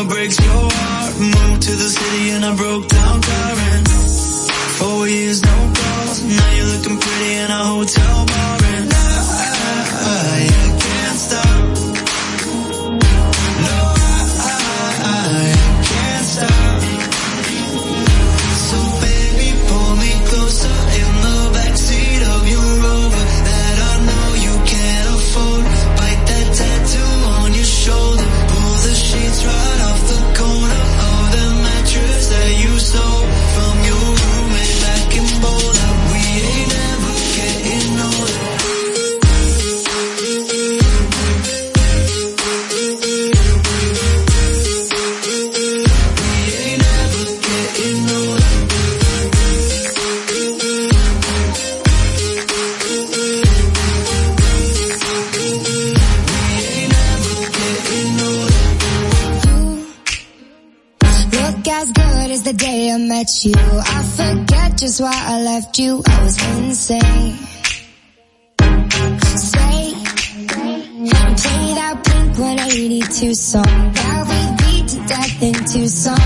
It breaks your heart. Moved to the city and I broke down crying. Four years, no calls. Now you're looking pretty in a hotel bar. And I, I met you. I forget just why I left you. I was insane. Stay, play that Blink 182 song. That we beat to death in Tucson.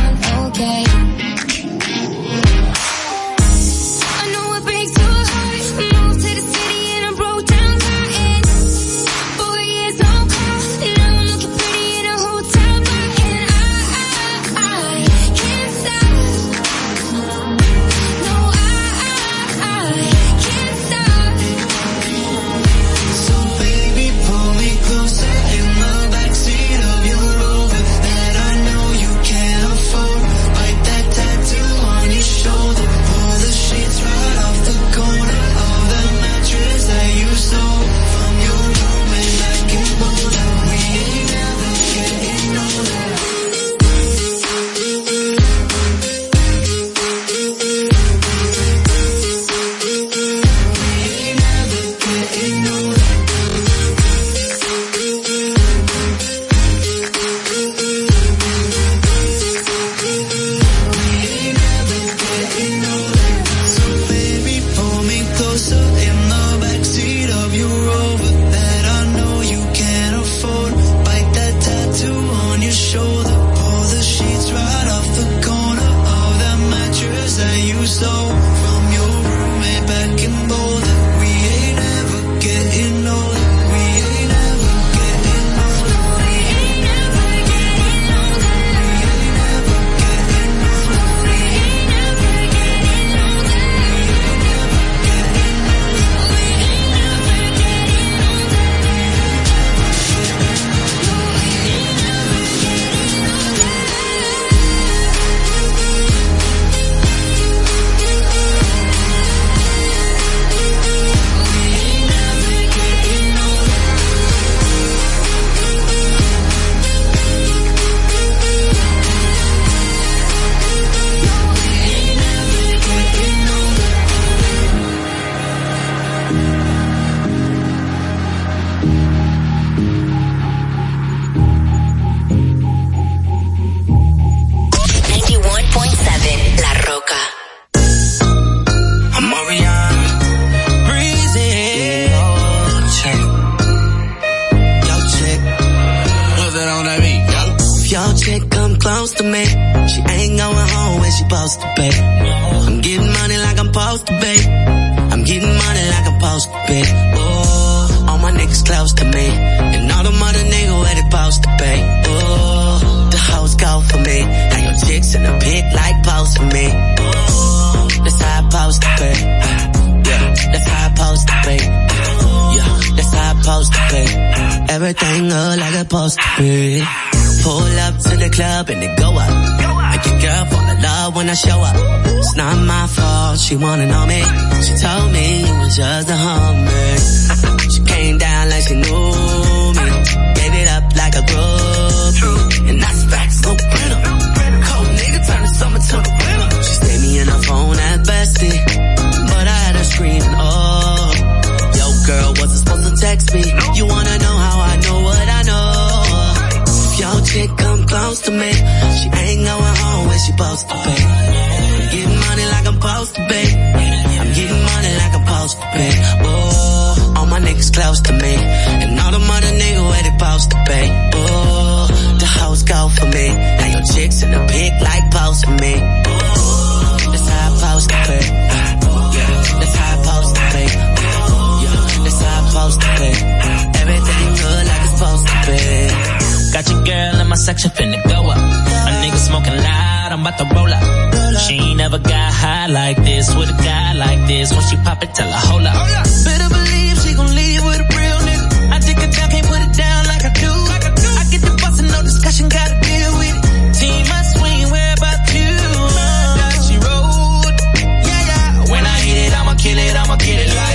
section finna go up. A nigga smoking loud, I'm about to roll up. She ain't never got high like this with a guy like this. When she pop it, tell her hold up. Oh, Better believe she gon' leave with a real nigga. I think it down, can't put it down like I do. I get the boss and no discussion, gotta deal with it. Team, I swing, where about you? She rolled, yeah yeah. When I hit it, I'ma kill it, I'ma get it.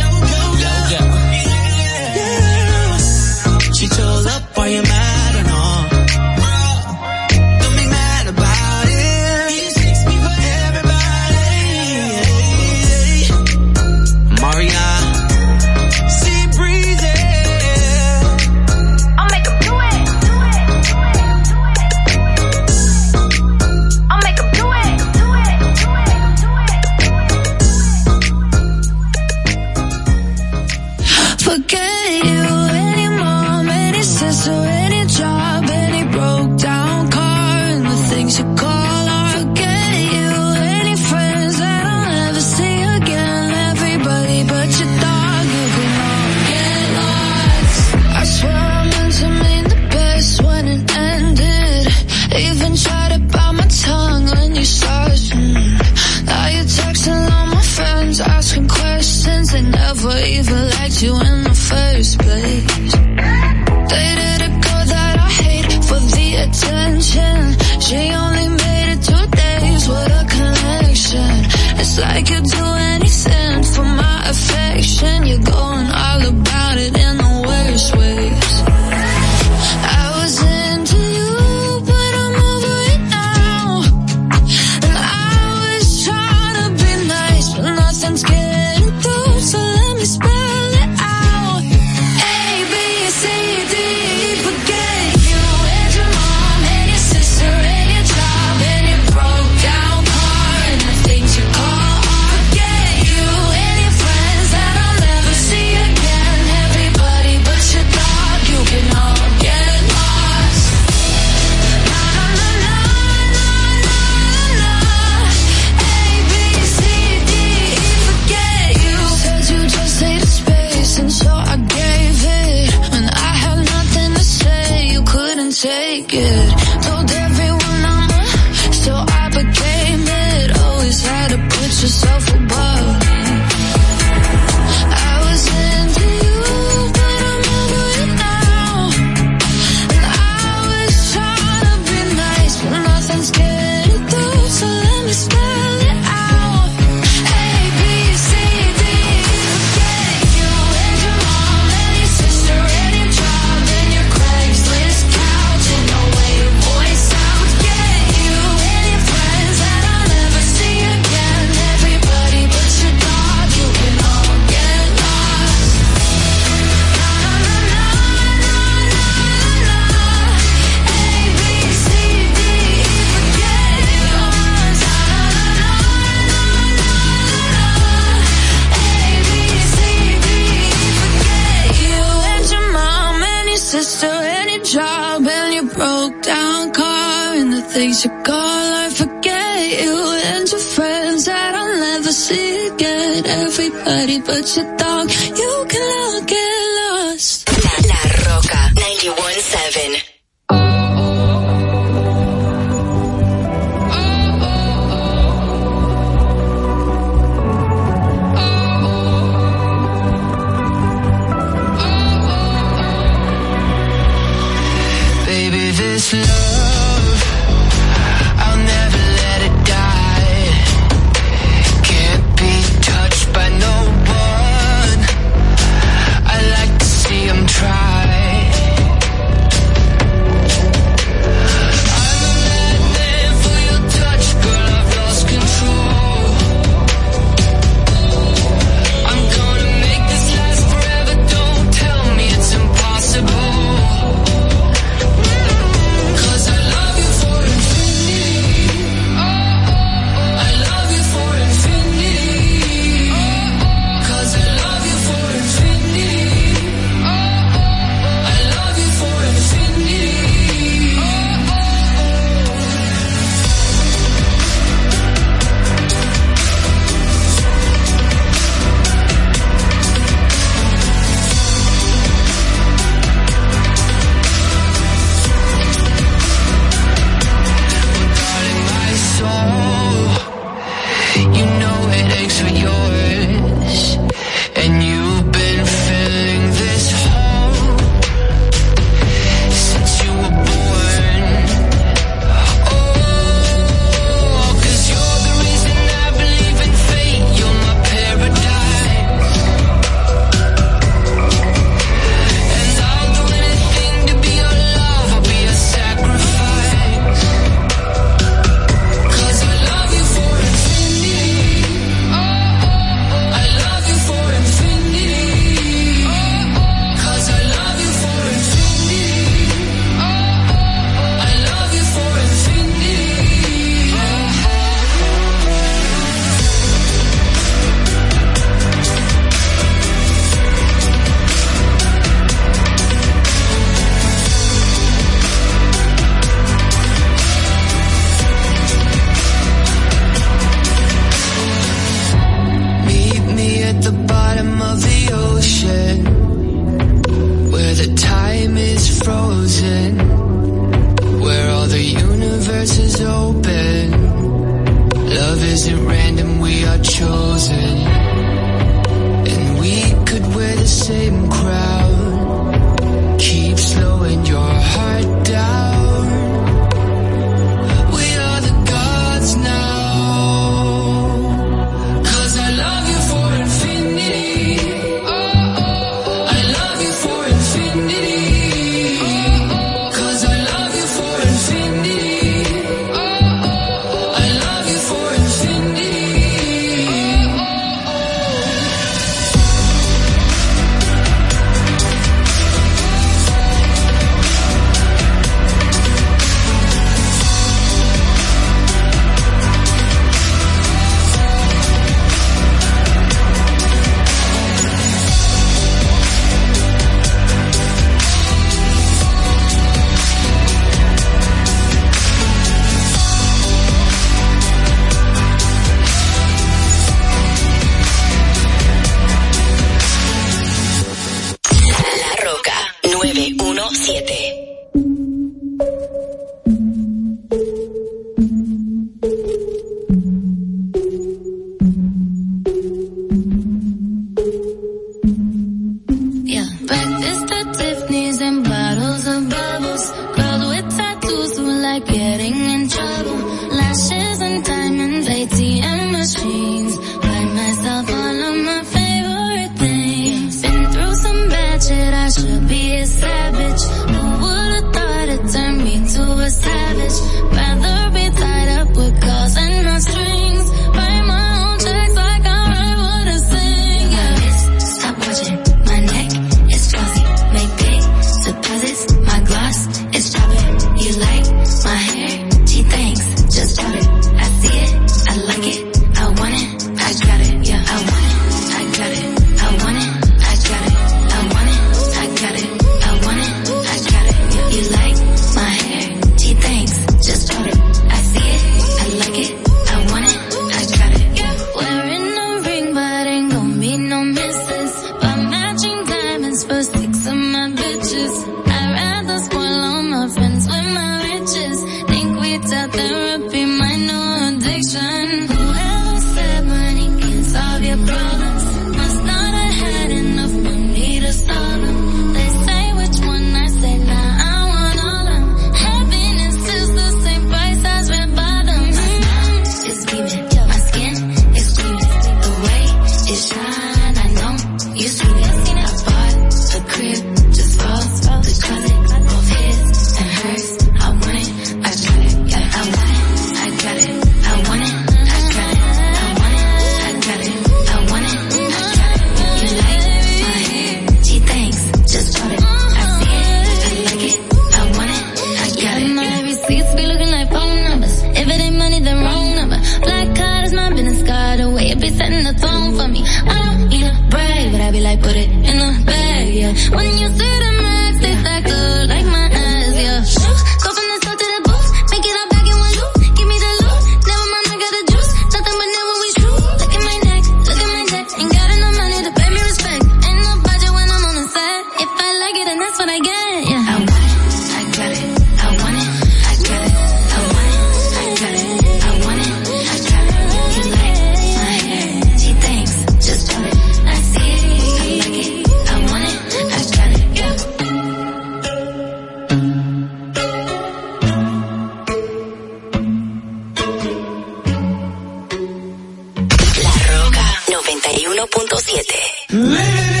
91.7.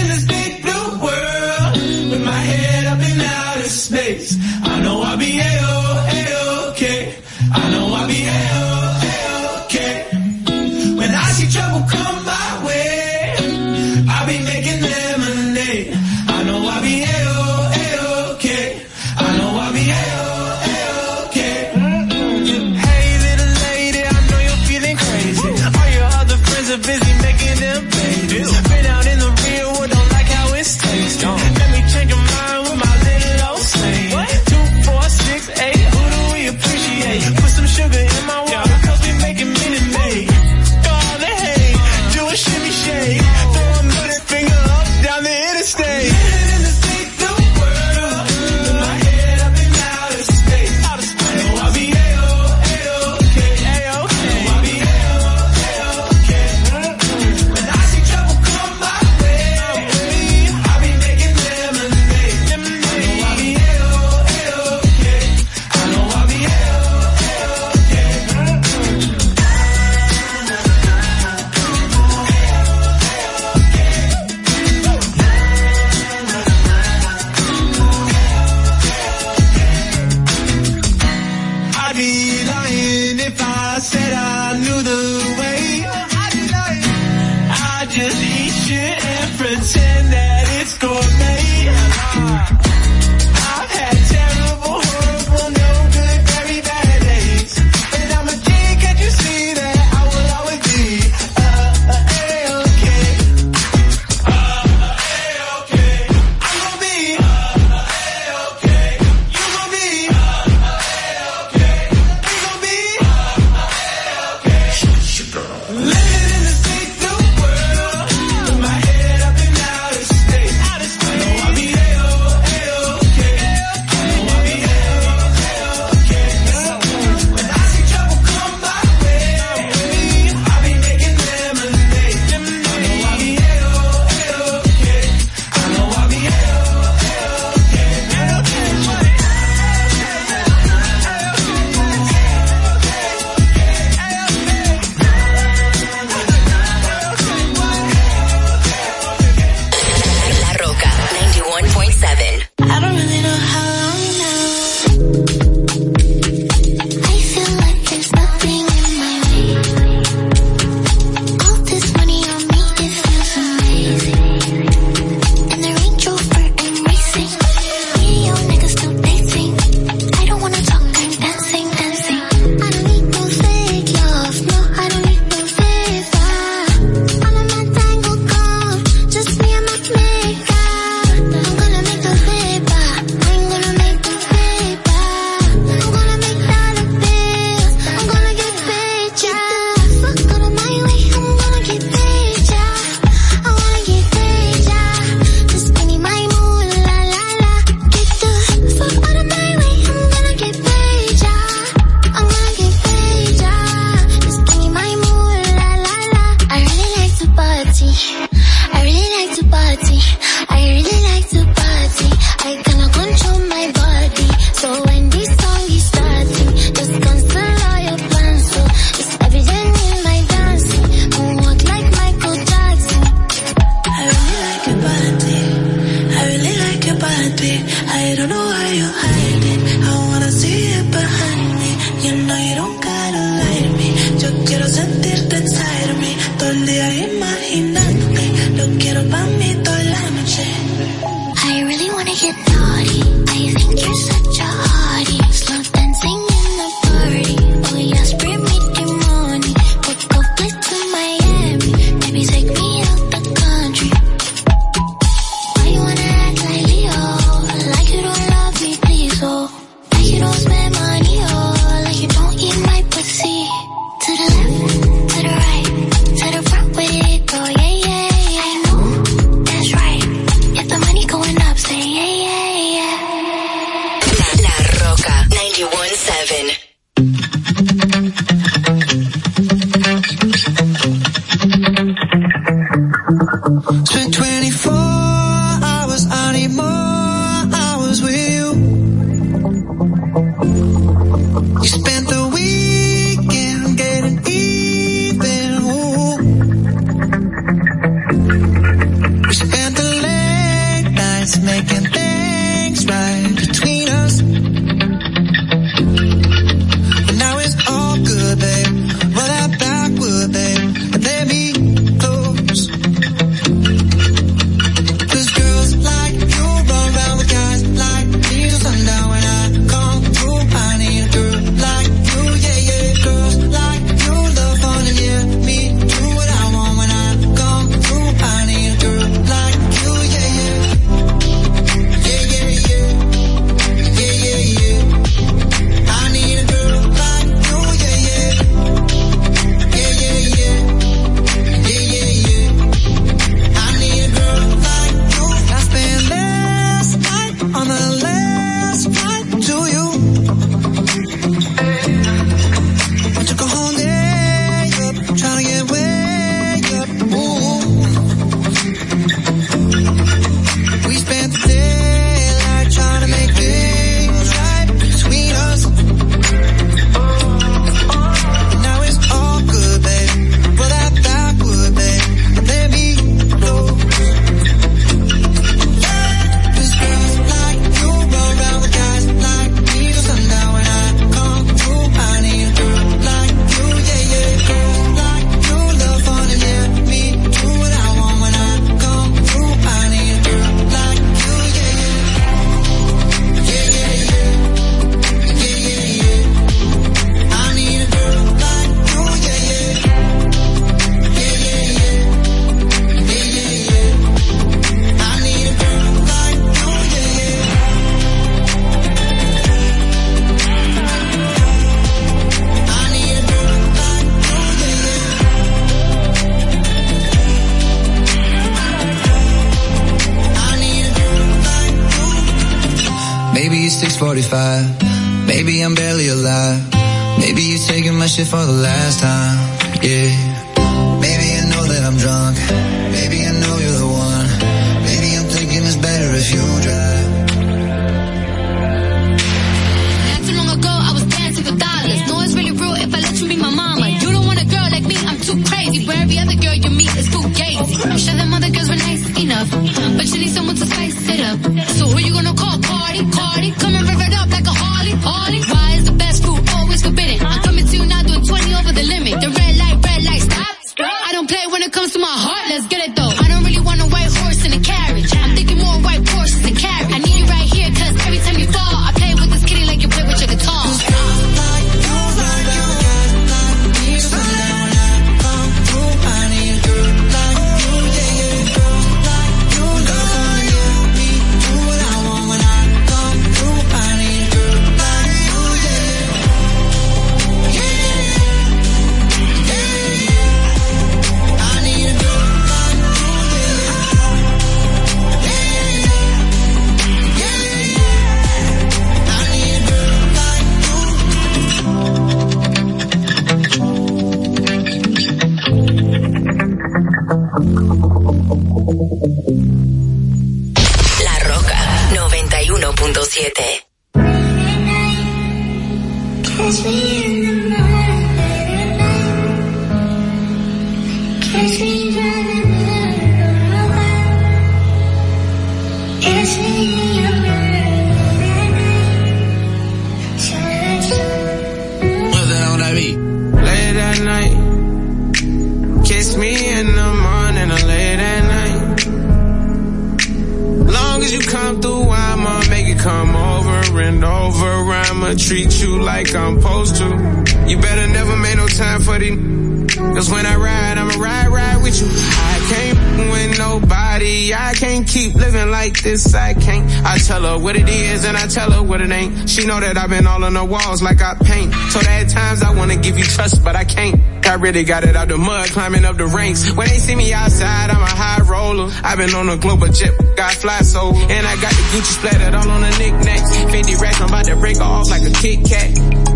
really got it out the mud, climbing up the ranks. When they see me outside, I'm a high roller. I've been on a global jet, got fly so. And I got the Gucci splattered all on the knickknacks. 50 racks, I'm about to break off like a Kit Kat.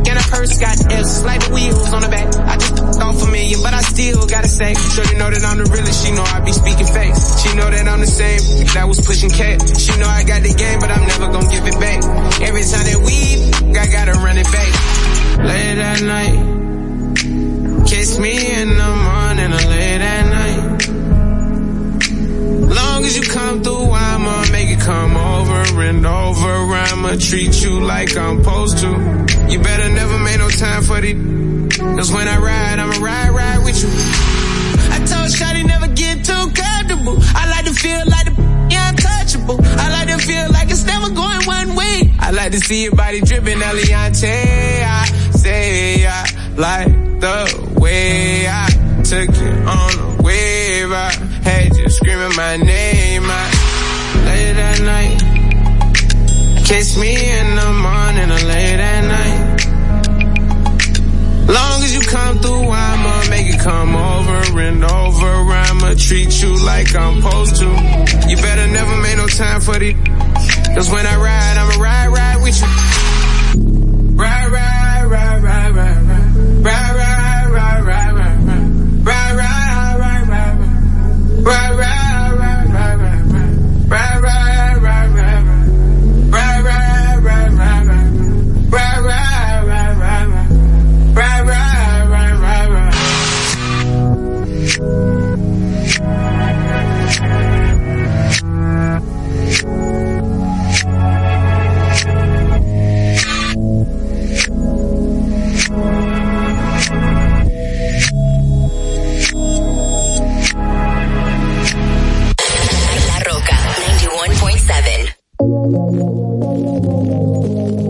And a purse got S, like the wheels on the back. I just off a million, but I still gotta say. Sure you know that I'm the realest, she know I be speaking facts. She know that I'm the same, that was pushing cat. She know I got the game, but I'm treat you like I'm supposed to. You better never make no time for the. Cause when I ride, I'ma ride, ride with you. I told Shotty never get too comfortable. I like to feel like the untouchable. I like to feel like it's never going one way. I like to see your body dripping Eliante. I say I like the way I took it on a wave. I had you screaming my name. I late at night. Kiss me in the morning or late at night. Long as you come through, I'ma make it come over and over. I'ma treat you like I'm supposed to. You better never make no time for the. Cause when I ride, I'ma ride, ride with you. Ride, ride, ride, ride, ride, Thank you.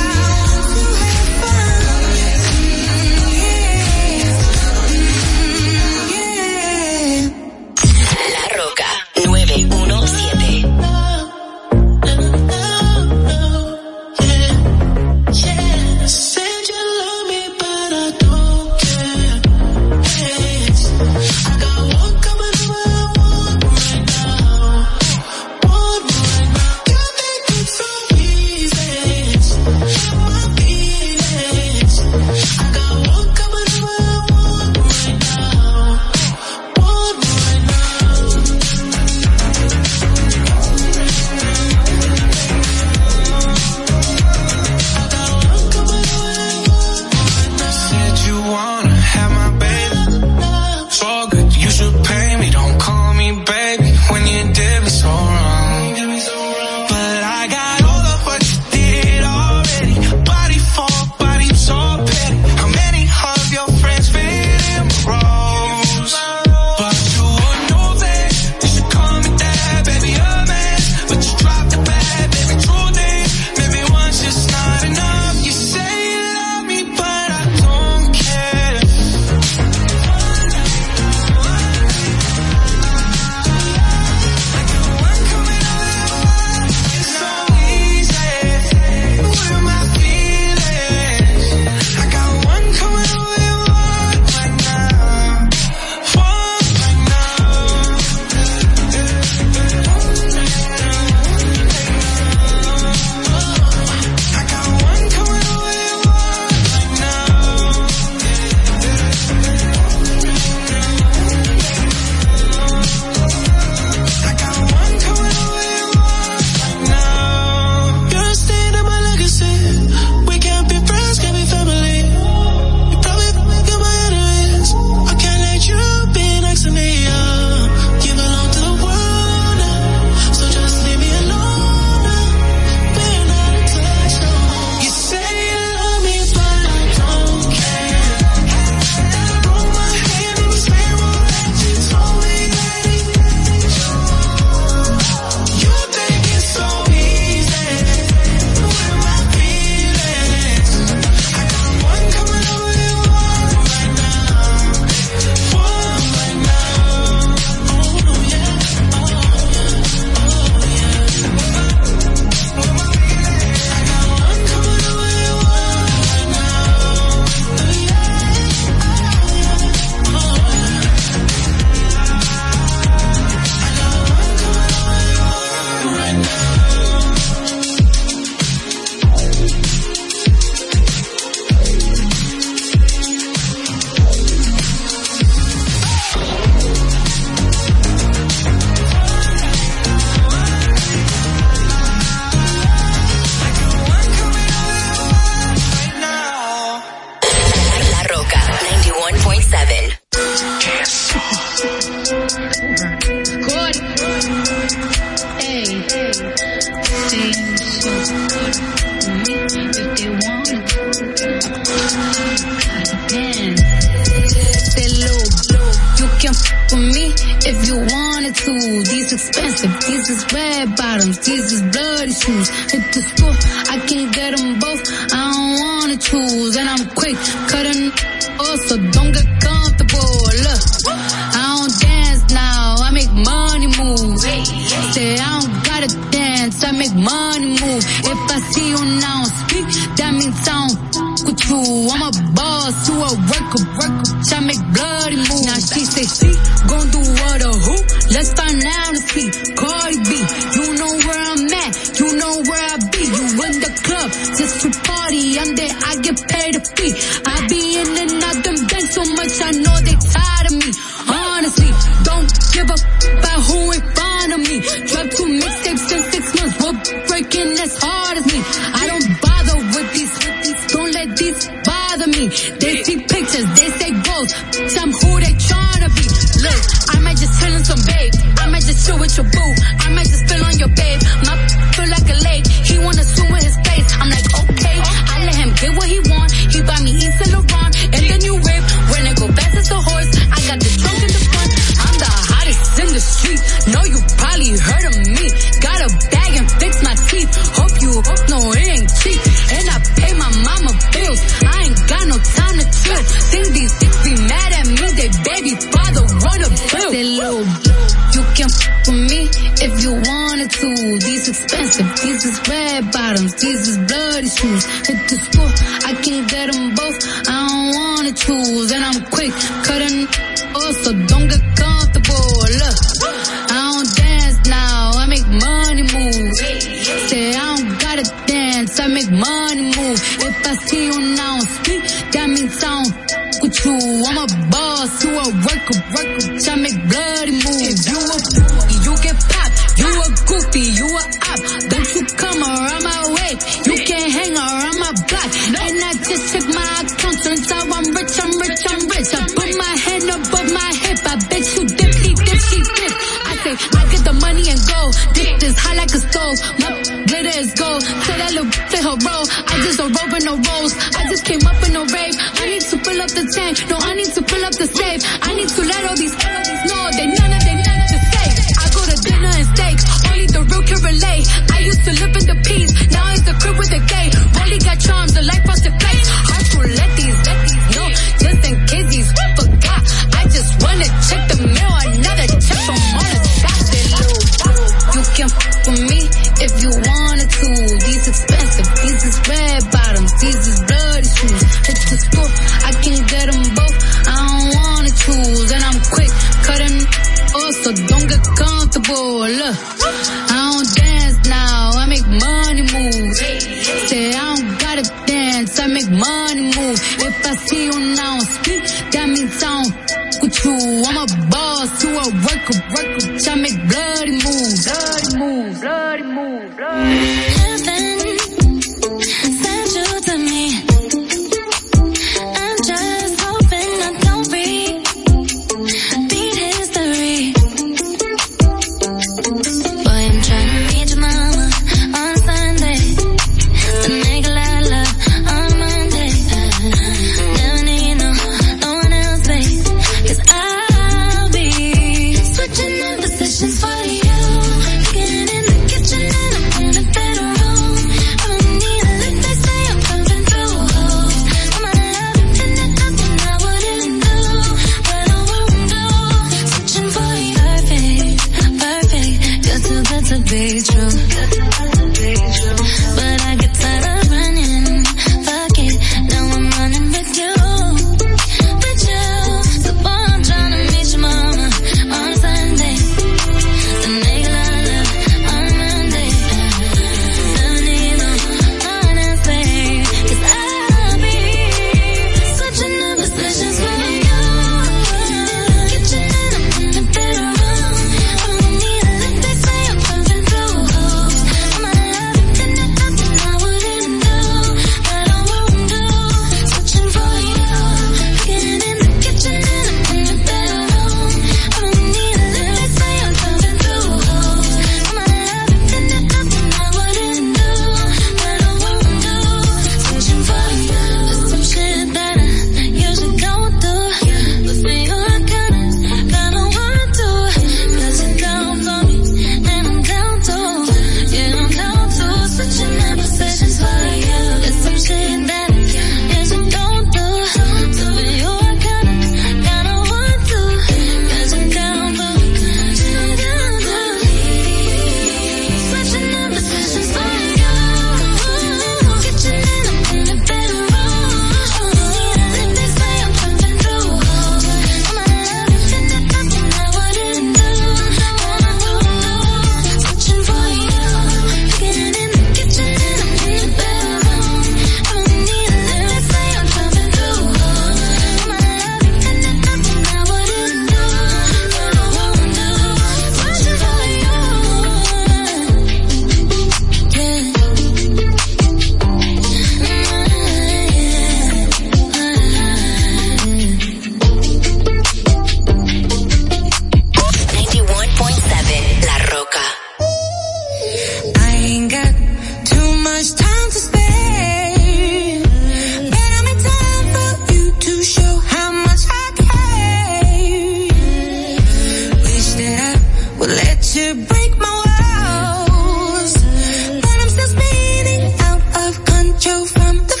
from the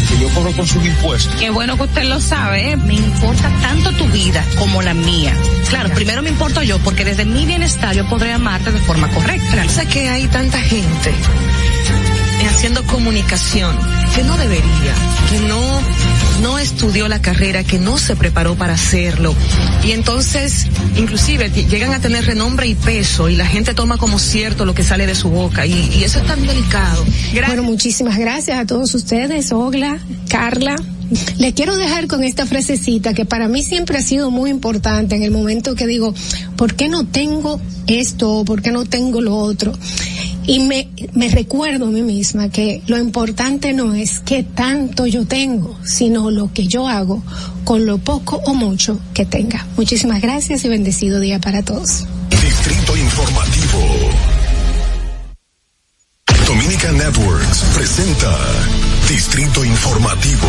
porque yo cobro con sus impuestos. Qué bueno que usted lo sabe, ¿eh? me importa tanto tu vida como la mía. Claro, primero me importo yo, porque desde mi bienestar yo podré amarte de forma correcta. Sé que hay tanta gente haciendo comunicación que no debería, que no no estudió la carrera, que no se preparó para hacerlo. Y entonces, inclusive, llegan a tener renombre y peso y la gente toma como cierto lo que sale de su boca. Y, y eso es tan delicado. Bueno, muchísimas gracias a todos ustedes, Ogla, Carla. Le quiero dejar con esta frasecita que para mí siempre ha sido muy importante en el momento que digo, ¿por qué no tengo esto? ¿Por qué no tengo lo otro? y me, me recuerdo a mí misma que lo importante no es qué tanto yo tengo, sino lo que yo hago con lo poco o mucho que tenga. Muchísimas gracias y bendecido día para todos. Distrito Informativo. Dominica Networks presenta Distrito Informativo.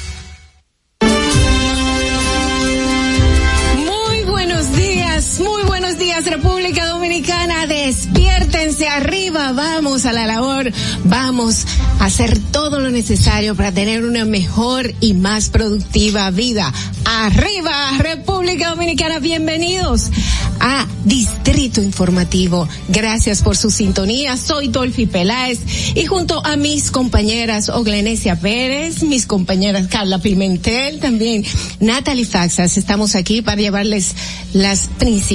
Muy buenos días República Dominicana, despiértense arriba, vamos a la labor, vamos a hacer todo lo necesario para tener una mejor y más productiva vida. Arriba República Dominicana, bienvenidos a Distrito Informativo. Gracias por su sintonía, soy Dolphy Peláez y junto a mis compañeras Oglenesia Pérez, mis compañeras Carla Pimentel, también Natalie Faxas, estamos aquí para llevarles las principales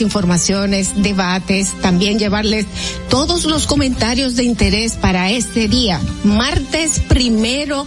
informaciones, debates, también llevarles todos los comentarios de interés para este día, martes primero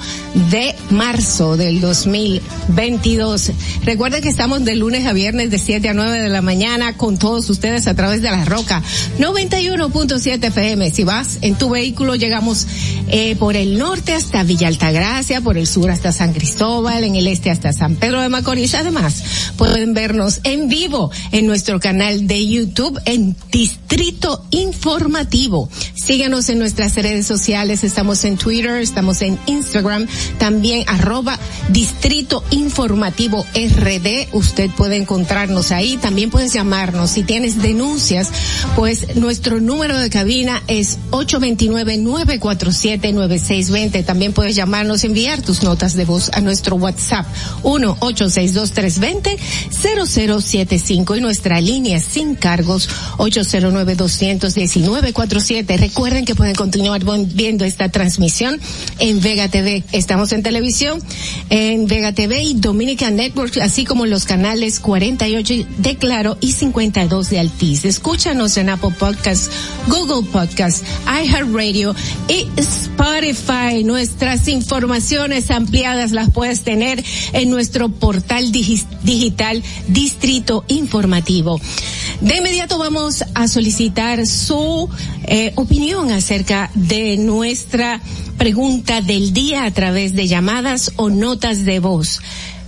de marzo del 2022. Recuerden que estamos de lunes a viernes de 7 a 9 de la mañana con todos ustedes a través de la Roca 91.7 FM. Si vas en tu vehículo, llegamos eh, por el norte hasta Villa Altagracia, por el sur hasta San Cristóbal, en el este hasta San Pedro de Macorís. Además, pueden vernos en vivo en nuestro canal de YouTube en Distrito Informativo. Síguenos en nuestras redes sociales, estamos en Twitter, estamos en Instagram, también arroba Distrito Informativo RD. Usted puede encontrarnos ahí, también puedes llamarnos. Si tienes denuncias, pues nuestro número de cabina es 829-947-9620. También puedes llamarnos, enviar tus notas de voz a nuestro WhatsApp 1-862-320-0075 y nuestra línea sin cargos 809-219-47. Recuerden que pueden continuar viendo esta transmisión en Vega TV. Estamos en televisión, en Vega TV y Dominica Network, así como los canales 48 de Claro y 52 de Altiz. Escúchanos en Apple Podcasts, Google Podcasts, iHeartRadio y Spotify. Nuestras informaciones ampliadas las puedes tener en nuestro portal digi digital Distrito Informativo. De inmediato vamos a solicitar su eh, opinión acerca de nuestra pregunta del día a través de llamadas o notas de voz.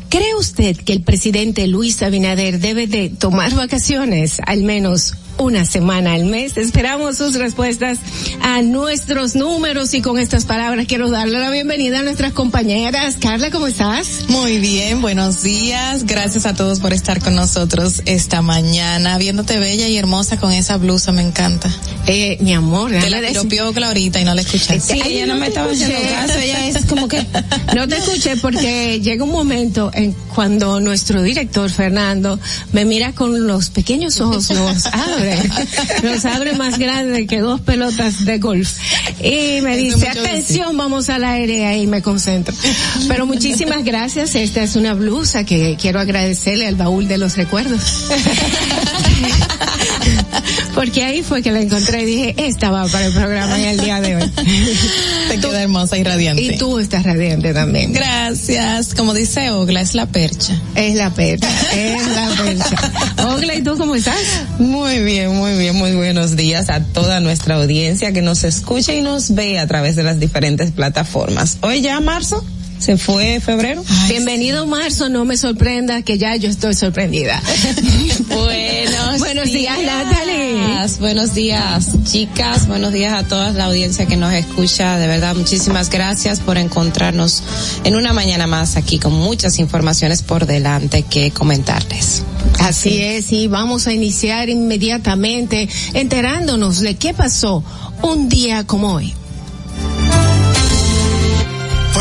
¿Cree usted que el presidente Luis Abinader debe de tomar vacaciones al menos una semana al mes. Esperamos sus respuestas a nuestros números y con estas palabras quiero darle la bienvenida a nuestras compañeras. Carla, ¿cómo estás? Muy bien, buenos días. Gracias a todos por estar con nosotros esta mañana, viéndote bella y hermosa con esa blusa, me encanta. Eh, mi amor, Te la piropió y no la escuchaste. Sí, ella no me estaba haciendo caso, ella es como que no te escuché porque llega un momento en cuando nuestro director Fernando me mira con los pequeños ojos, los abre, los abre más grande que dos pelotas de golf y me Eso dice atención vamos al aire y ahí me concentro. Pero muchísimas gracias, esta es una blusa que quiero agradecerle al baúl de los recuerdos. Porque ahí fue que la encontré y dije, esta va para el programa en el día de hoy. Te queda hermosa y radiante. Y tú estás radiante también. Gracias. Como dice Ogla, es la percha. Es la percha, es la percha. Ogla, ¿y tú cómo estás? Muy bien, muy bien, muy buenos días a toda nuestra audiencia que nos escucha y nos ve a través de las diferentes plataformas. Hoy ya marzo, se fue febrero. Bienvenido marzo, no me sorprenda que ya yo estoy sorprendida. Buenos, Buenos días, Natalie. Buenos días, chicas. Buenos días a toda la audiencia que nos escucha. De verdad, muchísimas gracias por encontrarnos en una mañana más aquí con muchas informaciones por delante que comentarles. Así es, y vamos a iniciar inmediatamente enterándonos de qué pasó un día como hoy.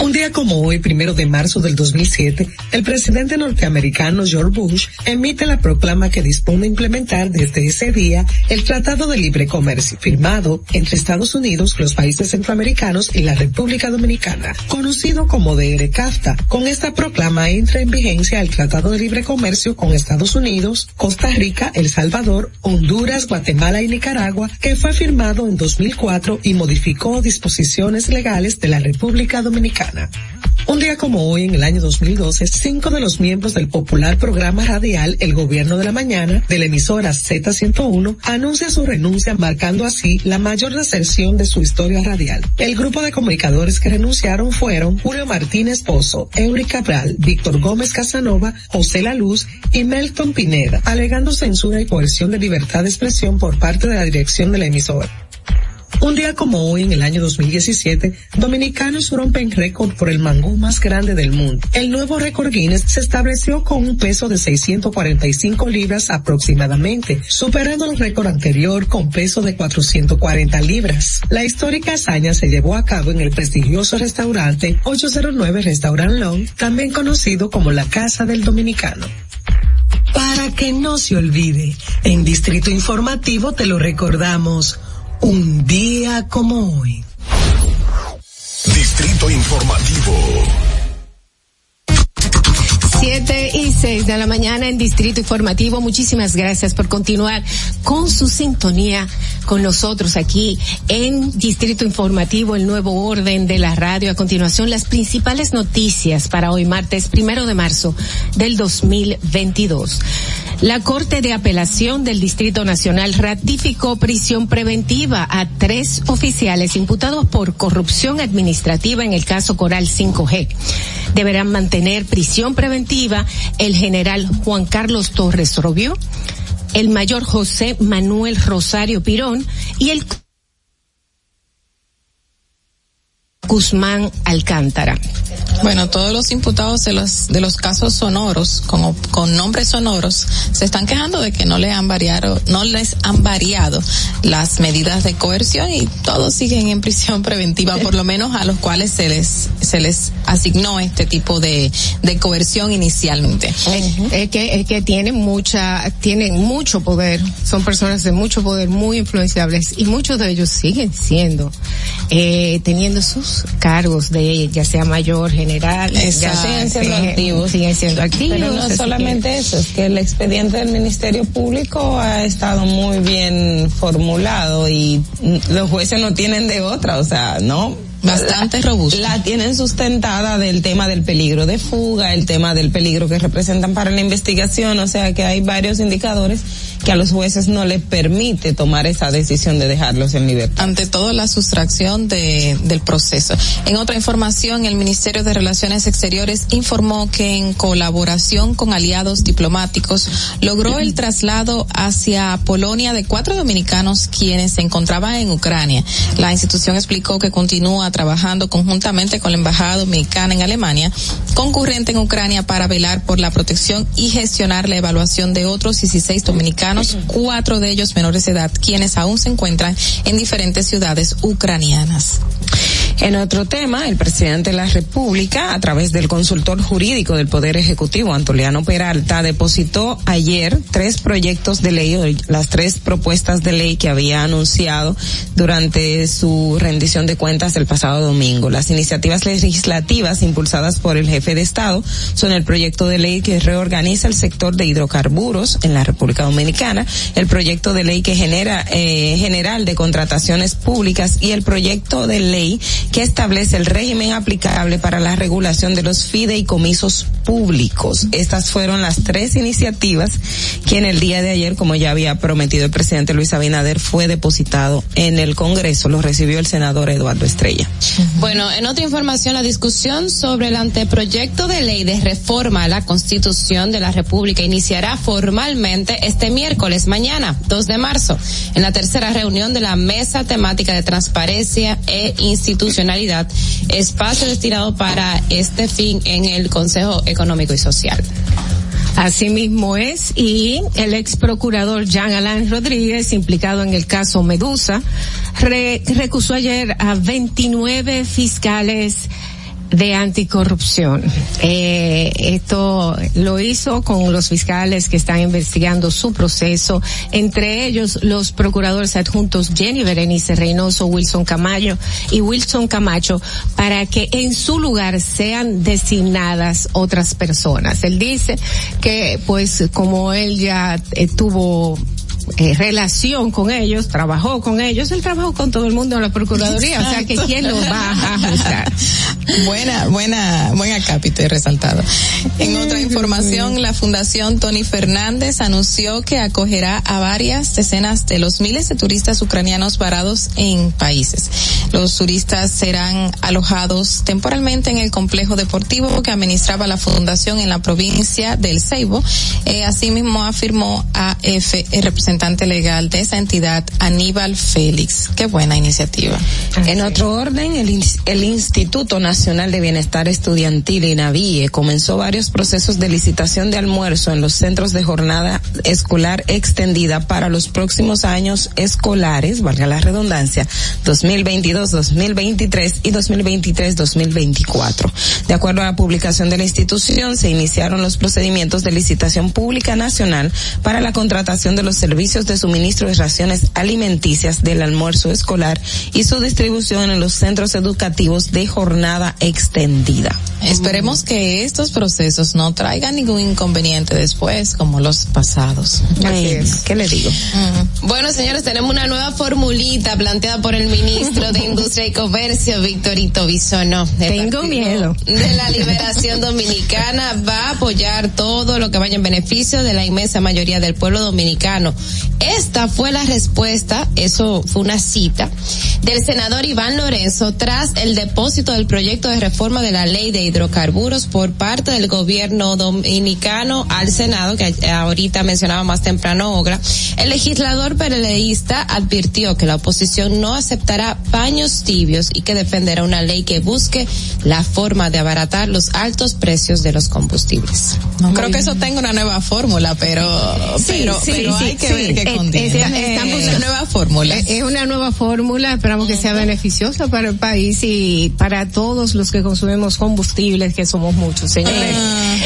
Un día como hoy, primero de marzo del 2007, el presidente norteamericano George Bush emite la proclama que dispone implementar desde ese día el Tratado de Libre Comercio, firmado entre Estados Unidos, los países centroamericanos y la República Dominicana, conocido como DR-CAFTA. Con esta proclama entra en vigencia el Tratado de Libre Comercio con Estados Unidos, Costa Rica, El Salvador, Honduras, Guatemala y Nicaragua, que fue firmado en 2004 y modificó disposiciones legales de la República Dominicana. Un día como hoy, en el año 2012, cinco de los miembros del popular programa radial El Gobierno de la Mañana de la emisora Z101 anuncia su renuncia, marcando así la mayor deserción de su historia radial. El grupo de comunicadores que renunciaron fueron Julio Martínez Pozo, Eury Cabral, Víctor Gómez Casanova, José La Luz y Melton Pineda, alegando censura y coerción de libertad de expresión por parte de la dirección de la emisora. Un día como hoy, en el año 2017, dominicanos rompen récord por el mangú más grande del mundo. El nuevo récord Guinness se estableció con un peso de 645 libras aproximadamente, superando el récord anterior con peso de 440 libras. La histórica hazaña se llevó a cabo en el prestigioso restaurante 809 Restaurant Long, también conocido como la Casa del Dominicano. Para que no se olvide, en Distrito Informativo te lo recordamos. Un día como hoy. Distrito Informativo. Siete y seis de la mañana en Distrito Informativo. Muchísimas gracias por continuar con su sintonía con nosotros aquí en Distrito Informativo, el nuevo orden de la radio. A continuación, las principales noticias para hoy martes primero de marzo del 2022. La Corte de Apelación del Distrito Nacional ratificó prisión preventiva a tres oficiales imputados por corrupción administrativa en el caso Coral 5G. Deberán mantener prisión preventiva el general Juan Carlos Torres Robio, el mayor José Manuel Rosario Pirón y el Guzmán Alcántara. Bueno, todos los imputados de los de los casos sonoros, con, con nombres sonoros, se están quejando de que no le han variado, no les han variado las medidas de coerción y todos siguen en prisión preventiva, por lo menos a los cuales se les se les asignó este tipo de, de coerción inicialmente. Es, es que es que tienen mucha tienen mucho poder, son personas de mucho poder, muy influenciables y muchos de ellos siguen siendo eh, teniendo sus cargos de ya sea mayor, general, ya Exacto. siguen siendo activos. siguen siendo activos. Pero no solamente eso, es que el expediente del Ministerio Público ha estado muy bien formulado y los jueces no tienen de otra, o sea, no. Bastante la, robusto. La tienen sustentada del tema del peligro de fuga, el tema del peligro que representan para la investigación, o sea que hay varios indicadores que a los jueces no les permite tomar esa decisión de dejarlos en libertad. Ante todo la sustracción de, del proceso. En otra información, el Ministerio de Relaciones Exteriores informó que en colaboración con aliados diplomáticos logró el traslado hacia Polonia de cuatro dominicanos quienes se encontraban en Ucrania. La institución explicó que continúa trabajando conjuntamente con la Embajada Dominicana en Alemania, concurrente en Ucrania para velar por la protección y gestionar la evaluación de otros 16 dominicanos, cuatro de ellos menores de edad, quienes aún se encuentran en diferentes ciudades ucranianas. En otro tema, el presidente de la República, a través del consultor jurídico del Poder Ejecutivo, Antoliano Peralta, depositó ayer tres proyectos de ley, las tres propuestas de ley que había anunciado durante su rendición de cuentas el pasado domingo. Las iniciativas legislativas impulsadas por el jefe de Estado son el proyecto de ley que reorganiza el sector de hidrocarburos en la República Dominicana, el proyecto de ley que genera eh, general de contrataciones públicas y el proyecto de ley que establece el régimen aplicable para la regulación de los fideicomisos públicos. Estas fueron las tres iniciativas que en el día de ayer, como ya había prometido el presidente Luis Abinader, fue depositado en el Congreso. Lo recibió el senador Eduardo Estrella. Bueno, en otra información, la discusión sobre el anteproyecto de ley de reforma a la Constitución de la República iniciará formalmente este miércoles, mañana, 2 de marzo, en la tercera reunión de la Mesa Temática de Transparencia e Institucionalidad, espacio destinado para este fin en el Consejo Económico y Social. Así mismo es, y el ex procurador Jean Alain Rodríguez, implicado en el caso Medusa, re- recusó ayer a 29 fiscales de anticorrupción. Eh, esto lo hizo con los fiscales que están investigando su proceso, entre ellos los procuradores adjuntos Jenny Berenice Reynoso, Wilson Camacho y Wilson Camacho, para que en su lugar sean designadas otras personas. Él dice que, pues, como él ya eh, tuvo eh, relación con ellos, trabajó con ellos, él trabajó con todo el mundo en la Procuraduría, o sea que quién lo va a juzgar. Buena, buena, buen acápite resaltado. En otra información, la Fundación Tony Fernández anunció que acogerá a varias decenas de los miles de turistas ucranianos varados en países. Los turistas serán alojados temporalmente en el complejo deportivo que administraba la fundación en la provincia del Ceibo. Eh, asimismo afirmó AF, el representante legal de esa entidad, Aníbal Félix. Qué buena iniciativa. En otro orden, el, ins- el Instituto Nacional de Bienestar Estudiantil, INAVIE, comenzó varios procesos de licitación de almuerzo en los centros de jornada escolar extendida para los próximos años escolares, valga la redundancia, 2022-2023 y 2023-2024. De acuerdo a la publicación de la institución, se iniciaron los procedimientos de licitación pública nacional para la contratación de los servicios de suministro de raciones alimenticias del almuerzo escolar y su distribución en los centros educativos de jornada extendida. Esperemos que estos procesos no traigan ningún inconveniente después, como los pasados. Ay, ¿Qué le digo? Bueno, señores, tenemos una nueva formulita planteada por el ministro de Industria y Comercio, Victorito Bisono. Tengo miedo. De la liberación dominicana va a apoyar todo lo que vaya en beneficio de la inmensa mayoría del pueblo dominicano. Esta fue la respuesta, eso fue una cita, del senador Iván Lorenzo tras el depósito del proyecto de reforma de la ley de hidrocarburos por parte del gobierno dominicano al Senado, que ahorita mencionaba más temprano Ogra. El legislador pereleísta advirtió que la oposición no aceptará paños tibios y que defenderá una ley que busque la forma de abaratar los altos precios de los combustibles. No creo que eso tenga una nueva fórmula, pero, Sí, pero, sí, pero sí, hay que sí. qué Eh, eh, estamos- una nueva fórmula. Es es una nueva fórmula, esperamos que sea beneficiosa para el país y para todos los que consumimos combustibles, que somos muchos, señores.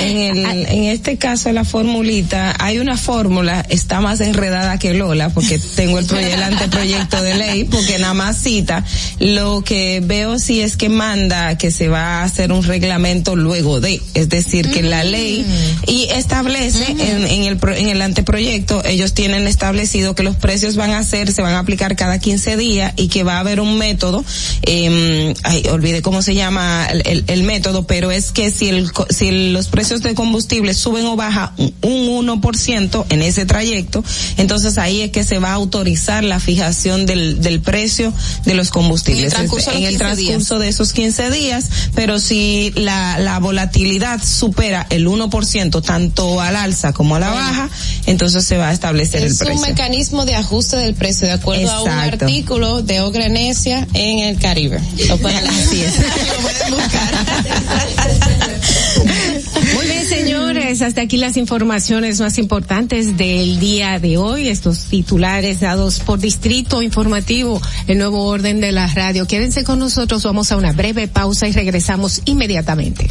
En, el, en este caso, la formulita, hay una fórmula, está más enredada que Lola, porque tengo el, el anteproyecto de ley, porque nada más cita. Lo que veo sí es que manda que se va a hacer un reglamento luego de, es decir, que la ley, y establece en, en el, en el anteproyecto, ellos tienen establecido que los precios van a ser, se van a aplicar cada 15 días y que va a haber un método, eh, ay, olvidé cómo se llama, el, el- el método, pero es que si el, si el- los precios de combustible suben o baja un un 1% en ese trayecto, entonces ahí es que se va a autorizar la fijación del, del precio de los combustibles. En el transcurso de en el 15 días. transcurso de esos 15 días, pero si la, la volatilidad supera el 1% tanto al alza como a la baja, entonces se va a establecer el Es un mecanismo de ajuste del precio de acuerdo a un artículo de Ogrenesia en el Caribe. Lo pueden Así es. Muy bien, señores, hasta aquí las informaciones más importantes del día de hoy, estos titulares dados por Distrito Informativo, el nuevo orden de la radio. Quédense con nosotros, vamos a una breve pausa y regresamos inmediatamente.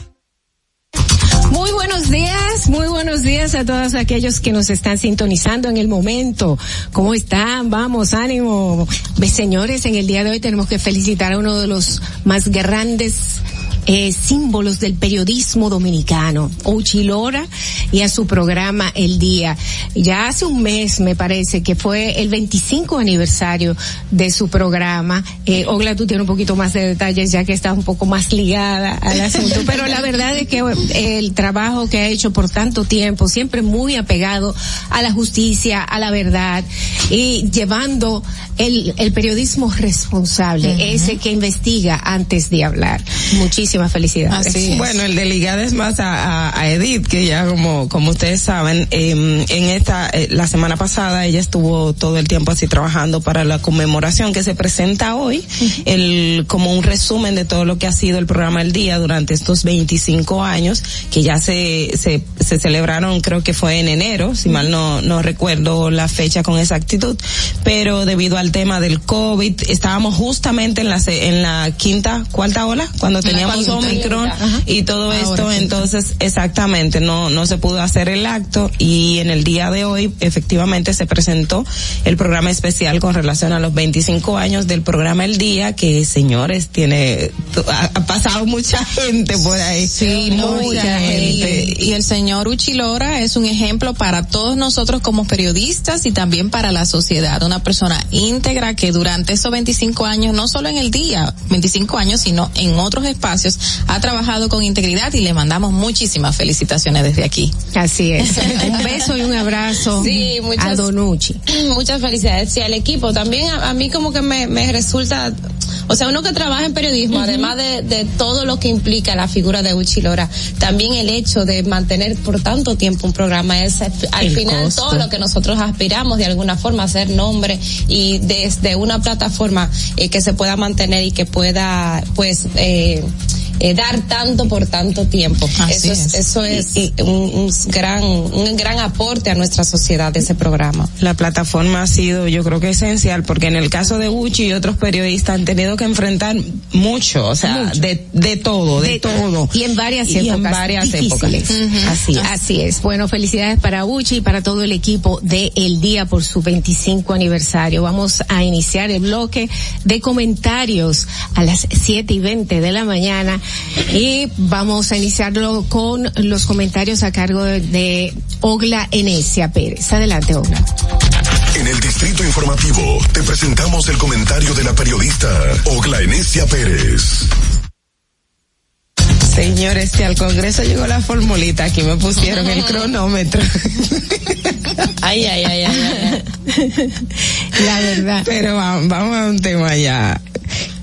Muy buenos días, muy buenos días a todos aquellos que nos están sintonizando en el momento. ¿Cómo están? Vamos, ánimo. Ve, Señores, en el día de hoy tenemos que felicitar a uno de los más grandes eh, símbolos del periodismo dominicano, Uchi Lora, y a su programa El Día. Ya hace un mes, me parece, que fue el 25 aniversario de su programa. Eh, Ogla, tú tienes un poquito más de detalles ya que estás un poco más ligada al asunto, pero la verdad es que eh, el trabajo que ha hecho por tanto tiempo, siempre muy apegado a la justicia, a la verdad, y llevando el, el periodismo responsable, ese que investiga antes de hablar. Muchísimas felicidades. Así Bueno, el de ligada es más a, a, a Edith, que ya como, como ustedes saben, eh, en esta, eh, la semana pasada ella estuvo todo el tiempo así trabajando para la conmemoración que se presenta hoy, el, como un resumen de todo lo que ha sido el programa El Día durante estos 25 años, que ya se, se, se celebraron, creo que fue en enero, si mal no, no recuerdo la fecha con exactitud, pero debido al tema del COVID, estábamos justamente en la, se- en la quinta, cuarta ola, cuando teníamos Omicron Ajá. y todo Ahora esto, sí. entonces exactamente no no se pudo hacer el acto y en el día de hoy efectivamente se presentó el programa especial con relación a los 25 años del programa El Día que señores tiene ha, ha pasado mucha gente por ahí. Sí, mucha gente. Y el señor Uchilora es un ejemplo para todos nosotros como periodistas y también para la sociedad. Una persona íntegra que durante esos 25 años, no solo en el día, 25 años, sino en otros espacios, ha trabajado con integridad y le mandamos muchísimas felicitaciones desde aquí. Así es. un beso y un abrazo Sí, muchas- a Donucci. Muchas felicidades. Sí, al equipo. También a, a mí como que me, me resulta, o sea, uno que trabaja en periodismo, además de, de todo lo que implica la figura de Uchi Lora, también el hecho de mantener por tanto tiempo un programa es al al El final costo. todo lo que nosotros aspiramos de alguna forma a hacer nombre y desde una plataforma eh, que se pueda mantener y que pueda, pues, eh, eh, dar tanto por tanto tiempo. Así eso es, es. eso es un, un gran, un gran aporte a nuestra sociedad ese programa. La plataforma ha sido, yo creo que esencial, porque en el caso de Uchi y otros periodistas han tenido que enfrentar mucho, o sea, de, de todo, de, todo. Y en varias Y épocas. en varias difíciles. épocas. Así es. Así es. Bueno, felicidades para Uchi y para todo el equipo de El Día por su 25 aniversario. Vamos a iniciar el bloque de comentarios a las 7 y 20 de la mañana y vamos a iniciarlo con los comentarios a cargo de, de Ogla Enesia Pérez. Adelante, Ogla. En el Distrito Informativo te presentamos el comentario de la periodista Ogla Enesia Pérez. Señores, si al Congreso llegó la formulita, aquí me pusieron el cronómetro. ay, ay, ay, ay, La verdad. Pero va- vamos a un tema ya.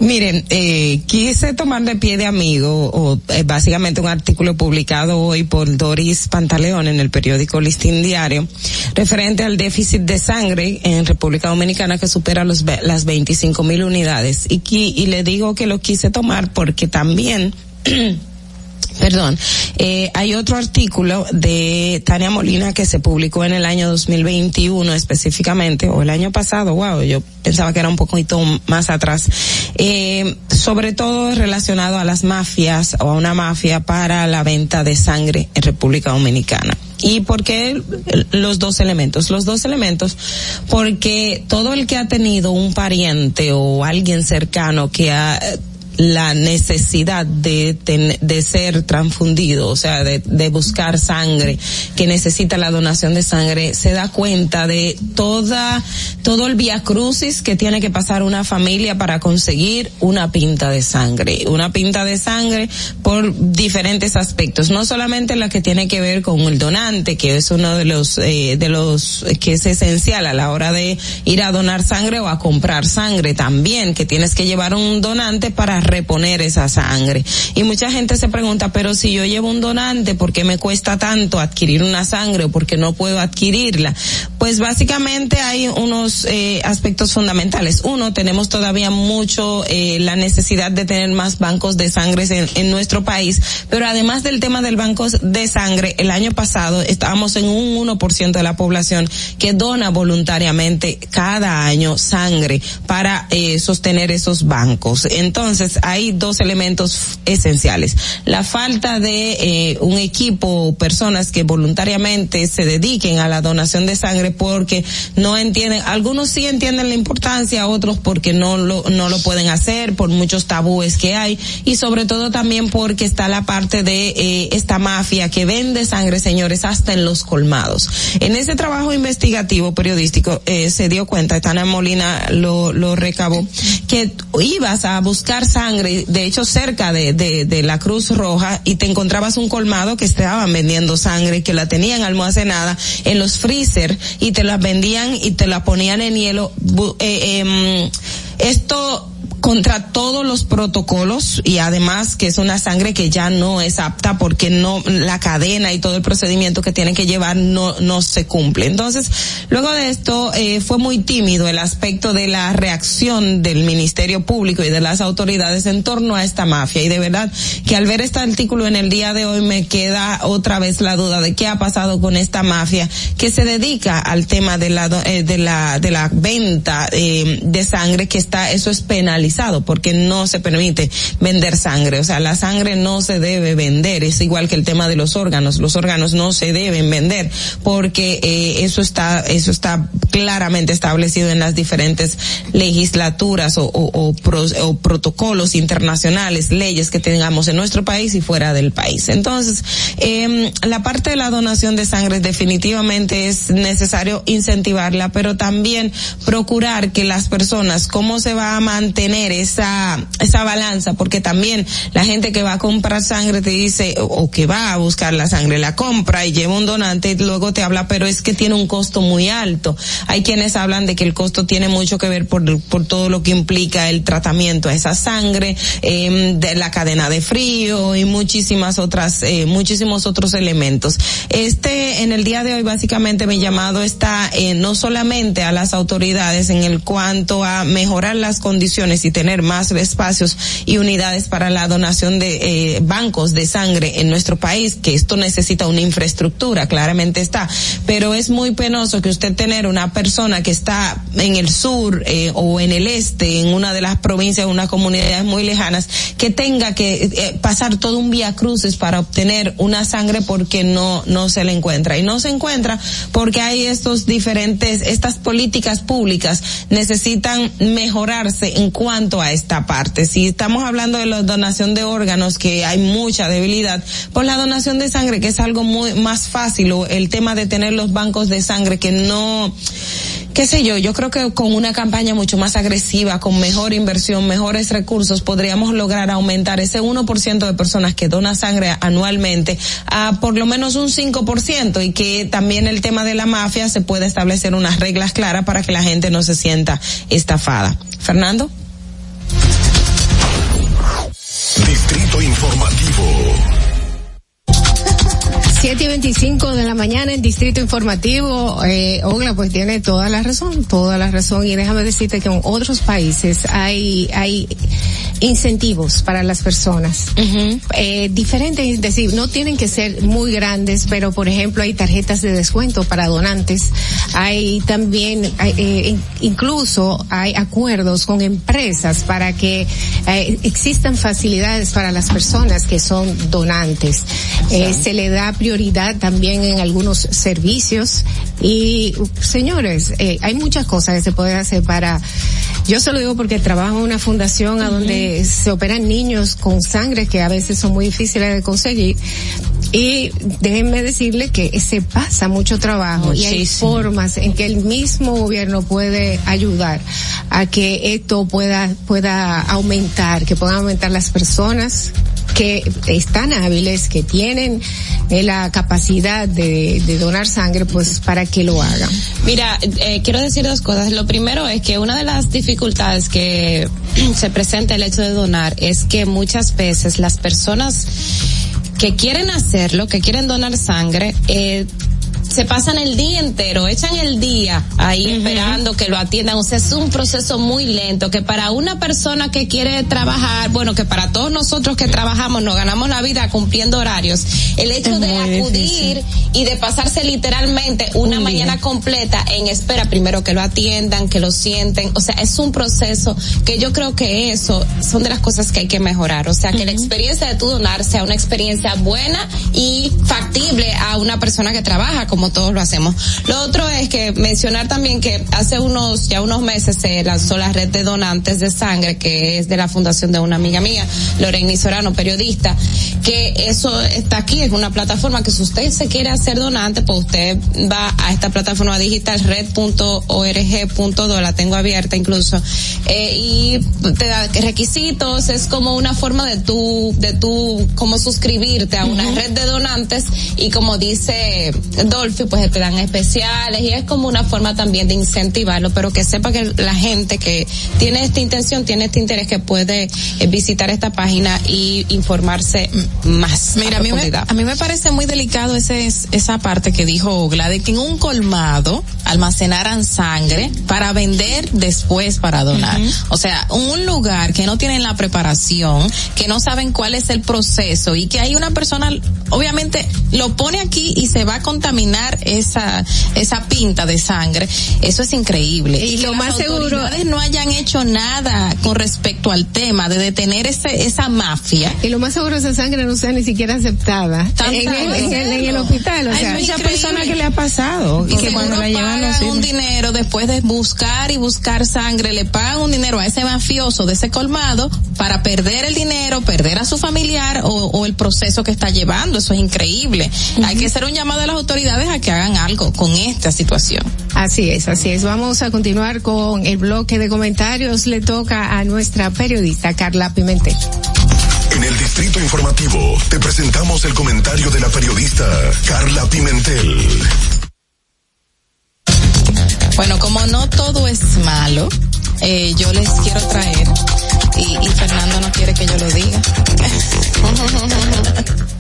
Miren, eh, quise tomar de pie de amigo, o eh, básicamente un artículo publicado hoy por Doris Pantaleón en el periódico Listín Diario, referente al déficit de sangre en República Dominicana que supera los, las 25 mil unidades. Y, y le digo que lo quise tomar porque también Perdón, eh, hay otro artículo de Tania Molina que se publicó en el año 2021 específicamente, o el año pasado, wow, yo pensaba que era un poquito más atrás, eh, sobre todo relacionado a las mafias o a una mafia para la venta de sangre en República Dominicana. ¿Y por qué los dos elementos? Los dos elementos porque todo el que ha tenido un pariente o alguien cercano que ha la necesidad de, ten- de ser transfundido, o sea, de, de buscar sangre, que necesita la donación de sangre, se da cuenta de toda, todo el via crucis que tiene que pasar una familia para conseguir una pinta de sangre. Una pinta de sangre por diferentes aspectos, no solamente la que tiene que ver con el donante, que es uno de los, eh, de los que es esencial a la hora de ir a donar sangre o a comprar sangre también, que tienes que llevar un donante para reponer esa sangre. Y mucha gente se pregunta, pero si yo llevo un donante, ¿por qué me cuesta tanto adquirir una sangre o por qué no puedo adquirirla? Pues básicamente hay unos eh, aspectos fundamentales. Uno, tenemos todavía mucho eh, la necesidad de tener más bancos de sangre en, en nuestro país, pero además del tema del banco de sangre, el año pasado estábamos en un 1% de la población que dona voluntariamente cada año sangre para eh, sostener esos bancos. Entonces, hay dos elementos esenciales. La falta de eh, un equipo o personas que voluntariamente se dediquen a la donación de sangre porque no entienden, algunos sí entienden la importancia, otros porque no lo, no lo pueden hacer por muchos tabúes que hay y sobre todo también porque está la parte de eh, esta mafia que vende sangre, señores, hasta en los colmados. En ese trabajo investigativo periodístico eh, se dio cuenta, Tana Molina lo, lo recabó, que ibas a buscar sangre, de hecho cerca de, de, de la Cruz Roja y te encontrabas un colmado que estaban vendiendo sangre, que la tenían almacenada en los freezer y te la vendían y te la ponían en hielo. Eh, em, esto contra todos los protocolos y además que es una sangre que ya no es apta porque no la cadena y todo el procedimiento que tienen que llevar no no se cumple. Entonces luego de esto eh, fue muy tímido el aspecto de la reacción del ministerio público y de las autoridades en torno a esta mafia. Y de verdad que al ver este artículo en el día de hoy me queda otra vez la duda de qué ha pasado con esta mafia que se dedica al tema de la eh, de la de la venta eh, de sangre que está eso es penalizado porque no se permite vender sangre. O sea la sangre no se debe vender. Es igual que el tema de los órganos. Los órganos no se deben vender porque eh, eso está eso está claramente establecido en las diferentes legislaturas o, o- o protocolos internacionales leyes que tengamos en nuestro país y fuera del país. Entonces eh, la parte de la donación de sangre definitivamente es necesario incentivarla pero también procurar que las personas se va a mantener esa esa balanza porque también la gente que va a comprar sangre te dice o, o que va a buscar la sangre la compra y lleva un donante y luego te habla pero es que tiene un costo muy alto. Hay quienes hablan de que el costo tiene mucho que ver por por todo lo que implica el tratamiento a esa sangre eh, de la cadena de frío y muchísimas otras eh, muchísimos otros elementos. Este en el día de hoy básicamente mi llamado está eh, no solamente a las autoridades en el cuanto a mejorar las condiciones y tener más espacios y unidades para la donación de eh, bancos de sangre en nuestro país, que esto necesita una infraestructura, claramente está, pero es muy penoso que usted tener una persona que está en el sur eh, o en el este, en una de las provincias, unas comunidades muy lejanas, que tenga que eh, pasar todo un vía cruces para obtener una sangre porque no no se le encuentra. Y no se encuentra porque hay estos diferentes estas políticas públicas necesitan mejorarse en cuanto a esta parte. Si estamos hablando de la donación de órganos que hay mucha debilidad, pues la donación de sangre que es algo muy más fácil o el tema de tener los bancos de sangre que no qué sé yo, yo creo que con una campaña mucho más agresiva, con mejor inversión, mejores recursos, podríamos lograr aumentar ese 1% de personas que donan sangre anualmente a por lo menos un 5% y que también el tema de la mafia se pueda establecer unas reglas claras para que la gente no se sienta estafada. Fernando. Distrito Informativo. 7 y 25 de la mañana en Distrito Informativo, eh, Ogla pues tiene toda la razón, toda la razón. Y déjame decirte que en otros países hay, hay incentivos para las personas. eh, diferentes, es decir, no tienen que ser muy grandes, pero por ejemplo hay tarjetas de descuento para donantes, hay también, hay, eh, in- incluso hay acuerdos con empresas para que eh, existan facilidades para las personas que son donantes. Eh, se le da prioridad también en algunos servicios y señores, eh, hay muchas cosas que se pueden hacer para, yo se lo digo porque trabajo en una fundación a donde se operan niños con sangre que a veces son muy difíciles de conseguir. Y déjenme decirle que se pasa mucho trabajo y hay formas en que el mismo gobierno puede ayudar a que esto pueda pueda aumentar, que puedan aumentar las personas que están hábiles, que tienen eh, la capacidad de, de donar sangre, pues para que lo hagan. Mira, eh, quiero decir dos cosas. Lo primero es que una de las dificultades que se presenta el hecho de donar es que muchas veces las personas que quieren hacerlo, que quieren donar sangre, eh, se pasan el día entero, echan el día ahí esperando que lo atiendan. O sea, es un proceso muy lento que para una persona que quiere trabajar, bueno, que para todos nosotros que trabajamos, nos ganamos la vida cumpliendo horarios, el hecho Es de acudir difícil. y de pasarse literalmente una Un mañana día. completa en espera, primero que lo atiendan, que lo sienten, o sea, es un proceso que yo creo que eso son de las cosas que hay que mejorar, o sea, que la experiencia de tu donar sea una experiencia buena y factible a una persona que trabaja como todos lo hacemos. Lo otro es que mencionar también que hace unos, ya unos meses se lanzó la red de donantes de sangre, que es de la fundación de una amiga mía, Lorena Sorano, periodista, que eso está aquí, es una plataforma que si usted se quiere hacer donante, pues usted va a esta plataforma digital red.org.do, la tengo abierta incluso, eh, y te da requisitos, es como una forma de tú, de tú, como suscribirte a una red de donantes y como dice Dolphy, pues te dan especiales y es como una forma también de incentivarlo, pero que sepa que la gente que tiene esta intención, tiene este interés que puede eh, visitar esta página y informarse más. Mira, a mí, me, profundidad. a mí me parece muy delicado ese, esa parte que dijo Gladys, que en un colmado almacenaran sangre para vender después para donar. O sea, un lugar que no tienen la preparación, que no saben cuál es el proceso y que hay una persona, obviamente, lo pone aquí y se va a contaminar esa, esa pinta de sangre. Eso es increíble. Y que lo más seguro- no hayan hecho nada con respecto al tema de detener ese, esa mafia. Y lo más seguro esa sangre no sea ni siquiera aceptada en el, en el- en el hospital. O Ay, sea, es Mucha increíble. persona que le ha pasado Y que cuando la llevan pagan un dinero después de buscar y buscar sangre, le pagan un dinero a ese mafioso de ese colmado para perder el dinero, perder a su familiar o, o el proceso que está llevando. Eso es increíble. Hay que hacer un llamado a las autoridades a que hagan algo con esta situación. Así es, así es. Vamos a continuar con el bloque de comentarios. Le toca a nuestra periodista Carla Pimentel. En el Distrito Informativo te presentamos el comentario de la periodista Carla Pimentel. Bueno, como no todo es malo, eh, yo les quiero traer, y, y Fernando no quiere que yo lo diga.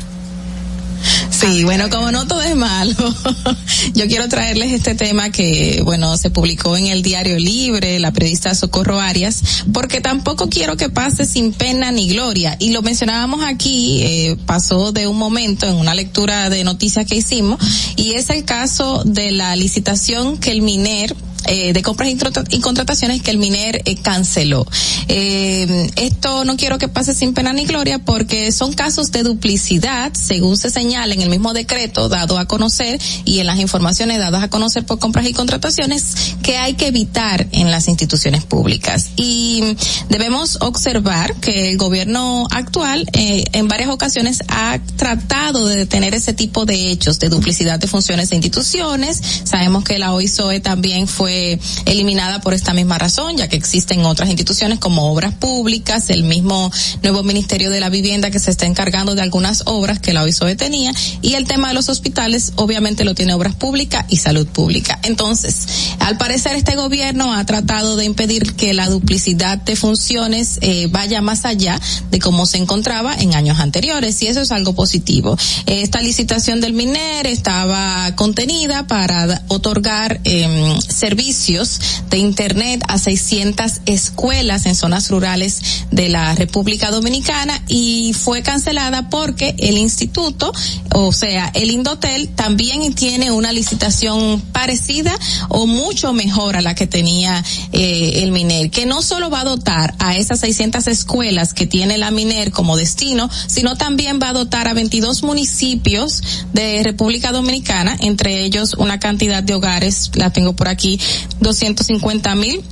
Sí, bueno, como no todo es malo, yo quiero traerles este tema que, bueno, se publicó en el Diario Libre, la periodista Socorro Arias, porque tampoco quiero que pase sin pena ni gloria. Y lo mencionábamos aquí, eh, pasó de un momento en una lectura de noticias que hicimos, y es el caso de la licitación que el MINER eh, de compras y, trata- y contrataciones que el MINER eh, canceló. Eh, esto no quiero que pase sin pena ni gloria porque son casos de duplicidad, según se señala en el mismo decreto dado a conocer y en las informaciones dadas a conocer por compras y contrataciones que hay que evitar en las instituciones públicas. Y debemos observar que el gobierno actual eh, en varias ocasiones ha tratado de detener ese tipo de hechos de duplicidad de funciones de instituciones. Sabemos que la OISOE también fue eliminada por esta misma razón, ya que existen otras instituciones como obras públicas, el mismo nuevo Ministerio de la Vivienda que se está encargando de algunas obras que la OISOE tenía, y el tema de los hospitales obviamente lo tiene obras públicas y salud pública. Entonces, al parecer este gobierno ha tratado de impedir que la duplicidad de funciones eh, vaya más allá de cómo se encontraba en años anteriores, y eso es algo positivo. Esta licitación del MINER estaba contenida para otorgar eh, servicios de Internet a 600 escuelas en zonas rurales de la República Dominicana y fue cancelada porque el instituto, o sea, el Indotel, también tiene una licitación parecida o mucho mejor a la que tenía eh, el MINER, que no solo va a dotar a esas 600 escuelas que tiene la MINER como destino, sino también va a dotar a 22 municipios de República Dominicana, entre ellos una cantidad de hogares, la tengo por aquí, 250 mil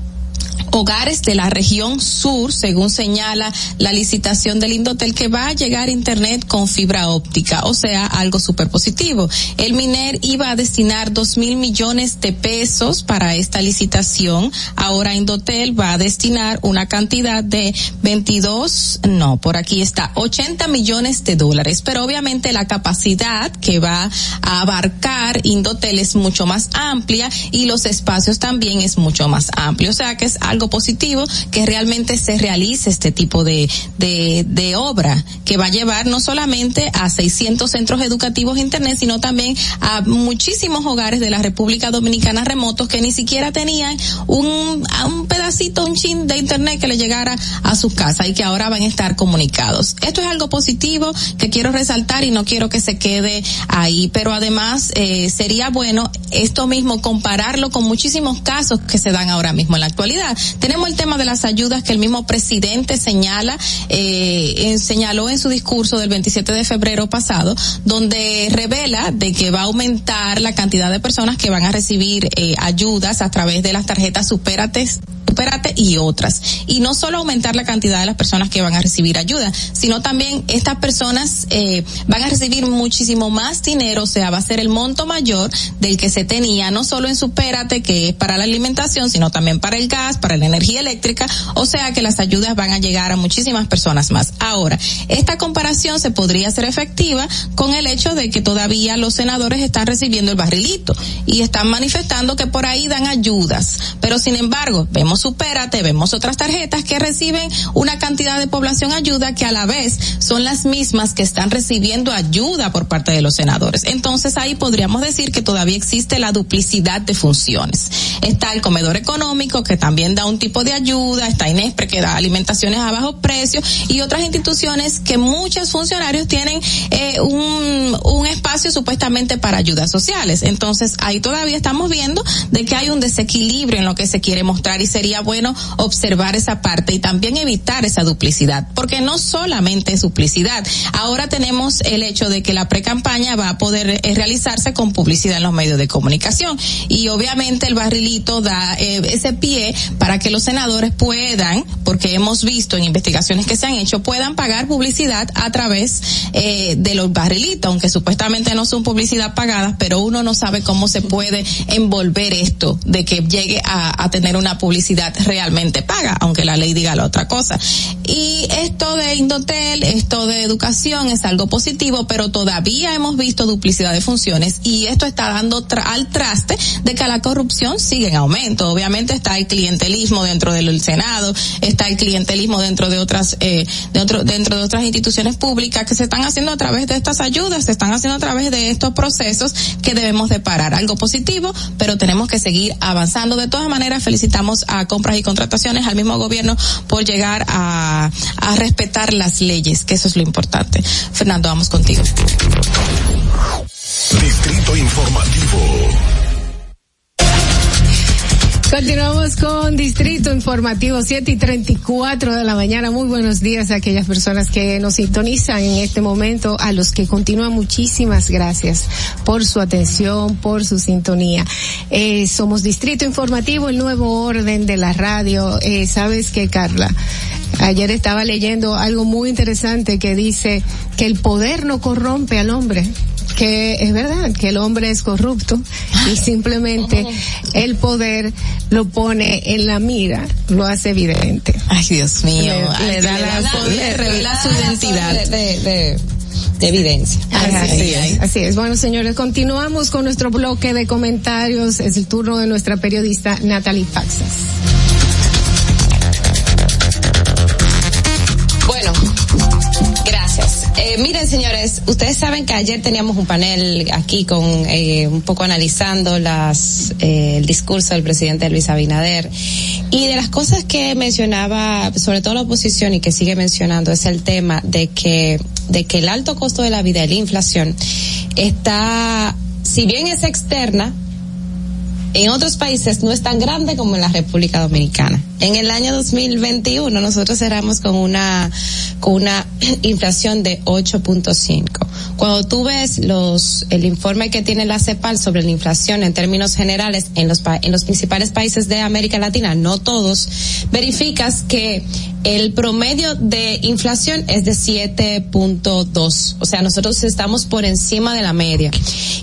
hogares de la región sur, según señala la licitación del Indotel, que va a llegar internet con fibra óptica, o sea, algo súper positivo. El MINER iba a destinar dos mil millones de pesos para esta licitación. Ahora Indotel va a destinar una cantidad de 22, no, por aquí está, 80 millones de dólares. Pero obviamente la capacidad que va a abarcar Indotel es mucho más amplia y los espacios también es mucho más amplio. O sea que es algo algo positivo que realmente se realice este tipo de, de, de obra que va a llevar no solamente a 600 centros educativos internet, sino también a muchísimos hogares de la República Dominicana remotos que ni siquiera tenían un, un pedacito, un chin de internet que le llegara a sus casas y que ahora van a estar comunicados. Esto es algo positivo que quiero resaltar y no quiero que se quede ahí, pero además eh, sería bueno esto mismo compararlo con muchísimos casos que se dan ahora mismo en la actualidad. Tenemos el tema de las ayudas que el mismo presidente señala, eh, señaló en su discurso del 27 de febrero pasado, donde revela de que va a aumentar la cantidad de personas que van a recibir eh, ayudas a través de las tarjetas Supérate y otras. Y no solo aumentar la cantidad de las personas que van a recibir ayuda, sino también estas personas eh, van a recibir muchísimo más dinero, o sea, va a ser el monto mayor del que se tenía, no solo en Supérate, que es para la alimentación, sino también para el gas, para la energía eléctrica, o sea que las ayudas van a llegar a muchísimas personas más. Ahora, esta comparación se podría hacer efectiva con el hecho de que todavía los senadores están recibiendo el barrilito y están manifestando que por ahí dan ayudas, pero sin embargo, vemos Supérate, vemos otras tarjetas que reciben una cantidad de población ayuda que a la vez son las mismas que están recibiendo ayuda por parte de los senadores. Entonces ahí podríamos decir que todavía existe la duplicidad de funciones. Está el comedor económico que también da un tipo de ayuda, está Inespre que da alimentaciones a bajo precio y otras instituciones que muchos funcionarios tienen eh, un, un espacio supuestamente para ayudas sociales. Entonces ahí todavía estamos viendo de que hay un desequilibrio en lo que se quiere mostrar y sería bueno observar esa parte y también evitar esa duplicidad, porque no solamente es duplicidad. Ahora tenemos el hecho de que la pre-campaña va a poder eh, realizarse con publicidad en los medios de comunicación y obviamente el barrilito da eh, ese pie para que los senadores puedan, porque hemos visto en investigaciones que se han hecho, puedan pagar publicidad a través eh, de los barrilitos, aunque supuestamente no son publicidad pagadas, pero uno no sabe cómo se puede envolver esto de que llegue a, a tener una publicidad realmente paga, aunque la ley diga la otra cosa. Y esto de Indotel, esto de educación es algo positivo, pero todavía hemos visto duplicidad de funciones y esto está dando tra- al traste de que la corrupción sigue en aumento. Obviamente está el clientelismo dentro del Senado, está el clientelismo dentro de otras, eh, dentro de otras instituciones públicas que se están haciendo a través de estas ayudas, se están haciendo a través de estos procesos que debemos de parar. Algo positivo, pero tenemos que seguir avanzando. De todas maneras, felicitamos a compras y contrataciones, al mismo gobierno por llegar a, a respetar las leyes, que eso es lo importante. Fernando, vamos contigo. Distrito Informativo. Continuamos con Distrito Informativo 7 y 34 de la mañana. Muy buenos días a aquellas personas que nos sintonizan en este momento, a los que continúan. Muchísimas gracias por su atención, por su sintonía. Eh, somos Distrito Informativo, el nuevo orden de la radio. Eh, ¿Sabes qué, Carla? Ayer estaba leyendo algo muy interesante que dice que el poder no corrompe al hombre que es verdad que el hombre es corrupto y simplemente el poder lo pone en la mira, lo hace evidente. Ay, Dios mío. Le, le da le la da poder, revela su identidad. De, de, de, de evidencia. Así es, así es. Bueno, señores, continuamos con nuestro bloque de comentarios. Es el turno de nuestra periodista Natalie Faxas. Bueno. Eh, miren, señores, ustedes saben que ayer teníamos un panel aquí con eh, un poco analizando las eh, el discurso del presidente Luis Abinader. Y de las cosas que mencionaba, sobre todo la oposición y que sigue mencionando es el tema de que de que el alto costo de la vida y la inflación está, si bien es externa, en otros países no es tan grande como en la República Dominicana. En el año 2021 nosotros cerramos con una con una inflación de 8.5. Cuando tú ves los el informe que tiene la CEPAL sobre la inflación en términos generales en los en los principales países de América Latina, no todos, verificas que el promedio de inflación es de 7.2. O sea, nosotros estamos por encima de la media.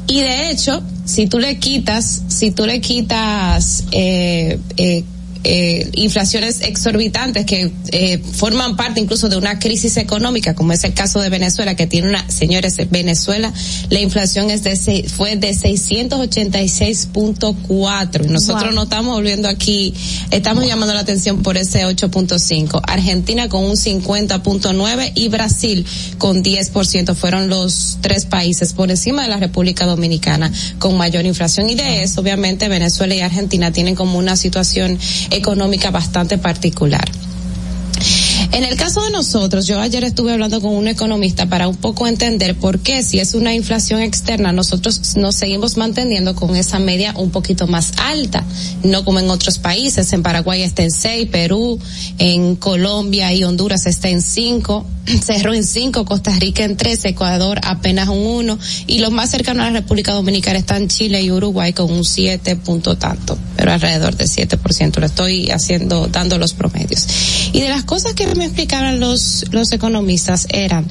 Y de hecho, si tú le quitas, si tú le quitas eh, eh, eh, inflaciones exorbitantes que eh, forman parte incluso de una crisis económica, como es el caso de Venezuela, que tiene una, señores, Venezuela, la inflación es de seis- fue de 686.4 y nosotros Wow. no estamos volviendo aquí, estamos llamando la atención por ese 8.5. Argentina con un 50.9 y Brasil con 10% fueron los tres países por encima de la República Dominicana con mayor inflación. Y de eso obviamente Venezuela y Argentina tienen como una situación económica bastante particular. En el caso de nosotros, yo ayer estuve hablando con un economista para un poco entender por qué si es una inflación externa, nosotros nos seguimos manteniendo con esa media un poquito más alta, no como en otros países. En Paraguay está en 6, Perú, en Colombia y Honduras está en 5, cerró en 5, Costa Rica en 3, Ecuador apenas un 1 y los más cercanos a la República Dominicana están Chile y Uruguay con un 7 punto tanto, pero alrededor del 7%. Lo estoy haciendo, dando los promedios. Y de las cosas que me explicaban los, los economistas eran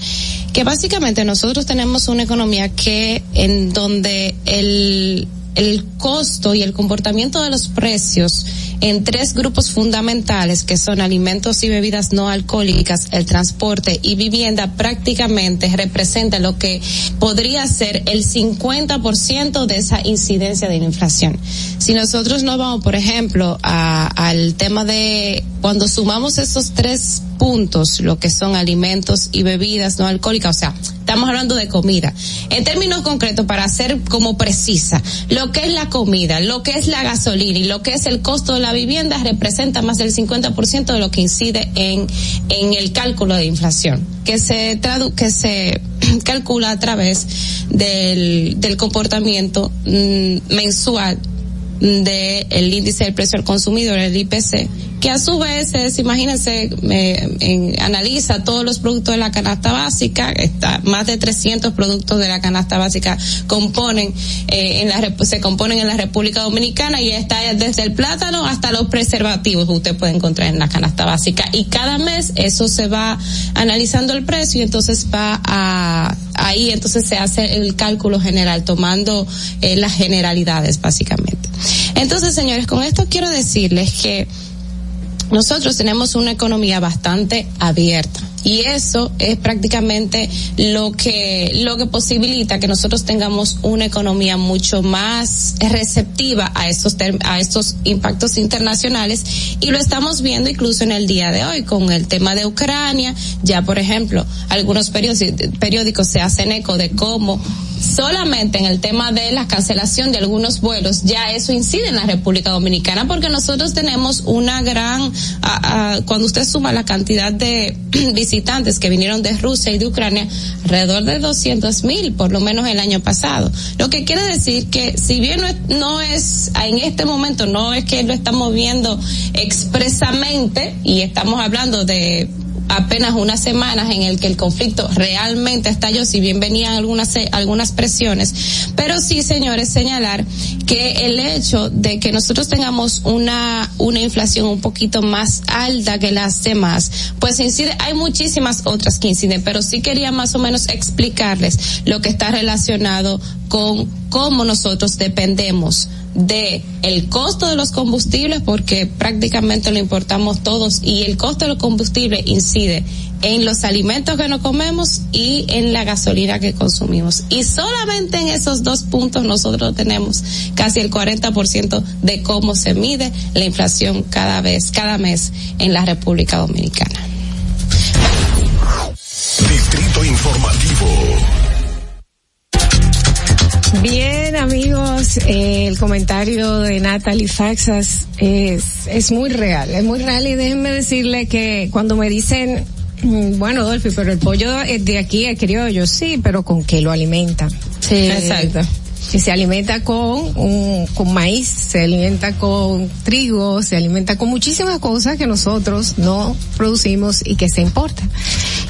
que básicamente nosotros tenemos una economía que en donde el, el costo y el comportamiento de los precios en tres grupos fundamentales que son alimentos y bebidas no alcohólicas, el transporte y vivienda prácticamente representa lo que podría ser el 50% de esa incidencia de la inflación. Si nosotros nos vamos, por ejemplo, a- al tema de cuando sumamos esos tres puntos, lo que son alimentos y bebidas no alcohólicas, o sea, estamos hablando de comida. En términos concretos, para ser como precisa, lo que es la comida, lo que es la gasolina y lo que es el costo de la vivienda representa más del 50% de lo que incide en, en el cálculo de inflación, que se tradu que se calcula a través del, del comportamiento mm, mensual del índice del precio al consumidor, el IPC, que a su vez es, imagínense, eh, en- analiza todos los productos de la canasta básica, está, más de 300 productos de la canasta básica componen, eh, en la, se componen en la República Dominicana y está desde el plátano hasta los preservativos que usted puede encontrar en la canasta básica y cada mes eso se va analizando el precio y entonces va a, ahí entonces se hace el cálculo general tomando eh, las generalidades básicamente. Entonces, señores, con esto quiero decirles que nosotros tenemos una economía bastante abierta y eso es prácticamente lo que lo que posibilita que nosotros tengamos una economía mucho más receptiva a estos a estos impactos internacionales y lo estamos viendo incluso en el día de hoy con el tema de Ucrania. Ya por ejemplo algunos periódicos se hacen eco de cómo solamente en el tema de la cancelación de algunos vuelos, ya eso incide en la República Dominicana porque nosotros tenemos una gran, cuando usted suma la cantidad de visitantes que vinieron de Rusia y de Ucrania, alrededor de 200 mil, por lo menos el año pasado. Lo que quiere decir que si bien no es, no es en este momento, no es que lo estamos viendo expresamente y estamos hablando de apenas unas semanas en el que el conflicto realmente estalló, si bien venían algunas eh, algunas presiones, pero sí, señores, señalar que el hecho de que nosotros tengamos una una inflación un poquito más alta que las demás, pues incide, hay muchísimas otras que inciden, pero sí quería más o menos explicarles lo que está relacionado con cómo nosotros dependemos de el costo de los combustibles porque prácticamente lo importamos todos y el costo del combustible incide en los alimentos que nos comemos y en la gasolina que consumimos. Y solamente en esos dos puntos nosotros tenemos casi el 40% de cómo se mide la inflación cada vez, cada mes en la República Dominicana. Distrito Informativo. Bien, amigos, eh, el comentario de Natalie Faxas es, es muy real, es muy real y déjenme decirle que cuando me dicen, mm, bueno, Dolphy, pero el pollo es de aquí es criollo, sí, pero ¿con qué lo alimentan? Sí. Exacto. Y se alimenta con un, con maíz, se alimenta con trigo, se alimenta con muchísimas cosas que nosotros no producimos y que se importan.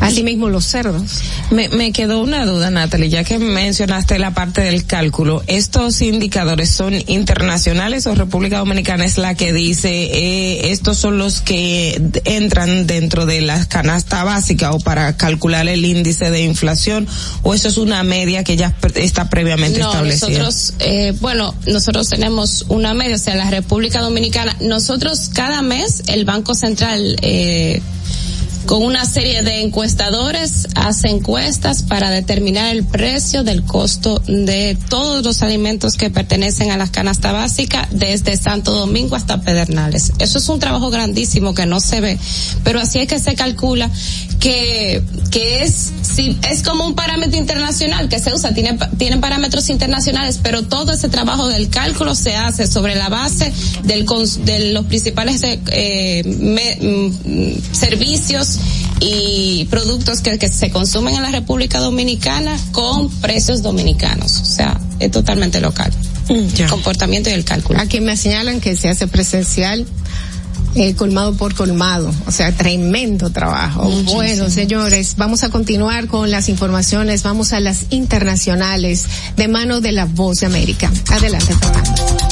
Asimismo los cerdos. Me, me quedó una duda, Natalie, ya que mencionaste la parte del cálculo. ¿Estos indicadores son internacionales o República Dominicana es la que dice eh, estos son los que entran dentro de la canasta básica o para calcular el índice de inflación o eso es una media que ya está previamente No, establecida? Nosotros, eh, bueno, nosotros tenemos una media, o sea, la República Dominicana, nosotros cada mes el Banco Central, eh, con una serie de encuestadores hace encuestas para determinar el precio del costo de todos los alimentos que pertenecen a la canasta básica desde Santo Domingo hasta Pedernales. Eso es un trabajo grandísimo que no se ve, pero así es que se calcula que, que es, si, es como un parámetro internacional que se usa, tiene, tienen parámetros internacionales, pero todo ese trabajo del cálculo se hace sobre la base del, de los principales eh, me- mm, y productos que, que se consumen en la República Dominicana con precios dominicanos. O sea, es totalmente local. Comportamiento y el cálculo. Aquí me señalan que se hace presencial. eh, colmado por colmado, o sea, tremendo trabajo. Muchísimo. Bueno, señores, vamos a continuar con las informaciones, vamos a las internacionales de mano de la voz de América. Adelante, Fernando.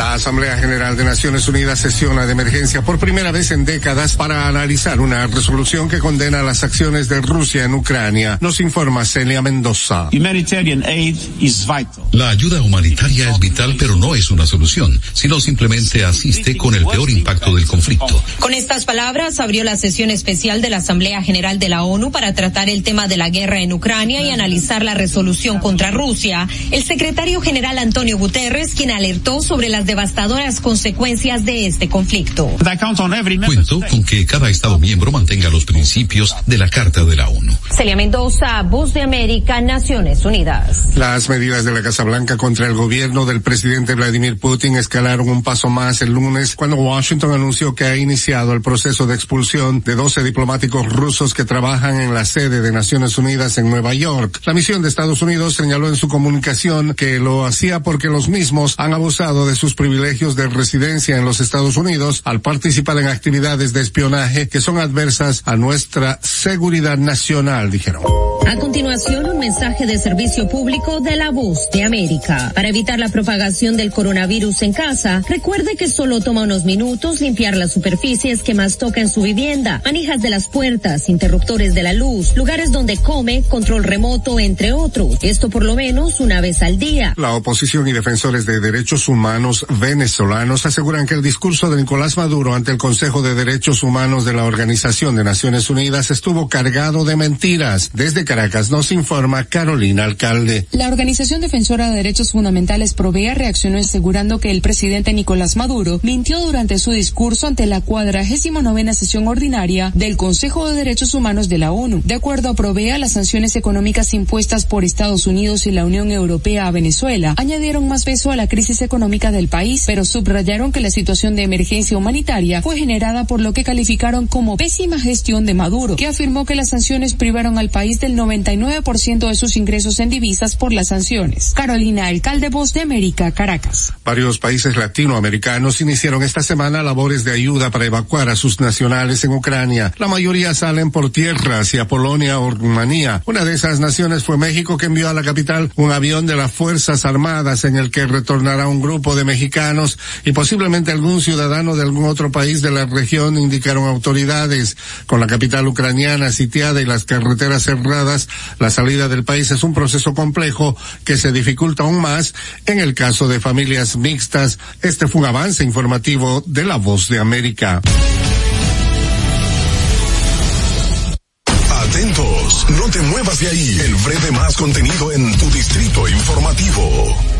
La Asamblea General de Naciones Unidas sesiona de emergencia por primera vez en décadas para analizar una resolución que condena las acciones de Rusia en Ucrania. Nos informa Celia Mendoza. Humanitarian aid is vital. La ayuda humanitaria es vital, pero no es una solución, sino simplemente asiste con el peor impacto del conflicto. Con estas palabras abrió la sesión especial de la Asamblea General de la ONU para tratar el tema de la guerra en Ucrania y analizar la resolución contra Rusia. El secretario general Antonio Guterres, quien alertó sobre las devastadoras consecuencias de este conflicto. Cuento con que cada Estado miembro mantenga los principios de la Carta de la ONU. Celia Mendoza, Voz de América, Naciones Unidas. Las medidas de la Casa Blanca contra el gobierno del presidente Vladimir Putin escalaron un paso más el lunes cuando Washington anunció que ha iniciado el proceso de expulsión de 12 diplomáticos rusos que trabajan en la sede de Naciones Unidas en Nueva York. La misión de Estados Unidos señaló en su comunicación que lo hacía porque los mismos han abusado de sus privilegios de residencia en los Estados Unidos al participar en actividades de espionaje que son adversas a nuestra seguridad nacional, dijeron. A continuación, un mensaje de servicio público de la voz de América. Para evitar la propagación del coronavirus en casa, recuerde que solo toma unos minutos limpiar las superficies que más toca en su vivienda, manijas de las puertas, interruptores de la luz, lugares donde come, control remoto, entre otros. Esto por lo menos una vez al día. La oposición y defensores de derechos humanos venezolanos aseguran que el discurso de Nicolás Maduro ante el Consejo de Derechos Humanos de la Organización de Naciones Unidas estuvo cargado de mentiras. Desde Caracas nos informa Carolina Alcalde. La Organización Defensora de Derechos Fundamentales Provea reaccionó asegurando que el presidente Nicolás Maduro mintió durante su discurso ante la cuadragésima novena sesión ordinaria del Consejo de Derechos Humanos de la ONU. De acuerdo a Provea, las sanciones económicas impuestas por Estados Unidos y la Unión Europea a Venezuela añadieron más peso a la crisis económica del país, pero subrayaron que la situación de emergencia humanitaria fue generada por lo que calificaron como pésima gestión de Maduro, que afirmó que las sanciones privaron al país del 99% de sus ingresos en divisas por las sanciones. Carolina, alcalde Voz de América, Caracas. Varios países latinoamericanos iniciaron esta semana labores de ayuda para evacuar a sus nacionales en Ucrania. La mayoría salen por tierra hacia Polonia o Rumanía. Una de esas naciones fue México que envió a la capital un avión de las Fuerzas Armadas en el que retornará un grupo de mexicanos y posiblemente algún ciudadano de algún otro país de la región, indicaron autoridades. Con la capital ucraniana sitiada y las carreteras cerradas, la salida del país es un proceso complejo que se dificulta aún más en el caso de familias mixtas. Este fue un avance informativo de La Voz de América. Atentos, no te muevas de ahí. El breve más contenido en tu distrito informativo.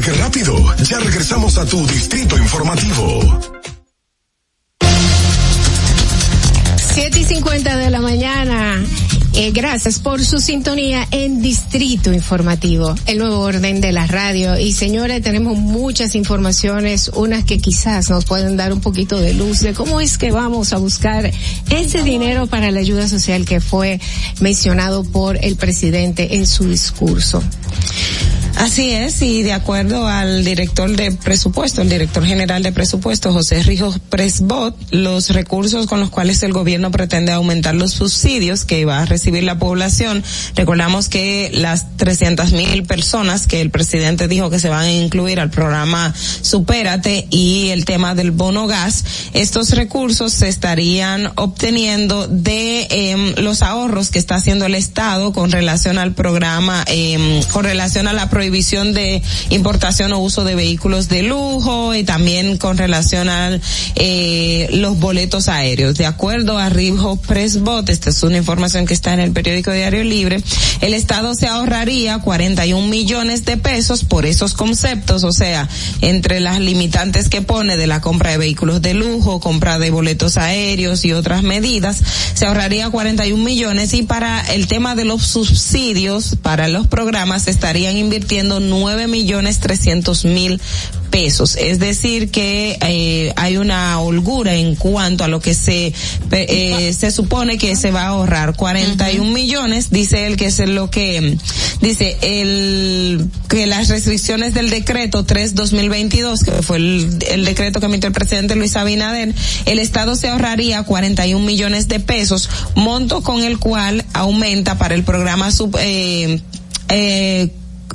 ¿Viste qué rápido? Ya regresamos a tu distrito informativo. 7 y 50 de la mañana. Eh, gracias por su sintonía en Distrito Informativo, el nuevo orden de la radio. Y señores, tenemos muchas informaciones, unas que quizás nos pueden dar un poquito de luz de cómo es que vamos a buscar ese dinero para la ayuda social que fue mencionado por el presidente en su discurso. Así es, y de acuerdo al director de presupuesto, el director general de presupuesto, José Rijos Presbot, los recursos con los cuales el gobierno pretende aumentar los subsidios que va a recibir la población, recordamos que las 300 mil personas que el presidente dijo que se van a incluir al programa Supérate y el tema del bono gas, estos recursos se estarían obteniendo de eh, los ahorros que está haciendo el Estado con relación al programa, eh, con relación a la prohibición de importación o uso de vehículos de lujo y también con relación a eh, los boletos aéreos. De acuerdo a Rijo Pressbot, esta es una información que está en el periódico Diario Libre, el Estado se ahorraría 41 millones de pesos por esos conceptos, o sea, entre las limitantes que pone de la compra de vehículos de lujo, compra de boletos aéreos y otras medidas, se ahorraría 41 millones y para el tema de los subsidios para los programas estarían invirtiendo 9 millones 300 mil pesos. Es decir, que eh, hay una holgura en cuanto a lo que se eh, se supone que se va a ahorrar. 41 millones, dice él que es lo que dice el que las restricciones del decreto 3-2022, que fue el, el decreto que emitió el presidente Luis Abinader, el Estado se ahorraría 41 millones de pesos, monto con el cual aumenta para el programa sub, eh, eh,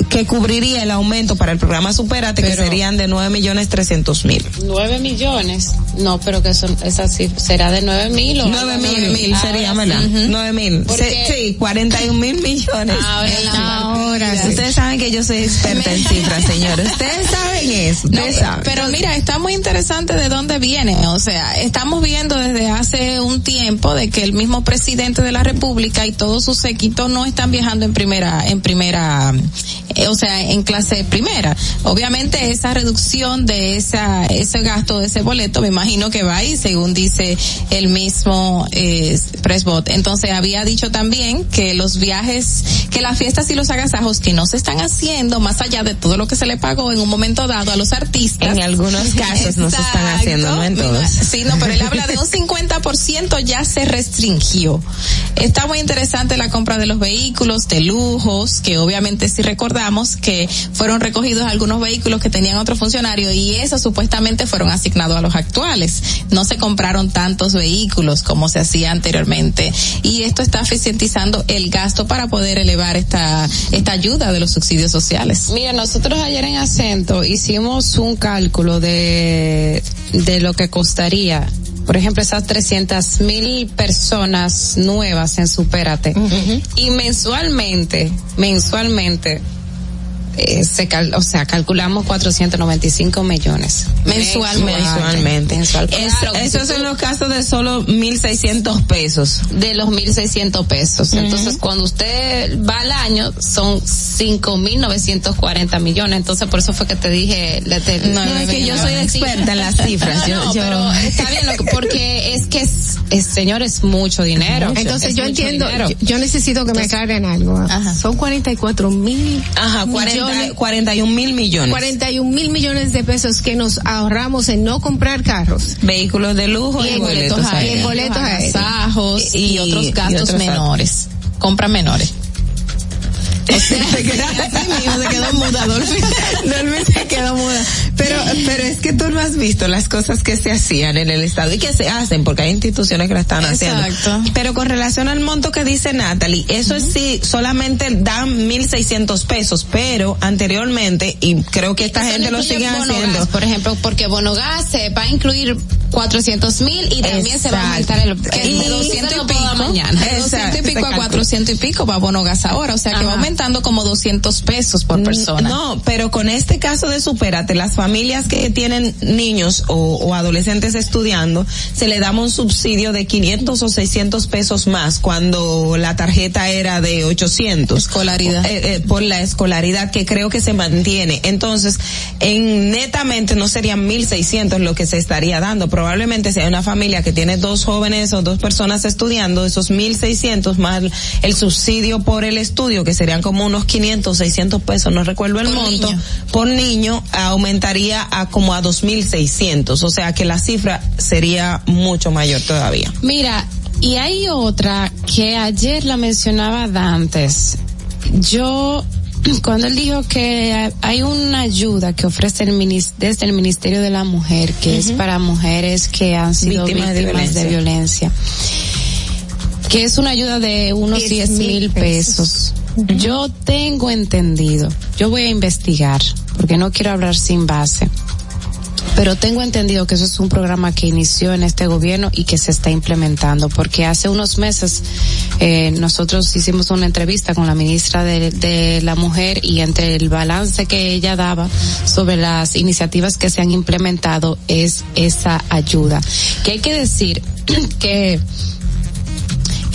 que cubriría el aumento para el programa Superate, que serían de nueve millones trescientos mil. Nueve millones, no, pero que son, esa cifra, será de nueve mil o nueve mil, mil sería, ¿verdad? Nueve mil, sí, cuarenta y un mil millones. Ahora, ustedes saben que yo soy experta en cifras, señores. Ustedes saben eso, ustedes saben. Pero mira, está muy interesante de dónde viene, o sea, estamos viendo desde hace un tiempo de que el mismo presidente de la República y todos sus séquitos no están viajando en primera, en primera eh, o sea, en clase primera. Obviamente esa reducción de esa, ese gasto de ese boleto, me imagino que va ahí, según dice el mismo eh, Pressbot. Entonces había dicho también que los viajes, que las fiestas y los agasajos que no se están haciendo, más allá de todo lo que se le pagó en un momento dado a los artistas. En algunos casos no se están haciendo, no en todos. Sí, no, pero él habla de un 50% ya se restringió. Está muy interesante la compra de los vehículos de lujos, que obviamente si recordamos que fueron recogidos algunos vehículos que tenían otro funcionario y esos supuestamente fueron asignados a los actuales. No se compraron tantos vehículos como se hacía anteriormente y esto está eficientizando el gasto para poder elevar esta esta ayuda de los subsidios sociales. Mira, nosotros ayer en Acento hicimos un cálculo de de lo que costaría por ejemplo, esas 300 mil personas nuevas en Supérate. Y mensualmente, mensualmente, eh, se cal, o sea, calculamos 495 millones mensualmente. Mensualmente. Eso, es en los casos de solo 1.600 pesos. De los 1.600 pesos. Entonces, cuando usted va al año, son 5.940 millones. Entonces, por eso fue que te dije... no, es que yo soy experta en las cifras. no, pero está bien, porque es que, es, es, señor, es mucho dinero. Entonces, yo entiendo, yo, necesito que me carguen algo. Ajá. Son 44 mil Ajá, 41 mil millones. 41 mil millones de pesos que nos ahorramos en no comprar carros. Vehículos de lujo y, boletos, aéreos. Y boletos aéreos. Y, otros gastos menores. Compras menores. O sea, se quedó, se quedó muda, Dolphy. se quedó muda. Pero, pero es que tú no has visto las cosas que se hacían en el Estado y que se hacen, porque hay instituciones que la están haciendo. Pero con relación al monto que dice Natalie, eso es sí, solamente dan mil seiscientos pesos, pero anteriormente, y creo que esta gente lo sigue haciendo. por ejemplo, porque Bonogas se va a incluir cuatrocientos mil y también se va a aumentar el, que y de 200 y pico mañana. De 200 y pico a 400 y pico va Bonogas ahora, o sea que va aumentando como 200 pesos por persona. No, pero con este caso de Superate, las familias que tienen niños o, o, adolescentes estudiando, se le daba un subsidio de 500 o 600 pesos más cuando la tarjeta era de 800. Escolaridad. Eh, eh, por la escolaridad que creo que se mantiene. Entonces, en netamente no serían 1600 lo que se estaría dando. Probablemente si hay una familia que tiene dos jóvenes o dos personas estudiando, esos 1600 más el subsidio por el estudio, que serían como unos 500, 600 pesos, no recuerdo el monto, por niño aumentaría a como a 2600, o sea que la cifra sería mucho mayor todavía. Mira, y hay otra que ayer la mencionaba Dantes. Yo cuando él dijo que hay una ayuda que ofrece el desde el Ministerio de la Mujer, que es para mujeres que han sido víctimas, de, violencia. que es una ayuda de unos 10 mil pesos. Yo tengo entendido, yo voy a investigar, porque no quiero hablar sin base, Pero tengo entendido que eso es un programa que inició en este gobierno y que se está implementando, porque hace unos meses eh, nosotros hicimos una entrevista con la ministra de, de la Mujer y entre el balance que ella daba sobre las iniciativas que se han implementado es esa ayuda. Que hay que decir que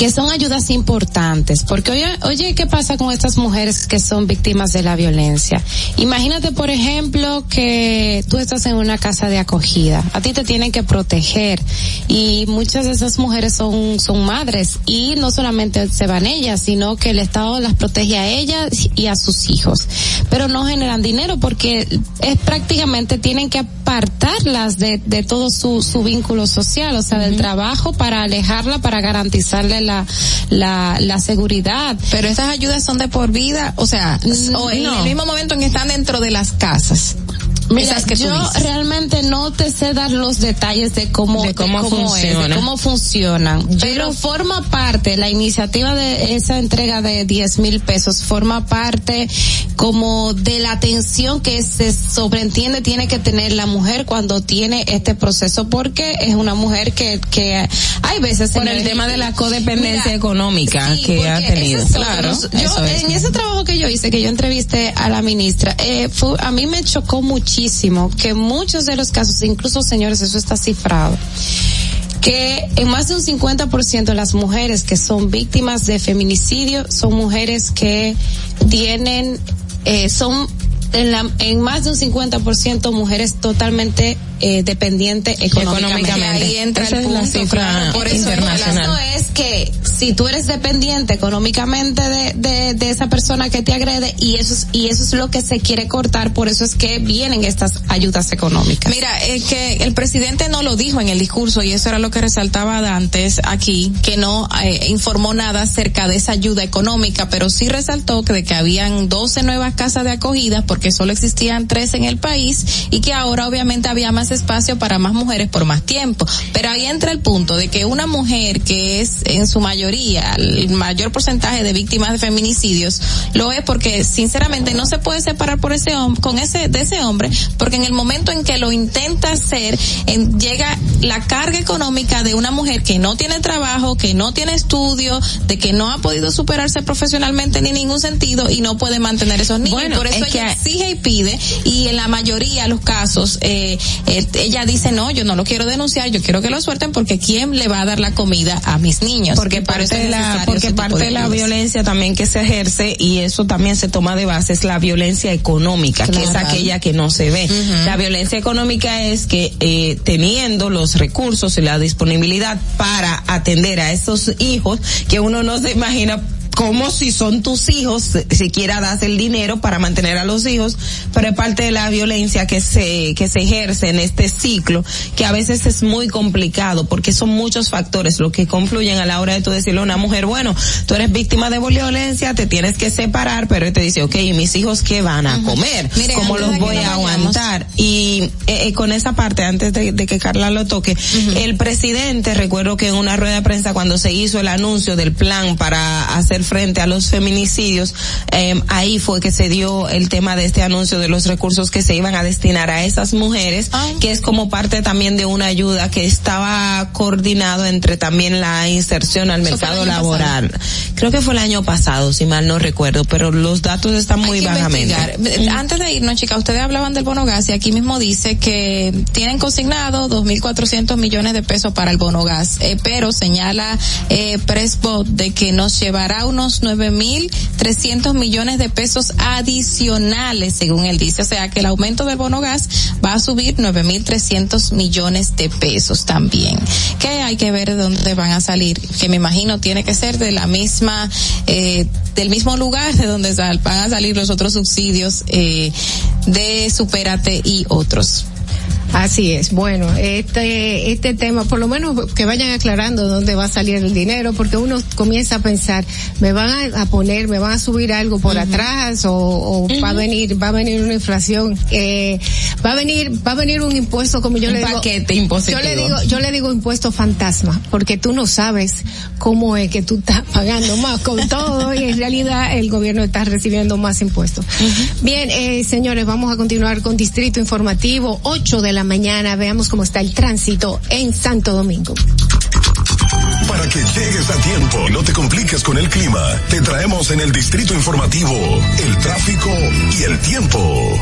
que son ayudas importantes, porque oye, oye, ¿qué pasa con estas mujeres que son víctimas de la violencia? Imagínate, por ejemplo, que tú estás en una casa de acogida, a ti te tienen que proteger. Y muchas de esas mujeres son, son madres. Y no solamente se van ellas, sino que el Estado las protege a ellas y a sus hijos, pero no generan dinero porque es prácticamente tienen que apartarlas de, de todo su, su vínculo social, o sea, del trabajo para alejarla, para garantizarle la, la, la seguridad. Pero estas ayudas son de por vida, o sea, o en No. el mismo momento en que están dentro de las casas. Mira, Esas que tú yo realmente no te sé dar los detalles de cómo, De cómo funciona. de cómo funcionan. Pero forma parte, la iniciativa de esa entrega de 10 mil pesos forma parte como de la atención que se sobreentiende tiene que tener la mujer cuando tiene este proceso porque es una mujer que, que hay veces Por en el tema de la codependencia económica Sí, que ha tenido. es Claro. Yo, es. en ese trabajo que yo hice, que yo entrevisté a la ministra, eh, fue, a mí me chocó muchísimo que muchos de los casos, incluso señores, eso está cifrado, que en más de un 50% de las mujeres que son víctimas de feminicidio son mujeres que tienen, eh, son en, la, en más de un 50% mujeres totalmente eh, dependientes económicamente. Económicamente. Ahí entra Esa el es la punto, cifra claro. Por eso internacional. eso es que si tú eres dependiente económicamente de, de, de esa persona que te agrede y eso es, y eso es lo que se quiere cortar, por eso es que vienen estas ayudas económicas. Mira, es que el presidente no lo dijo en el discurso y eso era lo que resaltaba antes aquí, que no eh, informó nada acerca de esa ayuda económica, pero sí resaltó que de que habían 12 nuevas casas de acogida porque solo existían tres en el país y que ahora obviamente había más espacio para más mujeres por más tiempo. Pero ahí entra el punto de que una mujer que es en su mayoría el mayor porcentaje de víctimas de feminicidios lo es porque sinceramente no se puede separar por ese hombre con ese de ese hombre porque en el momento en que lo intenta hacer en- llega la carga económica de una mujer que no tiene trabajo, que no tiene estudio, de que no ha podido superarse profesionalmente ni en ningún sentido y no puede mantener esos niños. Bueno, por eso es ella que- exige y pide y en la mayoría de los casos eh, eh, ella dice no, yo no lo quiero denunciar, yo quiero que lo suelten porque quién le va a dar la comida a mis niños. porque parte de la porque parte de la violencia también que se ejerce y eso también se toma de base es la violencia económica que es aquella que no se ve. La violencia económica es que eh, teniendo los recursos y la disponibilidad para atender a esos hijos que uno no se imagina como si son tus hijos, siquiera das el dinero para mantener a los hijos, pero es parte de la violencia que se, que se ejerce en este ciclo, que a veces es muy complicado, porque son muchos factores los que confluyen a la hora de tú decirle a una mujer, bueno, tú eres víctima de violencia, te tienes que separar, pero él te dice, ok, ¿y mis hijos qué van a comer? Mire, ¿Cómo los voy a vayamos. aguantar? Y eh, eh, con esa parte, antes de, de que Carla lo toque, el presidente, recuerdo que en una rueda de prensa cuando se hizo el anuncio del plan para hacer frente a los feminicidios, eh, ahí fue que se dio el tema de este anuncio de los recursos que se iban a destinar a esas mujeres, que es como parte también de una ayuda que estaba coordinado entre también la inserción al mercado laboral. Creo que fue el año pasado, si mal no recuerdo, pero los datos están muy vagamente. investigar. Antes de irnos, chicas, ustedes hablaban del bono gas y aquí mismo dice que tienen consignado 2.400 millones de pesos para el bono gas, eh, pero señala eh, Presbot de que nos llevará unos 9.300 millones de pesos adicionales, según él dice. O sea, que el aumento del bono gas va a subir 9.300 millones de pesos también. Que hay que ver de dónde van a salir, que me imagino tiene que ser de la misma, eh, del mismo lugar de donde van a salir los otros subsidios eh, de Supérate y otros. Así es. Bueno, este este tema, por lo menos que vayan aclarando dónde va a salir el dinero, porque uno comienza a pensar, me van a, poner, me van a subir algo por atrás o, o va a venir, va a venir una inflación, eh, va a venir, va a venir un impuesto como yo Un le digo. paquete impositivo. Yo le digo, yo le digo impuesto fantasma, porque tú no sabes cómo es que tú estás pagando más con todo y en realidad el gobierno está recibiendo más impuestos. Bien, eh, señores, vamos a continuar con Distrito Informativo, 8 de la la mañana. Veamos cómo está el tránsito en Santo Domingo. Para que llegues a tiempo y no te compliques con el clima, te traemos en el distrito informativo el tráfico y el tiempo.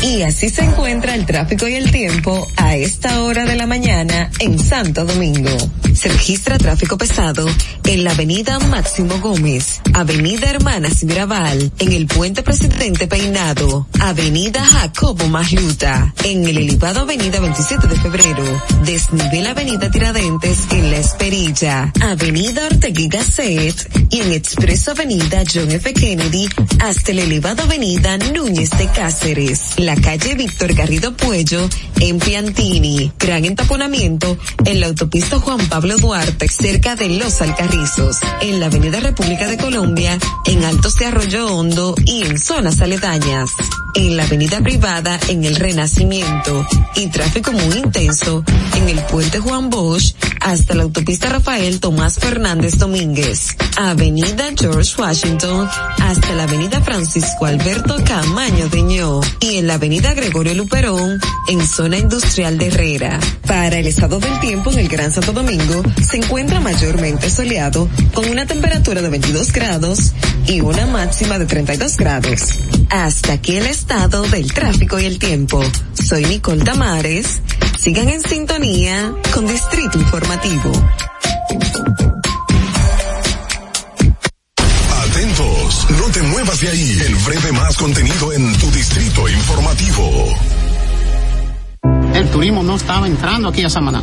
Y así se encuentra el tráfico y el tiempo a esta hora de la mañana en Santo Domingo. Se registra tráfico pesado en la avenida Máximo Gómez, avenida Hermanas Mirabal, en el puente Presidente Peinado, avenida Jacobo Magluta, en el elevado avenida 27 de febrero, desnivel avenida Tiradentes en La Esperilla, avenida Ortegui Gasset y en expreso avenida John F. Kennedy hasta el elevado avenida Núñez de Cáceres la calle Víctor Garrido Puello en Piantini. Gran entaponamiento en la autopista Juan Pablo Duarte cerca de Los Alcarrizos. En la avenida República de Colombia en Altos de Arroyo Hondo y en zonas aledañas. En la avenida privada en el Renacimiento y tráfico muy intenso en el puente Juan Bosch hasta la autopista Rafael Tomás Fernández Domínguez. Avenida George Washington hasta la avenida Francisco Alberto Camaño Deñó y en la avenida Gregorio Luperón, en zona industrial de Herrera. Para el estado del tiempo en el Gran Santo Domingo, se encuentra mayormente soleado, con una temperatura de 22 grados y una máxima de 32 grados. Hasta aquí el estado del tráfico y el tiempo. Soy Nicole Tamares. Sigan en sintonía con Distrito Informativo. No te muevas de ahí. El breve más contenido en tu distrito informativo. El turismo no estaba entrando aquí a Samaná.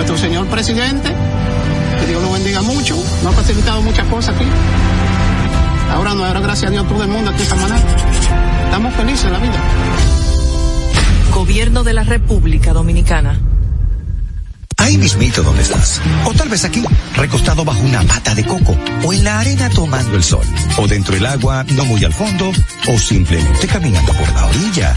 Nuestro señor presidente, que Dios lo bendiga mucho, nos ha facilitado muchas cosas aquí. Ahora no, ahora gracias a Dios todo el mundo aquí esta manera. Estamos felices en la vida. Gobierno de la República Dominicana. Ahí mismito donde estás. O tal vez aquí, recostado bajo una mata de coco. O en la arena tomando el sol. O dentro del agua, no muy al fondo. O simplemente caminando por la orilla.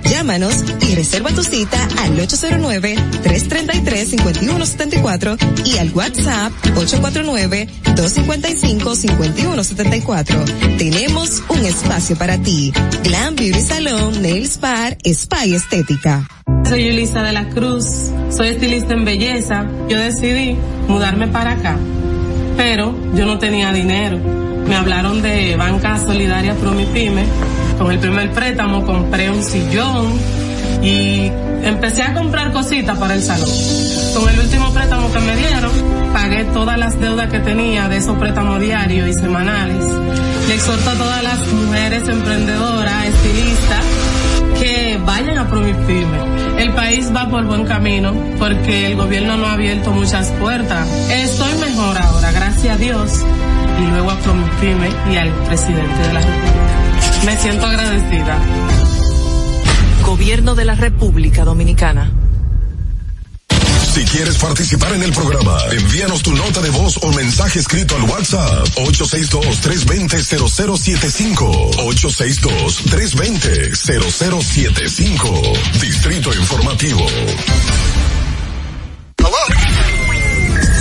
Llámanos y reserva tu cita al 809-333-5174 y al WhatsApp 849-255-5174. Tenemos un espacio para ti. Glam Beauty Salon, Nails Bar, Spa y Estética. Soy Yulisa de la Cruz, soy estilista en belleza. Yo decidí mudarme para acá, pero yo no tenía dinero. Me hablaron de Banca Solidaria Promipyme. Con el primer préstamo compré un sillón y empecé a comprar cositas para el salón. Con el último préstamo que me dieron, pagué todas las deudas que tenía de esos préstamos diarios y semanales. Le exhorto a todas las mujeres emprendedoras, estilistas, que vayan a Promipyme. El país va por buen camino porque el gobierno no ha abierto muchas puertas. Estoy mejor ahora, gracias a Dios, y luego a Promipyme y al presidente de la República. Me siento agradecida. Gobierno de la República Dominicana. Si quieres participar en el programa, envíanos tu nota de voz o mensaje escrito al WhatsApp 862-320-0075. 862-320-0075. Distrito Informativo.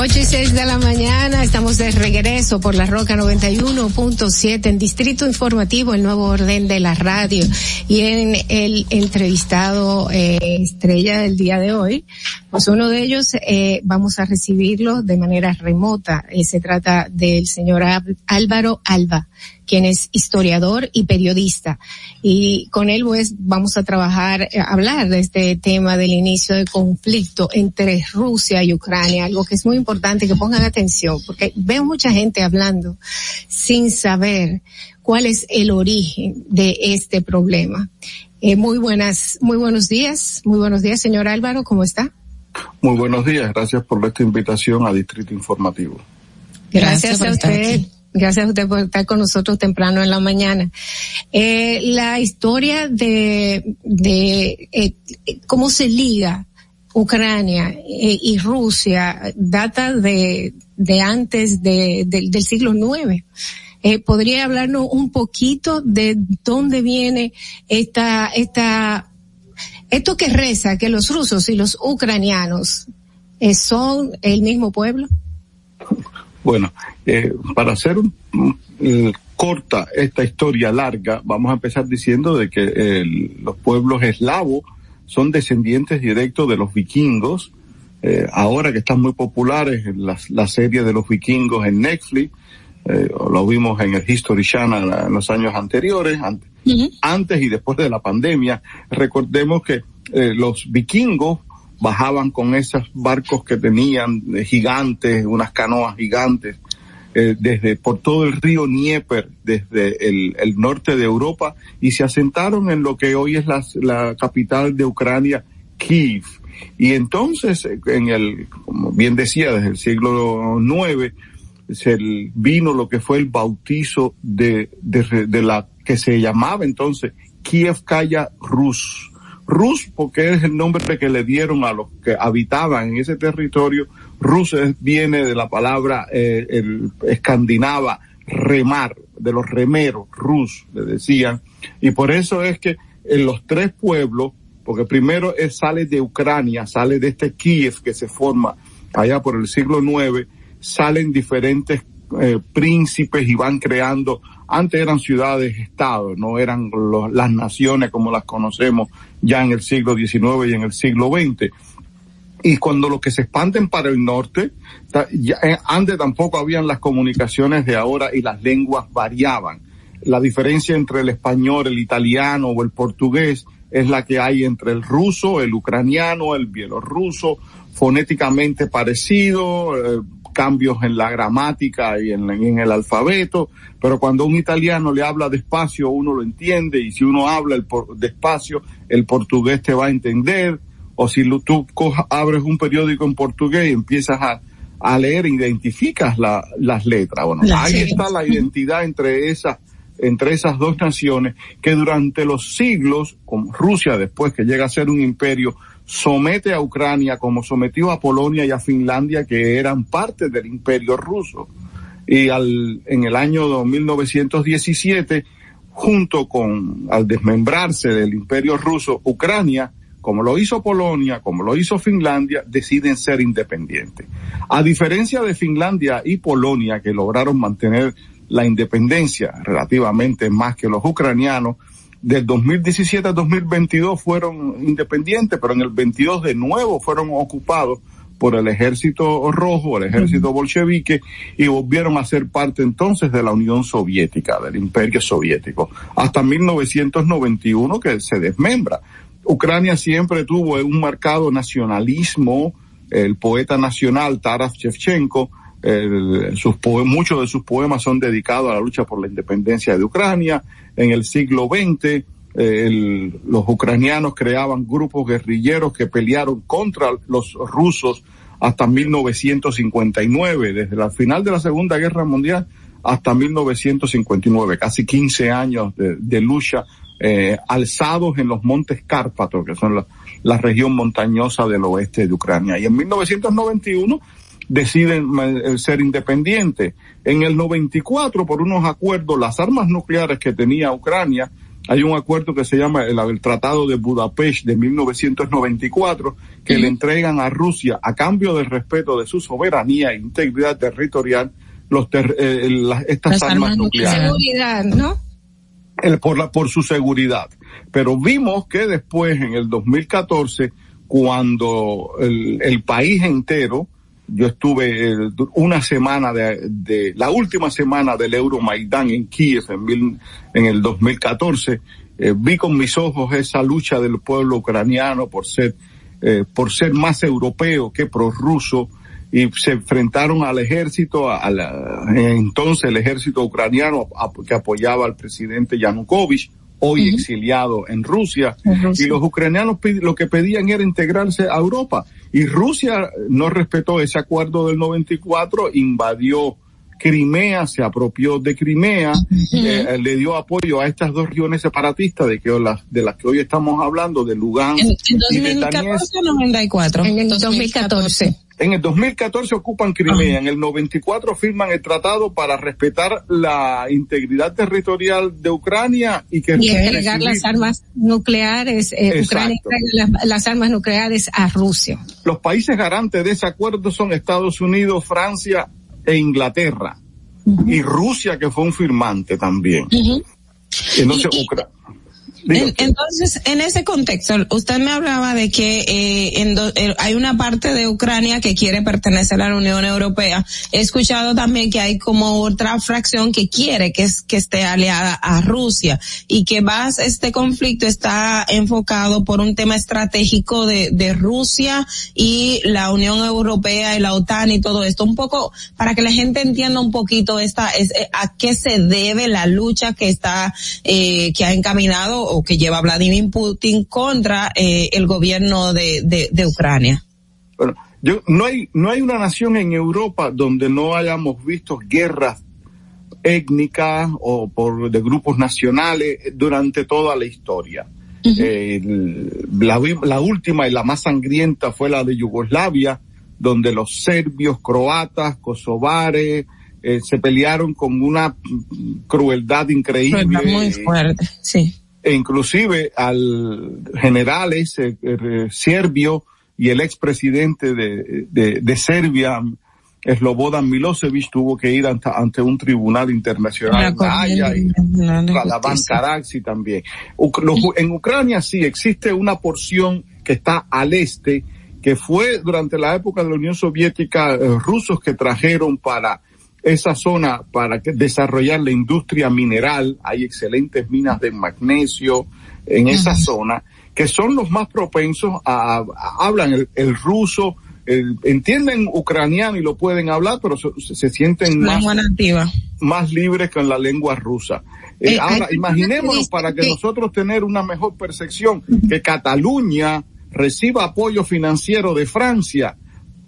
8 y 6 de la mañana, estamos de regreso por la Roca 91.7 en Distrito Informativo, el nuevo orden de la radio. Y en el entrevistado eh, estrella del día de hoy, pues uno de ellos eh, vamos a recibirlo de manera remota. Eh, se trata del señor Álvaro Alba quien es historiador y periodista. Y con él pues vamos a trabajar, a hablar de este tema del inicio del conflicto entre Rusia y Ucrania, algo que es muy importante que pongan atención, porque veo mucha gente hablando sin saber cuál es el origen de este problema. Eh, muy buenas, muy buenos días, muy buenos días, señor Álvaro, ¿cómo está? Muy buenos días, gracias por esta invitación a Distrito Informativo. Gracias, gracias a usted. Gracias a usted por estar con nosotros temprano en la mañana. Eh, la historia de, de eh, cómo se liga Ucrania eh, y Rusia data de, de antes de, de, del siglo IX. Eh, ¿Podría hablarnos un poquito de dónde viene esta, esta, esto que reza que los rusos y los ucranianos eh, son el mismo pueblo? Bueno, eh, para hacer un, corta esta historia larga, vamos a empezar diciendo de que los pueblos eslavos son descendientes directos de los vikingos, eh, ahora que están muy populares en la, la, serie de los vikingos en Netflix, eh, lo vimos en el History Channel en los años anteriores, antes, uh -huh. antes y después de la pandemia, recordemos que eh, los vikingos bajaban con esos barcos que tenían eh, gigantes, unas canoas gigantes, eh, desde por todo el río Dnieper, desde el, el, norte de Europa, y se asentaron en lo que hoy es la, la capital de Ucrania, Kiev. Y entonces, en el, como bien decía, desde el siglo IX, se vino lo que fue el bautizo de, de, la que se llamaba entonces Kiev Kaya Rus Rus, porque es el nombre que le dieron a los que habitaban en ese territorio. Rus viene de la palabra eh, el, escandinava remar, de los remeros, Rus, le decían. Y por eso es que en los tres pueblos, porque primero es, sale de Ucrania, sale de este Kiev que se forma allá por el siglo IX, salen diferentes eh, príncipes y van creando antes eran ciudades estados, no eran los, las naciones como las conocemos ya en el siglo XIX y en el siglo XX. Y cuando los que se expanden para el norte, eh, antes tampoco habían las comunicaciones de ahora y las lenguas variaban. La diferencia entre el español, el italiano o el portugués es la que hay entre el ruso, el ucraniano, el bielorruso, fonéticamente parecido, eh, cambios en la gramática y en, en, el alfabeto, pero cuando un italiano le habla despacio uno lo entiende y si uno habla el por, despacio el portugués te va a entender o si tú coja, abres un periódico en portugués y empiezas a, a leer identificas la, las letras. Bueno, la ahí está la identidad entre esas entre esas dos naciones que durante los siglos, como Rusia después que llega a ser un imperio, somete a Ucrania como sometió a Polonia y a Finlandia que eran parte del imperio ruso. Y al, en el año 1917, junto con, al desmembrarse del imperio ruso, Ucrania, como lo hizo Polonia, como lo hizo Finlandia, deciden ser independientes. A diferencia de Finlandia y Polonia, que lograron mantener la independencia relativamente más que los ucranianos, del 2017 al 2022 fueron independientes, pero en el 22 de nuevo fueron ocupados por el ejército rojo, el ejército bolchevique, y volvieron a ser parte entonces de la Unión Soviética, del Imperio Soviético, hasta 1991 que se desmembra. Ucrania siempre tuvo un marcado nacionalismo, el poeta nacional Taras Shevchenko, sus muchos de sus poemas son dedicados a la lucha por la independencia de Ucrania. En el siglo XX, los ucranianos creaban grupos guerrilleros que pelearon contra los rusos hasta 1959, desde la final de la Segunda Guerra Mundial hasta 1959, casi 15 años de, lucha eh, alzados en los montes Cárpatos, que son la, la, región montañosa del oeste de Ucrania. Y en 1991 deciden eh, ser independientes. En el 94, por unos acuerdos, las armas nucleares que tenía Ucrania, hay un acuerdo que se llama el, Tratado de Budapest de 1994, que le entregan a Rusia, a cambio del respeto de su soberanía e integridad territorial, los eh, estas armas, nucleares. Seguridad, ¿no? El, por, la, por su seguridad. Pero vimos que después, en el 2014, cuando el, el país entero, yo estuve eh, una semana de, la última semana del Euromaidán en Kiev en, en el 2014. Eh, vi con mis ojos esa lucha del pueblo ucraniano por ser, eh, por ser más europeo que prorruso y se enfrentaron al ejército, a la, entonces el ejército ucraniano que apoyaba al presidente Yanukovych hoy exiliado en Rusia, y los ucranianos lo que pedían era integrarse a Europa. Y Rusia no respetó ese acuerdo del 94, invadió Crimea, se apropió de Crimea, eh, le dio apoyo a estas dos regiones separatistas de que las de las que hoy estamos hablando, de Lugansk en, y de 94. En el 2014. En el 2014 ocupan Crimea, en el 94 firman el tratado para respetar la integridad territorial de Ucrania y que y entregar las armas nucleares, eh, Ucrania entrega las, armas nucleares a Rusia. Los países garantes de ese acuerdo son Estados Unidos, Francia e Inglaterra. Y Rusia que fue un firmante también. Entonces, Ucrania entonces, en ese contexto, usted me hablaba de que eh, eh, hay una parte de Ucrania que quiere pertenecer a la Unión Europea. He escuchado también que hay como otra fracción que quiere que, es, que esté aliada a Rusia y que más este conflicto está enfocado por un tema estratégico de, de Rusia y la Unión Europea y la OTAN y todo esto. Un poco para que la gente entienda un poquito esta, es, eh, a qué se debe la lucha que está, eh, que ha encaminado que lleva Vladimir Putin contra eh, el gobierno de, de, Ucrania. Bueno, yo, no hay, no hay una nación en Europa donde no hayamos visto guerras étnicas o por de grupos nacionales durante toda la historia. Eh, la, la, última y la más sangrienta fue la de Yugoslavia, donde los serbios, croatas, kosovares, eh, se pelearon con una crueldad increíble. Muy fuerte, sí e inclusive al generales eh, serbio y el expresidente de, de, de Serbia, Slobodan Milosevic tuvo que ir ante, un tribunal internacional y Karadzic también. en Ucrania sí existe una porción que está al este, que fue durante la época de la Unión Soviética eh, rusos que trajeron para esa zona para desarrollar la industria mineral. Hay excelentes minas de magnesio en esa zona que son los más propensos a, hablan el, ruso, entienden ucraniano y lo pueden hablar, pero se, sienten más, más libres con la lengua rusa. Eh, eh, ahora, imaginémonos para que nosotros tener una mejor percepción que Cataluña reciba apoyo financiero de Francia.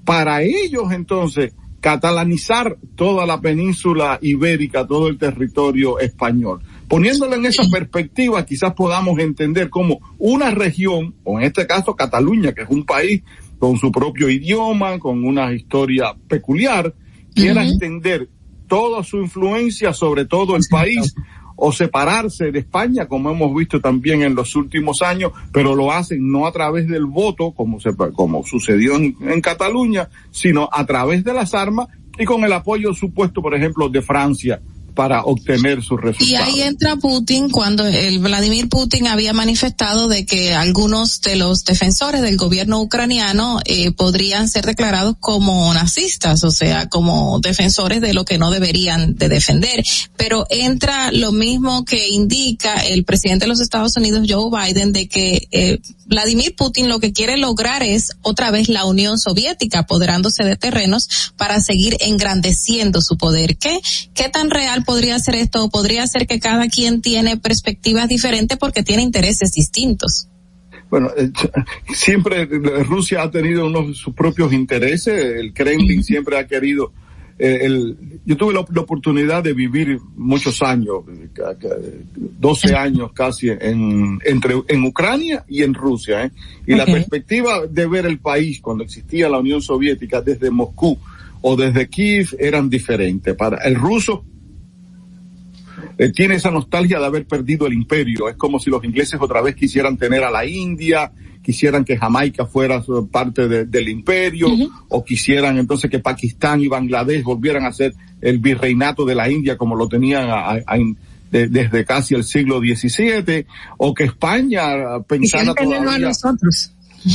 Para ellos entonces catalanizar toda la península ibérica, todo el territorio español. Poniéndolo en esa perspectiva, quizás podamos entender cómo una región, o en este caso Cataluña, que es un país con su propio idioma, con una historia peculiar, quiera entender toda su influencia sobre todo el país o separarse de España, como hemos visto también en los últimos años, pero lo hacen no a través del voto, como, se, como sucedió en, en Cataluña, sino a través de las armas y con el apoyo supuesto, por ejemplo, de Francia para obtener sus resultados. Y ahí entra Putin cuando el Vladimir Putin había manifestado de que algunos de los defensores del gobierno ucraniano eh, podrían ser declarados como nazistas, o sea, como defensores de lo que no deberían de defender. Pero entra lo mismo que indica el presidente de los Estados Unidos, Joe Biden, de que eh, Vladimir Putin lo que quiere lograr es otra vez la Unión Soviética, apoderándose de terrenos para seguir engrandeciendo su poder. ¿Qué, qué tan real podría ser esto? Podría ser que cada quien tiene perspectivas diferentes porque tiene intereses distintos. Bueno, eh, siempre Rusia ha tenido unos sus propios intereses. El Kremlin siempre ha querido eh, el, yo tuve la, oportunidad de vivir muchos años, 12 años casi en, entre, en Ucrania y en Rusia, ¿eh? y la perspectiva de ver el país cuando existía la Unión Soviética desde Moscú o desde Kiev eran diferentes. Para el ruso eh, tiene esa nostalgia de haber perdido el imperio. Es como si los ingleses otra vez quisieran tener a la India, quisieran que Jamaica fuera parte del imperio, o quisieran entonces que Pakistán y Bangladesh volvieran a ser el virreinato de la India como lo tenían desde casi el siglo XVII, o que España pensara todavía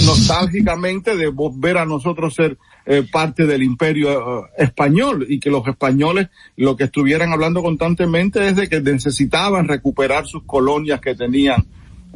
nostálgicamente de ver a nosotros ser eh, parte del imperio eh, español y que los españoles lo que estuvieran hablando constantemente es de que necesitaban recuperar sus colonias que tenían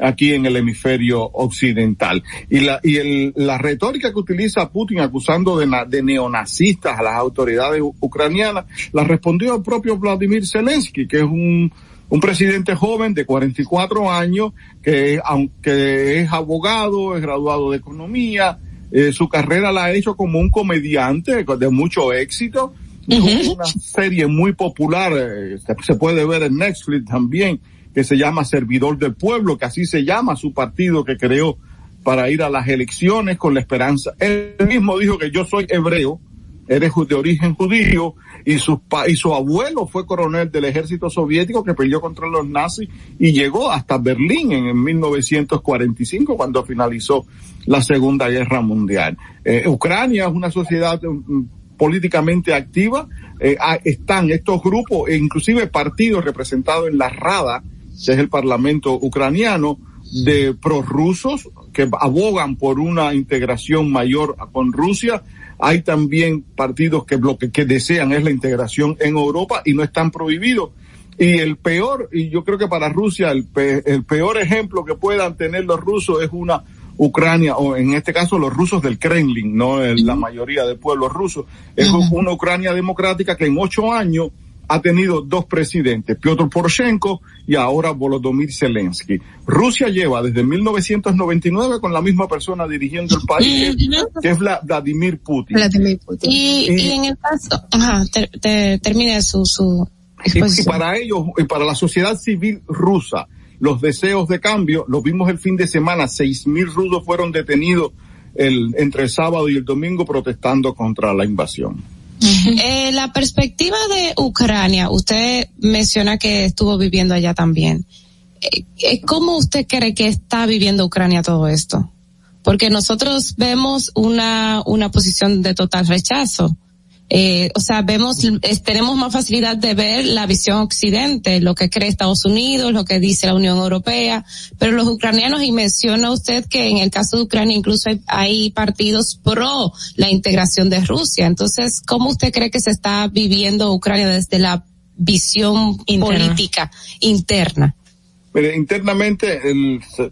aquí en el hemisferio occidental. Y la, y el, la retórica que utiliza Putin acusando de, de neonazistas a las autoridades ucranianas, la respondió el propio Vladimir Zelensky, que es un, un presidente joven de 44 años que aunque es abogado, es graduado de economía, eh, su carrera la ha hecho como un comediante de mucho éxito. Una serie muy popular, eh, se puede ver en Netflix también, que se llama Servidor del Pueblo, que así se llama su partido que creó para ir a las elecciones con la esperanza. Él mismo dijo que yo soy hebreo, eres de origen judío, y su, y su abuelo fue coronel del ejército soviético que peleó contra los nazis y llegó hasta Berlín en, 1945 cuando finalizó la Segunda Guerra Mundial. Eh, Ucrania es una sociedad mm, políticamente activa, eh, están estos grupos e inclusive partidos representados en la Rada, que es el Parlamento ucraniano, de prorrusos que abogan por una integración mayor con Rusia. Hay también partidos que, lo que, desean es la integración en Europa y no están prohibidos. Y el peor, y yo creo que para Rusia el, el peor ejemplo que puedan tener los rusos es una Ucrania, o en este caso los rusos del Kremlin, no la mayoría del pueblo ruso, es una Ucrania democrática que en ocho años ha tenido dos presidentes, Piotr Poroshenko y ahora Volodymyr Zelensky. Rusia lleva desde 1999 con la misma persona dirigiendo el país, que es Vladimir Putin. Y, en el caso, ajá, termine su, su exposición. Y, para ellos, y para la sociedad civil rusa, los deseos de cambio, lo vimos el fin de semana, seis mil rusos fueron detenidos el, entre el sábado y el domingo protestando contra la invasión. Eh, la perspectiva de Ucrania, usted menciona que estuvo viviendo allá también. Eh, eh, ¿Cómo usted cree que está viviendo Ucrania todo esto? Porque nosotros vemos una, una posición de total rechazo eh, o sea, vemos, tenemos más facilidad de ver la visión occidente, lo que cree Estados Unidos, lo que dice la Unión Europea, pero los ucranianos, y menciona usted que en el caso de Ucrania incluso hay, partidos pro la integración de Rusia. Entonces, ¿cómo usted cree que se está viviendo Ucrania desde la visión política interna? Pero internamente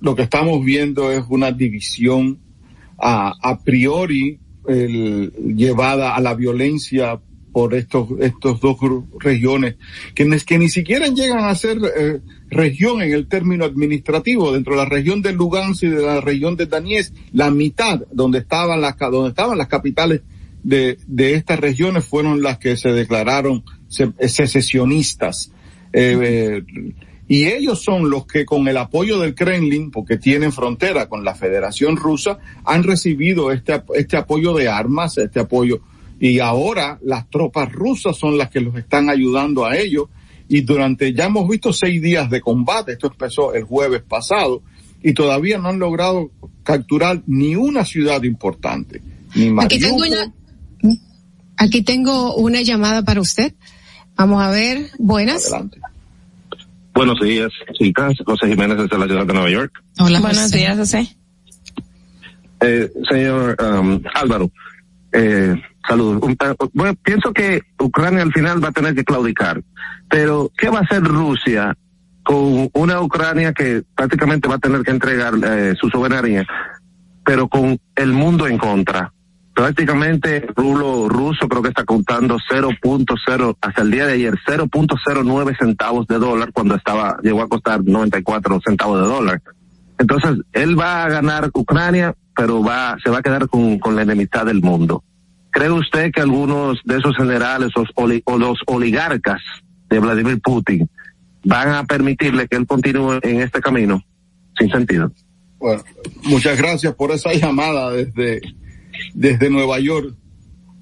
lo que estamos viendo es una división a, a priori el, llevada a la violencia por estos estos dos regiones que, que ni siquiera llegan a ser eh, región en el término administrativo. Dentro de la región de Lugansk y de la región de Donetsk la mitad donde estaban las donde estaban las capitales de, de estas regiones fueron las que se declararon secesionistas. Eh, eh, y ellos son los que con el apoyo del Kremlin, porque tienen frontera con la Federación Rusa, han recibido este, este apoyo de armas, este apoyo. Y ahora las tropas rusas son las que los están ayudando a ellos. Y durante, ya hemos visto seis días de combate, esto empezó el jueves pasado, y todavía no han logrado capturar ni una ciudad importante. Ni Aquí tengo una, aquí tengo una llamada para usted. Vamos a ver, buenas. Buenos días, chicas. José Jiménez desde la ciudad de Nueva York. Hola, buenos días, José. Eh, señor um, Álvaro, eh, saludos. Bueno, pienso que Ucrania al final va a tener que claudicar, pero ¿qué va a hacer Rusia con una Ucrania que prácticamente va a tener que entregar eh, su soberanía, pero con el mundo en contra? Prácticamente el rublo ruso creo que está contando 0.0 hasta el día de ayer 0.09 centavos de dólar cuando estaba llegó a costar 94 centavos de dólar. Entonces él va a ganar Ucrania, pero va se va a quedar con, con la enemistad del mundo. ¿Cree usted que algunos de esos generales o los oligarcas de Vladimir Putin van a permitirle que él continúe en este camino sin sentido? Bueno, muchas gracias por esa llamada desde desde Nueva York.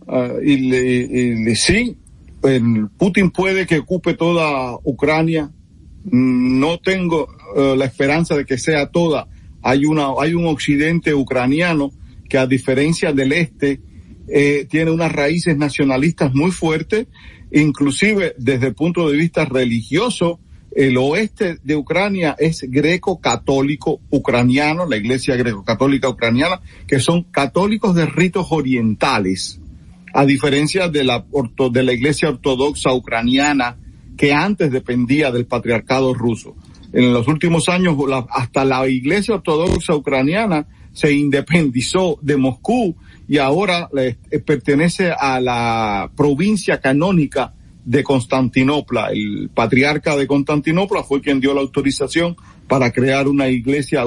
Ah, y, le, sí, Putin puede que ocupe toda Ucrania. No tengo eh, la esperanza de que sea toda. Hay una, hay un occidente ucraniano que a diferencia del este eh, tiene unas raíces nacionalistas muy fuertes, inclusive desde el punto de vista religioso el oeste de Ucrania es greco-católico ucraniano, la iglesia greco-católica ucraniana, que son católicos de ritos orientales, a diferencia de la, iglesia ortodoxa ucraniana, que antes dependía del patriarcado ruso. En los últimos años, hasta la iglesia ortodoxa ucraniana se independizó de Moscú y ahora pertenece a la provincia canónica de Constantinopla. El patriarca de Constantinopla fue quien dio la autorización para crear una iglesia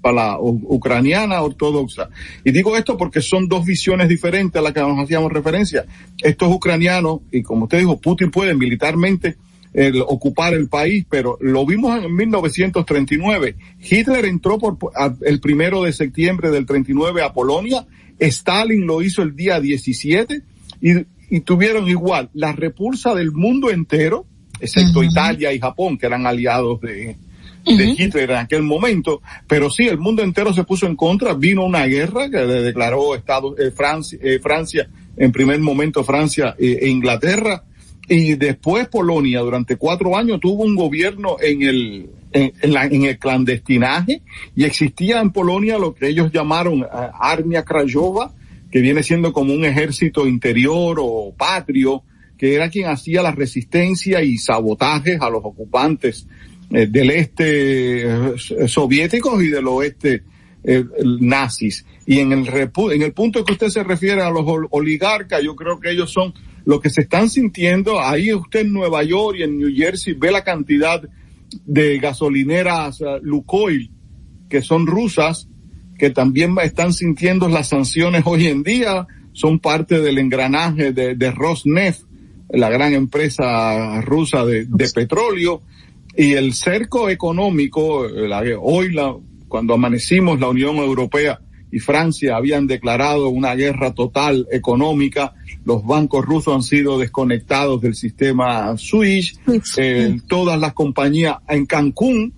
para la ucraniana ortodoxa. Y digo esto porque son dos visiones diferentes a las que nos hacíamos referencia. Estos ucranianos, y como usted dijo, Putin puede militarmente ocupar el país, pero lo vimos en 1939. Hitler entró por, el primero de septiembre del 39 a Polonia, Stalin lo hizo el día 17 y y tuvieron igual la repulsa del mundo entero, excepto Italia y Japón, que eran aliados de, Hitler en aquel momento, pero sí, el mundo entero se puso en contra, vino una guerra que declaró Estados, eh, Francia, eh, Francia, en primer momento Francia eh, e Inglaterra, y después Polonia durante cuatro años tuvo un gobierno en el, en, en el clandestinaje, y existía en Polonia lo que ellos llamaron Armia Krajowa, que viene siendo como un ejército interior o patrio, que era quien hacía la resistencia y sabotajes a los ocupantes eh, del este eh, soviéticos y del oeste eh, nazis. Y en el, en el punto que usted se refiere a los oligarcas, yo creo que ellos son los que se están sintiendo. Ahí usted en Nueva York y en New Jersey ve la cantidad de gasolineras Lukoil que son rusas que también están sintiendo las sanciones hoy en día, son parte del engranaje de, de Rosneft, la gran empresa rusa de, petróleo, y el cerco económico, hoy la, cuando amanecimos la Unión Europea y Francia habían declarado una guerra total económica, los bancos rusos han sido desconectados del sistema SWIFT, eh, todas las compañías en Cancún,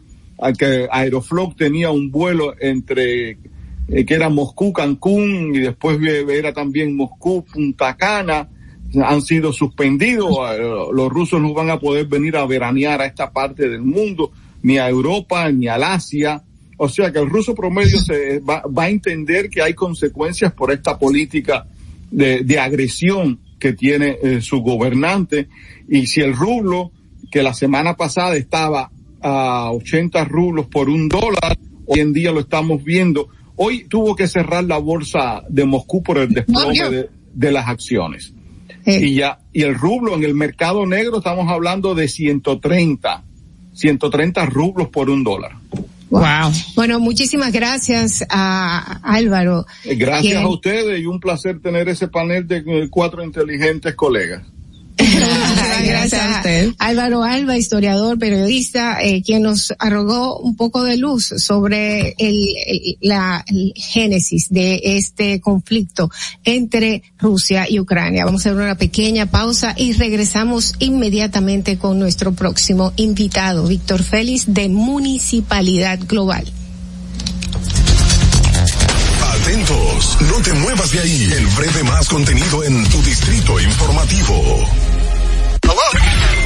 que Aeroflot tenía un vuelo entre eh, que era Moscú, Cancún y después era también Moscú, Punta Cana, han sido suspendidos. Eh, los rusos no van a poder venir a veranear a esta parte del mundo, ni a Europa, ni al Asia. O sea que el ruso promedio se va, a entender que hay consecuencias por esta política de, agresión que tiene eh, su gobernante. Y si el rublo, que la semana pasada estaba a 80 rublos por un dólar, hoy en día lo estamos viendo. Hoy tuvo que cerrar la bolsa de Moscú por el desplome de, las acciones. Y ya, y el rublo en el mercado negro estamos hablando de 130, 130 rublos por un dólar. Wow. Bueno, muchísimas gracias a Álvaro. Gracias a ustedes y un placer tener ese panel de eh, cuatro inteligentes colegas. Gracias, a usted. Álvaro Alba, historiador, periodista, eh, quien nos arrogó un poco de luz sobre el, la génesis de este conflicto entre Rusia y Ucrania. Vamos a hacer una pequeña pausa y regresamos inmediatamente con nuestro próximo invitado, Víctor Félix de Municipalidad Global. Atentos, no te muevas de ahí. El breve más contenido en tu distrito informativo. Hello?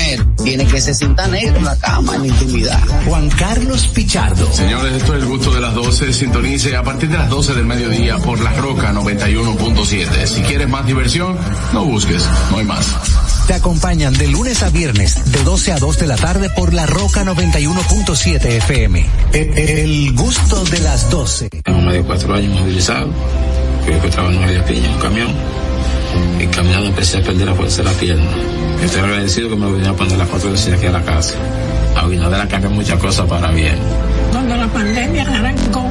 tiene que se sienta negro en la cama, en la intimidad. Juan Carlos Pichardo. Señores, esto es el gusto de las 12. Sintonice a partir de las 12 del mediodía por La Roca 91.7. Si quieres más diversión, no busques, no hay más. Te acompañan de lunes a viernes, de 12 a 2 de la tarde por La Roca 91.7 FM. El, el gusto de las 12. Tengo más de cuatro años movilizado. Yo encontraba en media piña un camión. Y caminando empecé a perder la fuerza de la pierna. Estoy agradecido que me venía a poner las cuatro veces aquí a la casa. A Abinader ha cambiado muchas cosas para bien. Cuando la pandemia arrancó,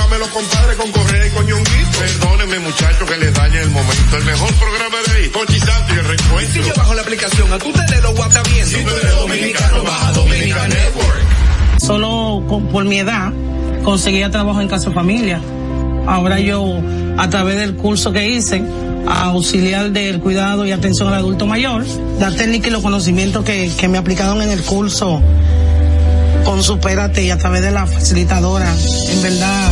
de los compadres con Correa y con Ñonguito. Perdónenme muchachos que les dañe el momento. El mejor programa de ahí, Conchi Santo y el reencuentro. Si yo bajo la aplicación, a tu tele lo WhatsApp viendo. Si tú eres dominicano, baja Dominica Network. Solo con- por mi edad conseguía trabajo en casa familia. Ahora yo, a través del curso que hice, auxiliar del cuidado y atención al adulto mayor, la técnica y los conocimientos que, que me aplicaron en el curso con Supérate y a través de la facilitadora, en verdad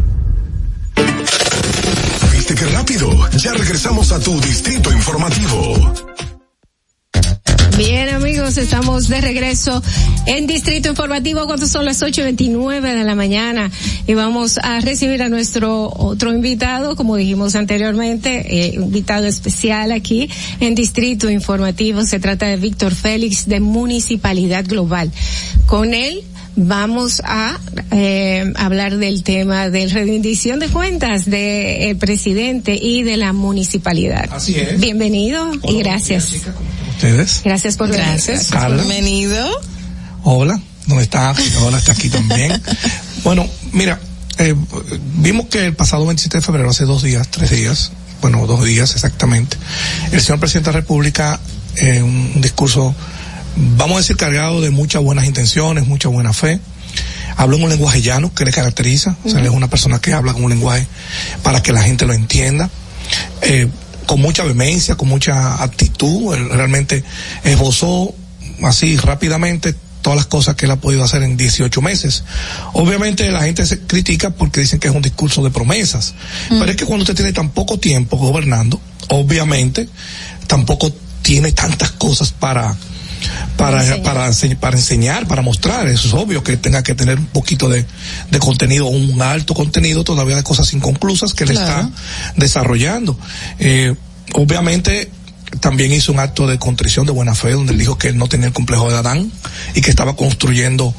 ¿Viste qué rápido? Ya regresamos a tu Distrito Informativo. Bien amigos, estamos de regreso en Distrito Informativo cuando son las 8.29 de la mañana y vamos a recibir a nuestro otro invitado, como dijimos anteriormente, eh, invitado especial aquí en Distrito Informativo. Se trata de Víctor Félix de Municipalidad Global. Con él vamos a eh, hablar del tema de rendición de cuentas del presidente y de la municipalidad. Así es. Bienvenido y gracias. ustedes. Gracias por venir. Gracias. Carla. Bienvenido. Hola, ¿dónde está? Hola, está aquí también. bueno, mira, eh, vimos que el pasado 27 de febrero, hace dos días, tres días, bueno, dos días exactamente, el señor presidente de la República, eh, un, un discurso, vamos a decir, cargado de muchas buenas intenciones, mucha buena fe, habló en un lenguaje llano que le caracteriza, o sea, él es una persona que habla con un lenguaje para que la gente lo entienda. Eh, con mucha vehemencia, con mucha actitud, él realmente esbozó así rápidamente todas las cosas que él ha podido hacer en 18 meses. Obviamente la gente se critica porque dicen que es un discurso de promesas, pero es que cuando usted tiene tan poco tiempo gobernando, obviamente tampoco tiene tantas cosas para para, para, enseñar. para enseñar, para mostrar. Eso es obvio que tenga que tener un poquito de, de contenido, un alto contenido todavía de cosas inconclusas que le está desarrollando. Eh, obviamente también hizo un acto de contrición de buena fe donde él dijo que él no tenía el complejo de Adán y que estaba construyendo,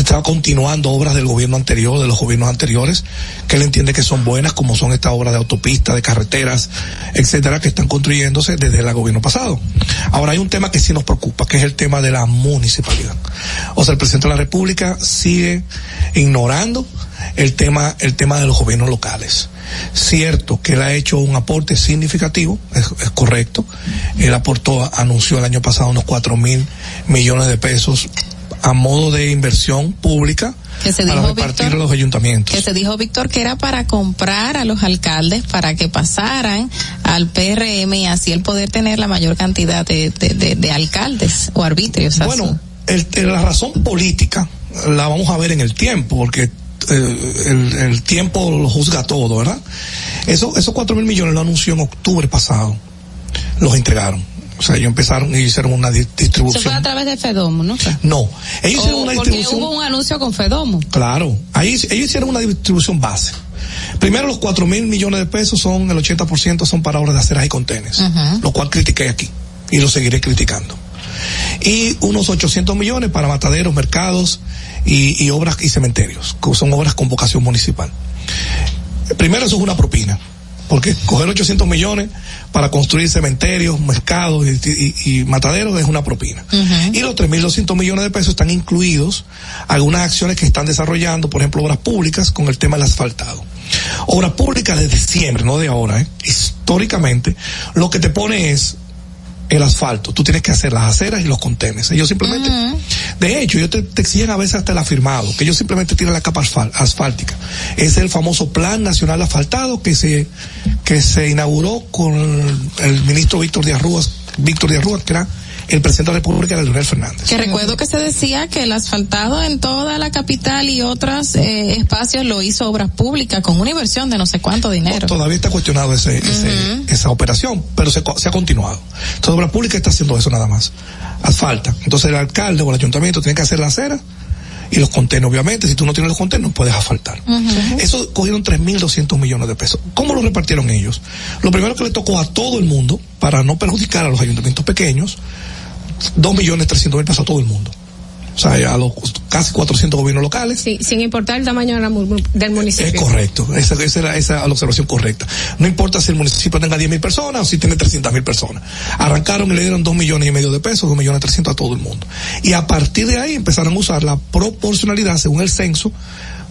estaba continuando obras del gobierno anterior, de los gobiernos anteriores, que él entiende que son buenas, como son estas obras de autopistas, de carreteras, etcétera, que están construyéndose desde el gobierno pasado. Ahora hay un tema que sí nos preocupa, que es el tema de la municipalidad. O sea, el presidente de la República sigue ignorando el tema, el tema de los gobiernos locales. Cierto que él ha hecho un aporte significativo, es, es correcto. Él aportó, anunció el año pasado unos cuatro mil millones de pesos a modo de inversión pública que se para repartir Víctor, a los ayuntamientos. que se dijo Víctor que era para comprar a los alcaldes para que pasaran al PRM y así el poder tener la mayor cantidad de, de, de, de alcaldes o arbitrios. Bueno, el- el- la razón política la vamos a ver en el tiempo, porque eh, el, el tiempo lo juzga todo, ¿verdad? Eso, esos cuatro mil millones lo anunció en octubre pasado. Los entregaron. O sea, ellos empezaron y hicieron una di- Eso fue distribución. a través de Fedomo, ¿no? No, ellos hicieron O una porque distribución. hubo un anuncio con Fedomo. Claro, ahí ellos hicieron una distribución base. Primero los cuatro mil millones de pesos son, el 80% son para obras de aceras y contenes, lo cual critiqué aquí y lo seguiré criticando. Y unos 800 millones para mataderos, mercados y, y obras y cementerios, que son obras con vocación municipal. Primero eso es una propina, porque coger 800 millones para construir cementerios, mercados y, y- y mataderos es una propina. Y los 3.200 millones de pesos están incluidos algunas acciones que están desarrollando, por ejemplo, obras públicas con el tema del asfaltado. Obras públicas desde siempre, no de ahora, ¿eh? históricamente, lo que te pone es el asfalto. Tú tienes que hacer las aceras y los contenes. Ellos simplemente, de hecho, ellos te, te exigen a veces hasta el afirmado, que ellos simplemente tiran la capa asfal- asfáltica. Es el famoso Plan Nacional Asfaltado que se, que se inauguró con el, el ministro Víctor Díaz Rúas, Víctor Díaz Rúas, que era el presidente de la República, era Leonel Fernández. Que recuerdo que se decía que el asfaltado en toda la capital y otros eh, espacios lo hizo obras públicas con una inversión de no sé cuánto dinero. Todavía está cuestionado ese, ese- esa operación, pero se, se ha continuado. Entonces, Obra Pública está haciendo eso nada más. Asfalta. Entonces, el alcalde o el ayuntamiento tiene que hacer la acera y los contenes, obviamente. Si tú no tienes los contenes, no puedes asfaltar. Eso cogieron 3.200 millones de pesos. ¿Cómo lo repartieron ellos? Lo primero que le tocó a todo el mundo, para no perjudicar a los ayuntamientos pequeños, 2 millones 300 mil pesos a todo el mundo. O sea, a los casi 400 gobiernos locales. Sí, sin importar el tamaño del municipio. Es correcto, esa, esa era esa la observación correcta. No importa si el municipio tenga 10 mil personas o si tiene 300 mil personas. Arrancaron y le dieron 2 millones y medio de pesos, 2 millones 300 a todo el mundo. Y a partir de ahí empezaron a usar la proporcionalidad según el censo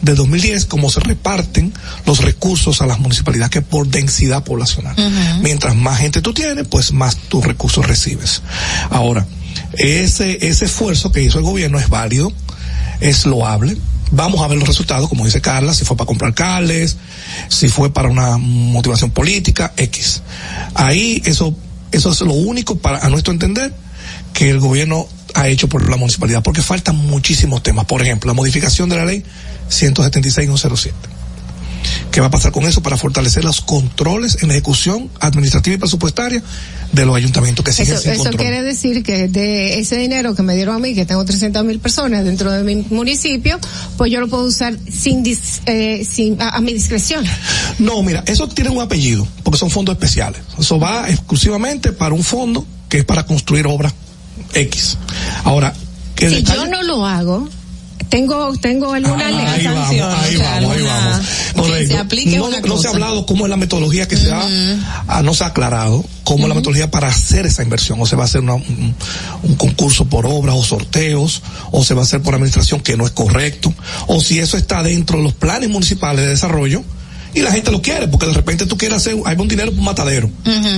de 2010, como se reparten los recursos a las municipalidades que por densidad poblacional. Mientras más gente tú tienes, pues más tus recursos recibes. Ahora, ese, ese esfuerzo que hizo el gobierno es válido, es loable. Vamos a ver los resultados, como dice Carla, si fue para comprar alcaldes, si fue para una motivación política, X. Ahí eso, eso es lo único para, a nuestro entender, que el gobierno ha hecho por la municipalidad, porque faltan muchísimos temas. Por ejemplo, la modificación de la ley 176-107. ¿Qué va a pasar con eso para fortalecer los controles en la ejecución administrativa y presupuestaria de los ayuntamientos que siguen Eso, sin eso control? quiere decir que de ese dinero que me dieron a mí, que tengo 300 mil personas dentro de mi municipio, pues yo lo puedo usar sin, dis- eh, sin a, a mi discreción. No, mira, eso tiene un apellido, porque son fondos especiales. Eso va exclusivamente para un fondo que es para construir obras X. Ahora, que Si detalle- yo no lo hago, tengo tengo alguna ley. Ahí vamos, ahí vamos, ahí vamos. Correcto. se aplique no, una no se ha hablado cómo es la metodología que se ha, ah, no se ha aclarado cómo es la metodología para hacer esa inversión. O se va a hacer una- un, un concurso por obras o sorteos, o se va a hacer por administración que no es correcto, o si eso está dentro de los planes municipales de desarrollo. Y la gente lo quiere, porque de repente tú quieres hacer, hay un dinero por un matadero.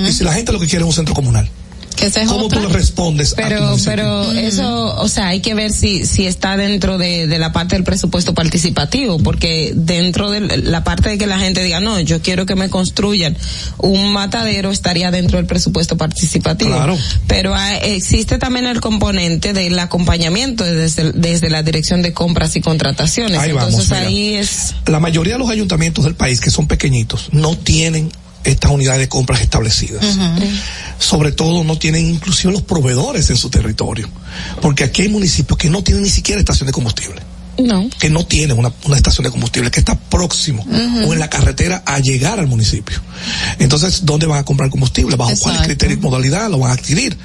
Y si la gente lo que quiere es un centro comunal. Que esa es ¿Cómo otra. tú le respondes a tu Pero, pero eso, o sea, hay que ver si, si está dentro de, de la parte del presupuesto participativo, porque dentro de la parte de que la gente diga, no, yo quiero que me construyan un matadero, estaría dentro del presupuesto participativo. Claro. Pero hay- existe también el componente del acompañamiento desde, desde la dirección de compras y contrataciones. Ahí vamos, Entonces mira. ahí es, La mayoría de los ayuntamientos del país, que son pequeñitos, no tienen estas unidades de compras establecidas. Sobre todo no tienen inclusive los proveedores en su territorio. Porque aquí hay municipios que no tienen ni siquiera estación de combustible. no. que no tienen una, una estación de combustible, que está próximo o en la carretera a llegar al municipio. Entonces, ¿dónde van a comprar combustible? ¿Bajo cuál Exacto. criterio y modalidad lo van a adquirir?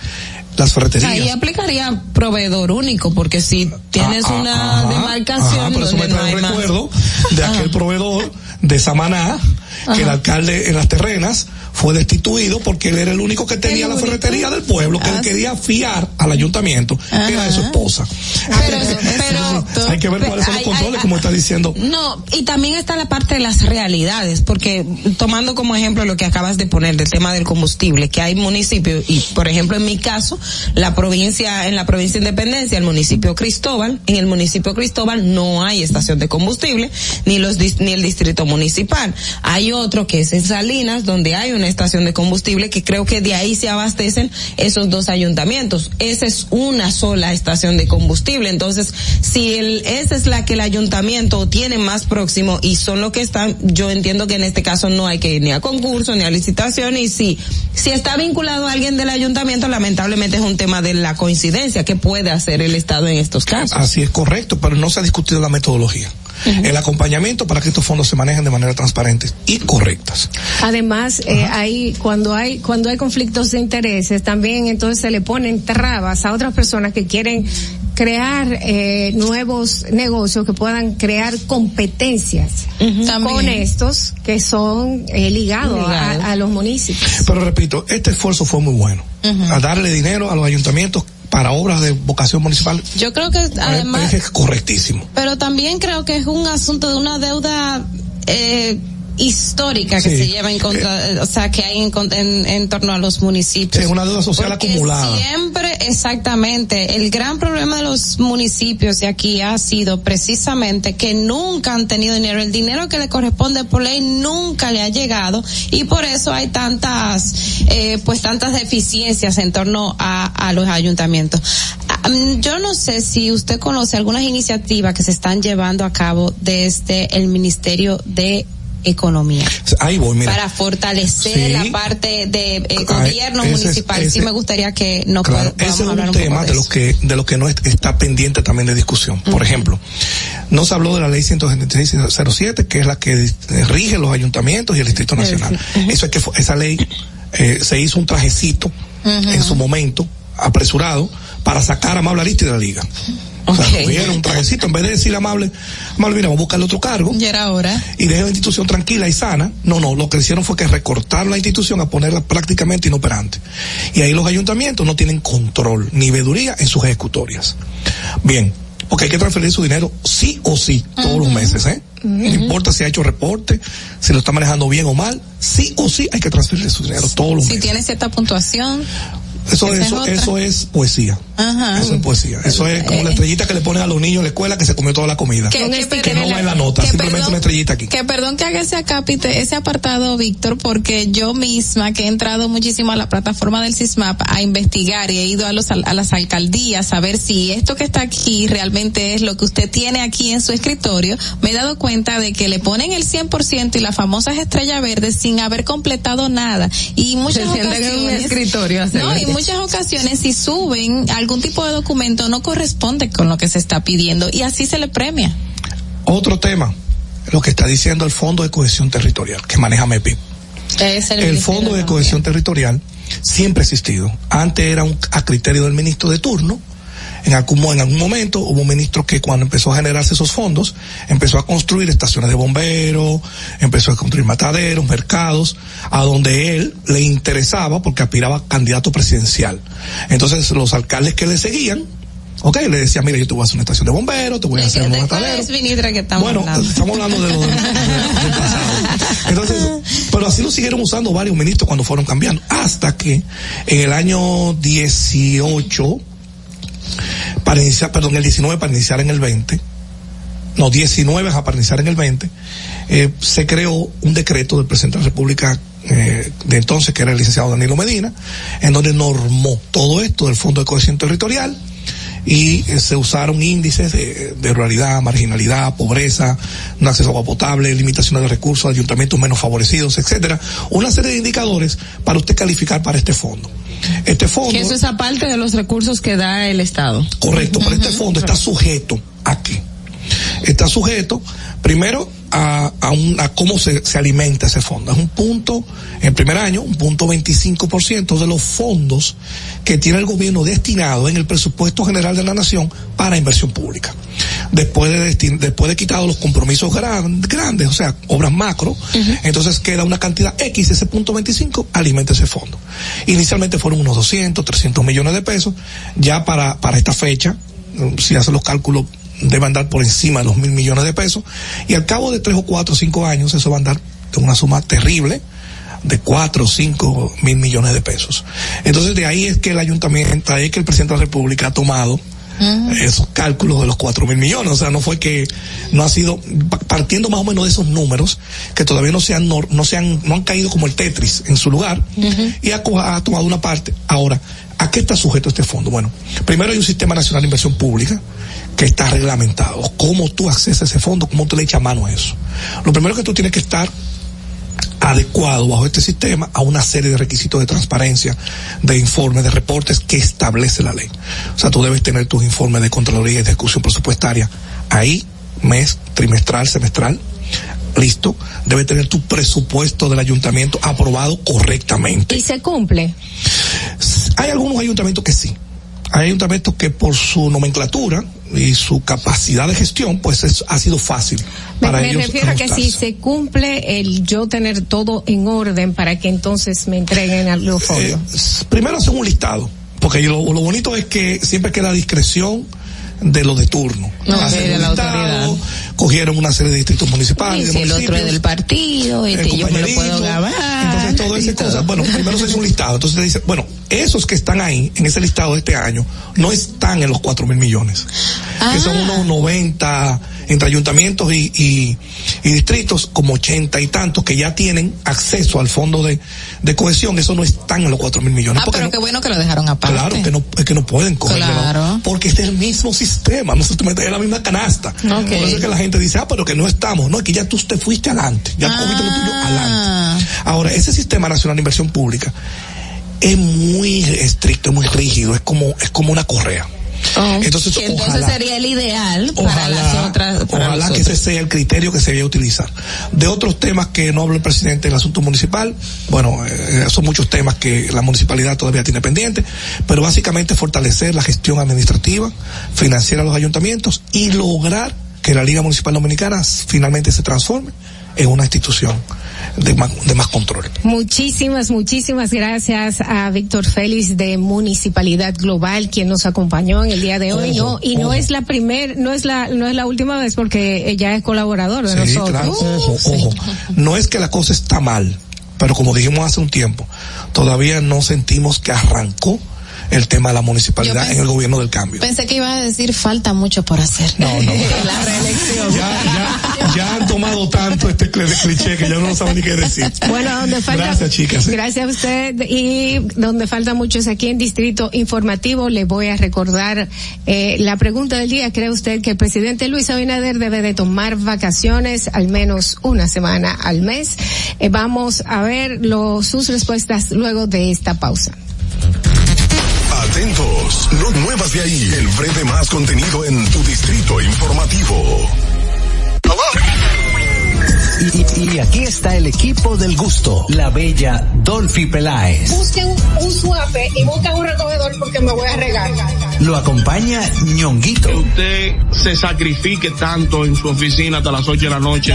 Las ferreterías. Ahí aplicaría proveedor único, porque si tienes Ah, una ajá, demarcación ajá, por eso me no trae un más. recuerdo de aquel proveedor de Samaná, que el alcalde en las terrenas fue destituido porque él era el único que tenía la ferretería del pueblo, que Ah, él quería fiar al ayuntamiento, que era de su esposa. Pero, pero, Hay que ver cuáles son los hay- controles, hay- como está diciendo. No, y también está la parte de las realidades, porque tomando como ejemplo lo que acabas de poner del tema del combustible, que hay municipios, y por ejemplo en mi caso, la provincia, en la provincia de Independencia, el municipio Cristóbal, en el municipio Cristóbal no hay estación de combustible, ni los, ni el distrito municipal. Hay otro que es en Salinas, donde hay una estación de combustible, que creo que de ahí se abastecen esos dos ayuntamientos. Esa es una sola estación de combustible. Entonces, si el, esa es la que el ayuntamiento tiene más próximo y son los que están, yo entiendo que en este caso no hay que ir ni a concurso ni a licitación y si, si está vinculado a alguien del ayuntamiento, lamentablemente es un tema de la coincidencia que puede hacer el Estado en estos casos. Así es correcto, pero no se ha discutido la metodología. El acompañamiento para que estos fondos se manejen de manera transparente y correctas. Además, eh, hay cuando hay cuando hay conflictos de intereses, también entonces se le ponen trabas a otras personas que quieren crear eh, nuevos negocios que puedan crear competencias con estos que son eh, ligados a, los municipios. Pero repito, este esfuerzo fue muy bueno. A darle dinero a los ayuntamientos para obras de vocación municipal Yo creo que además, es correctísimo. pero también creo que es un asunto de una deuda eh, histórica que Sí. se lleva en contra, eh, o sea, que hay en, en, en torno a los municipios. Sí, una deuda social Porque acumulada. Siempre, exactamente, el gran problema de los municipios de aquí ha sido precisamente que nunca han tenido dinero. El dinero que le corresponde por ley nunca le ha llegado y por eso hay tantas, eh, pues tantas deficiencias en torno a, a los ayuntamientos. Ah, mm, Yo no sé si usted conoce algunas iniciativas que se están llevando a cabo desde el Ministerio de Economía Ahí voy, mira. para fortalecer Sí. la parte de eh, Ay, gobierno ese municipal. sí me gustaría que nos Claro, pod- podamos ese es hablar un un tema de, de lo que de lo que no est- está pendiente también de discusión. Por ejemplo, no se habló de la ley 17607, que es la que eh, rige los ayuntamientos y el Distrito Nacional. Eso es que fue- esa ley eh, se hizo un trajecito en su momento apresurado para sacar a Amable Aristi de la liga. O sea, un trajecito, en vez de decirle a Amable, Amable, mira, vamos a buscarle otro cargo Ya era hora. y deje la institución tranquila y sana. No, no, lo que hicieron fue que recortaron la institución a ponerla prácticamente inoperante. Y ahí los ayuntamientos no tienen control ni veeduría en sus ejecutorias. Bien, porque hay que transferir su dinero sí o sí, todos los meses, ¿eh? No importa si ha hecho reporte, si lo está manejando bien o mal, sí o sí hay que transferir su dinero todos los Si meses. tiene cierta puntuación. Eso, esa es eso, eso es poesía. Ajá. Eso es poesía. Eso es como la estrellita que le ponen a los niños en la escuela que se comió toda la comida. Que- que- Que no va en la nota, que simplemente perdón- una estrellita aquí. Que perdón que haga ese acápite, ese apartado, Víctor, porque yo misma que he entrado muchísimo a la plataforma del CISMAP a investigar y he ido a los al- a las alcaldías a ver si esto que está aquí realmente es lo que usted tiene aquí en su escritorio, me he dado cuenta de que le ponen el 100% y las famosas estrellas verdes sin haber completado nada. Y muchas Se sientan en un ocasiones- escritorio. No, y muchas ocasiones si suben algún tipo de documento no corresponde con lo que se está pidiendo y así se le premia. Otro tema, lo que está diciendo el Fondo de Cohesión Territorial, que maneja MEPI. Es el, El Fondo de. Cohesión Territorial siempre ha existido. Antes era un, a criterio del ministro de turno. En algún, en algún momento hubo un ministro que cuando empezó a generarse esos fondos, empezó a construir estaciones de bomberos, empezó a construir mataderos, mercados, a donde él le interesaba porque aspiraba a candidato presidencial. Entonces los alcaldes que le seguían Ok, le decía, mira, yo te voy a hacer una estación de bomberos, te voy a hacer un matadero. es Bueno, hablando? estamos hablando de lo del, del pasado. Entonces, pero así lo siguieron usando varios ministros cuando fueron cambiando, hasta que en el año 18, para iniciar, perdón, el 19 para iniciar en el 20, no, 19 a para iniciar en el 20, eh, se creó un decreto del presidente de la República eh, de entonces, que era el licenciado Danilo Medina, en donde normó todo esto del Fondo de Cohesión Territorial y eh, se usaron índices de, de ruralidad, marginalidad, pobreza, no acceso a agua potable, limitaciones de recursos, ayuntamientos menos favorecidos, etcétera, una serie de indicadores para usted calificar para este fondo. Este fondo Que eso es aparte de los recursos que da el Estado. Correcto, pero este fondo está sujeto a qué? Está sujeto, primero, a, a, un, a cómo se, se alimenta ese fondo. Es un punto, en primer año, un punto 25% de los fondos que tiene el gobierno destinado en el presupuesto general de la nación para inversión pública. Después de, destin- después de quitado los compromisos gran- grandes, o sea, obras macro, entonces queda una cantidad X, ese punto 25, alimenta ese fondo. Inicialmente fueron unos 200, 300 millones de pesos, ya para, para esta fecha, si hacen los cálculos, debe andar por encima de los mil millones de pesos, y al cabo de tres o cuatro o cinco años, eso va a andar de una suma terrible, de cuatro o cinco mil millones de pesos. Entonces de ahí es que el ayuntamiento, ahí es que el presidente de la República ha tomado esos cálculos de los cuatro mil millones, o sea, no fue que no ha sido pa- partiendo más o menos de esos números que todavía no se han no se han no han caído como el Tetris en su lugar y ha tomado una parte. Ahora, ¿a qué está sujeto este fondo? Bueno, primero hay un sistema nacional de inversión pública que está reglamentado. ¿Cómo tú accesas a ese fondo? ¿Cómo tú le echas mano a eso? Lo primero que tú tienes que estar adecuado bajo este sistema a una serie de requisitos de transparencia, de informes, de reportes que establece la ley. O sea, tú debes tener tus informes de Contraloría y de ejecución presupuestaria ahí, mes, trimestral, semestral, listo. Debe tener tu presupuesto del ayuntamiento aprobado correctamente. Y se cumple. Hay algunos ayuntamientos que sí. Hay ayuntamientos que por su nomenclatura y su capacidad de gestión, pues es, ha sido fácil Me, para me ellos refiero a que si se cumple el yo tener todo en orden para que entonces me entreguen a los fondos. primero hacen un listado, porque lo, lo bonito es que siempre queda discreción de lo de turno. No, de la listado, autoridad. Cogieron una serie de distritos municipales. Y de si el otro es municipios, del partido, el este yo me lo puedo compañerito, grabar. Entonces todo y ese todo. cosa, bueno, primero se hace un listado, entonces te dice, bueno, esos que están ahí, en ese listado de este año, no están en los cuatro mil millones. Que son unos 90 entre ayuntamientos y, y, y distritos, como 80 y tantos que ya tienen acceso al fondo de, de cohesión, eso no están en los cuatro mil millones. Ah, pero no- qué bueno que lo dejaron aparte. Claro que no, es que no pueden cogerlo. Claro. Porque es el mismo sistema, no se en la misma canasta. Por eso es que la gente dice, ah, pero que no estamos, no, es que ya tú te fuiste adelante, ya cogiste lo tuyo adelante. Ahora, ese sistema nacional de inversión pública es muy estricto, muy rígido, es como, es como una correa. Entonces, Que entonces ojalá- sería el ideal para las otras. Para Ojalá que ese sea el criterio que se debe utilizar. De otros temas que no habla el presidente del asunto municipal, bueno, eh, son muchos temas que la municipalidad todavía tiene pendiente, pero básicamente fortalecer la gestión administrativa, financiera de los ayuntamientos y lograr que la Liga Municipal Dominicana finalmente se transforme en una institución de más, de más control. Muchísimas, muchísimas gracias a Víctor Félix de Municipalidad Global, quien nos acompañó en el día de hoy, Ojo, ¿no? Y no es la primer, no es la, no es la última vez porque ella es colaborador de Sí, nosotros. claro, ojo, ojo. No es que la cosa está mal, pero como dijimos hace un tiempo, todavía no sentimos que arrancó el tema de la municipalidad pensé- en el gobierno del cambio. Pensé que iba a decir falta mucho por hacer. No, no. la reelección. Ya, ya han tomado tanto este cl- cliché que ya no saben ni qué decir. Bueno, donde falta. Gracias, chicas. Gracias a usted. Y donde falta mucho es aquí en Distrito Informativo. Le voy a recordar eh, la pregunta del día. ¿Cree usted que el presidente Luis Abinader debe de tomar vacaciones al menos una semana al mes? Eh, vamos a ver lo- sus respuestas luego de esta pausa. Atentos, no muevas de ahí. El breve más contenido en tu distrito informativo. Y, y- y aquí está el equipo del gusto, la bella Dolphy Peláez. Busquen un suape y busquen un recogedor porque me voy a regar. Lo acompaña ñonguito. Usted se sacrifique tanto en su oficina hasta las 8 de la noche.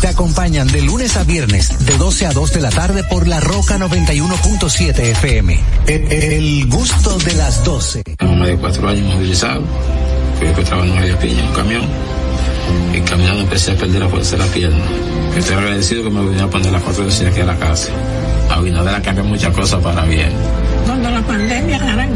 Te acompañan de lunes a viernes, de 12 a 2 de la tarde por La Roca 91.7 FM. El, el gusto de las 12. Tengo más de cuatro años movilizado. Fui encontraba en María Piña, un camión. Y caminando empecé a perder la fuerza de la pierna. Estoy agradecido que me venía a poner las cuatro veces aquí a la casa. Abinader cambió muchas cosas para bien. Cuando la pandemia arrancó,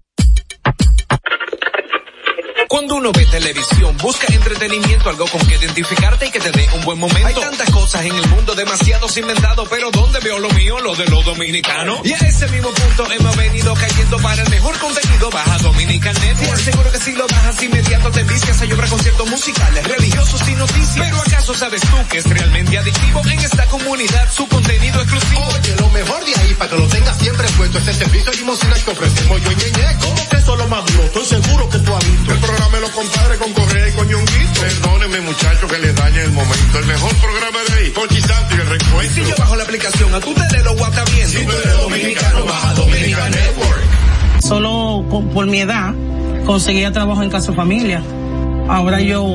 Cuando uno ve televisión, busca entretenimiento, algo con que identificarte y que te dé un buen momento. Hay tantas cosas en el mundo, demasiados inventados, pero ¿dónde veo lo mío? Lo de los dominicanos. Y a ese mismo punto hemos venido cayendo para el mejor contenido. Baja Dominican Network. Te aseguro que si lo bajas inmediato te vicias a llorar conciertos musicales, religiosos y noticias. Pero ¿acaso sabes tú que es realmente adictivo en esta comunidad su contenido exclusivo? Oye, lo mejor de ahí, para que lo tengas siempre puesto, es el servicio de limosina que ofrecemos yo y Ñeñe. ¿Cómo que eso es lo más duro? Estoy seguro que tú has visto. Los compadres con Correa y con Ñonguito. Perdónenme, muchachos, que les dañe el momento. El mejor programa de ahí, Pochi Santo y el recuento. Si yo bajo la aplicación, a tu tele lo guata viendo. Si tú eres dominicano, baja Dominican Network. Solo con- por mi edad conseguía trabajo en casa familia. Ahora yo,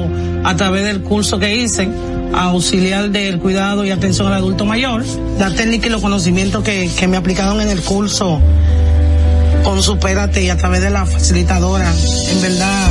a través del curso que hice, auxiliar del cuidado y atención al adulto mayor, la técnica y los conocimientos que, que me aplicaron en el curso con Supérate y a través de la facilitadora, en verdad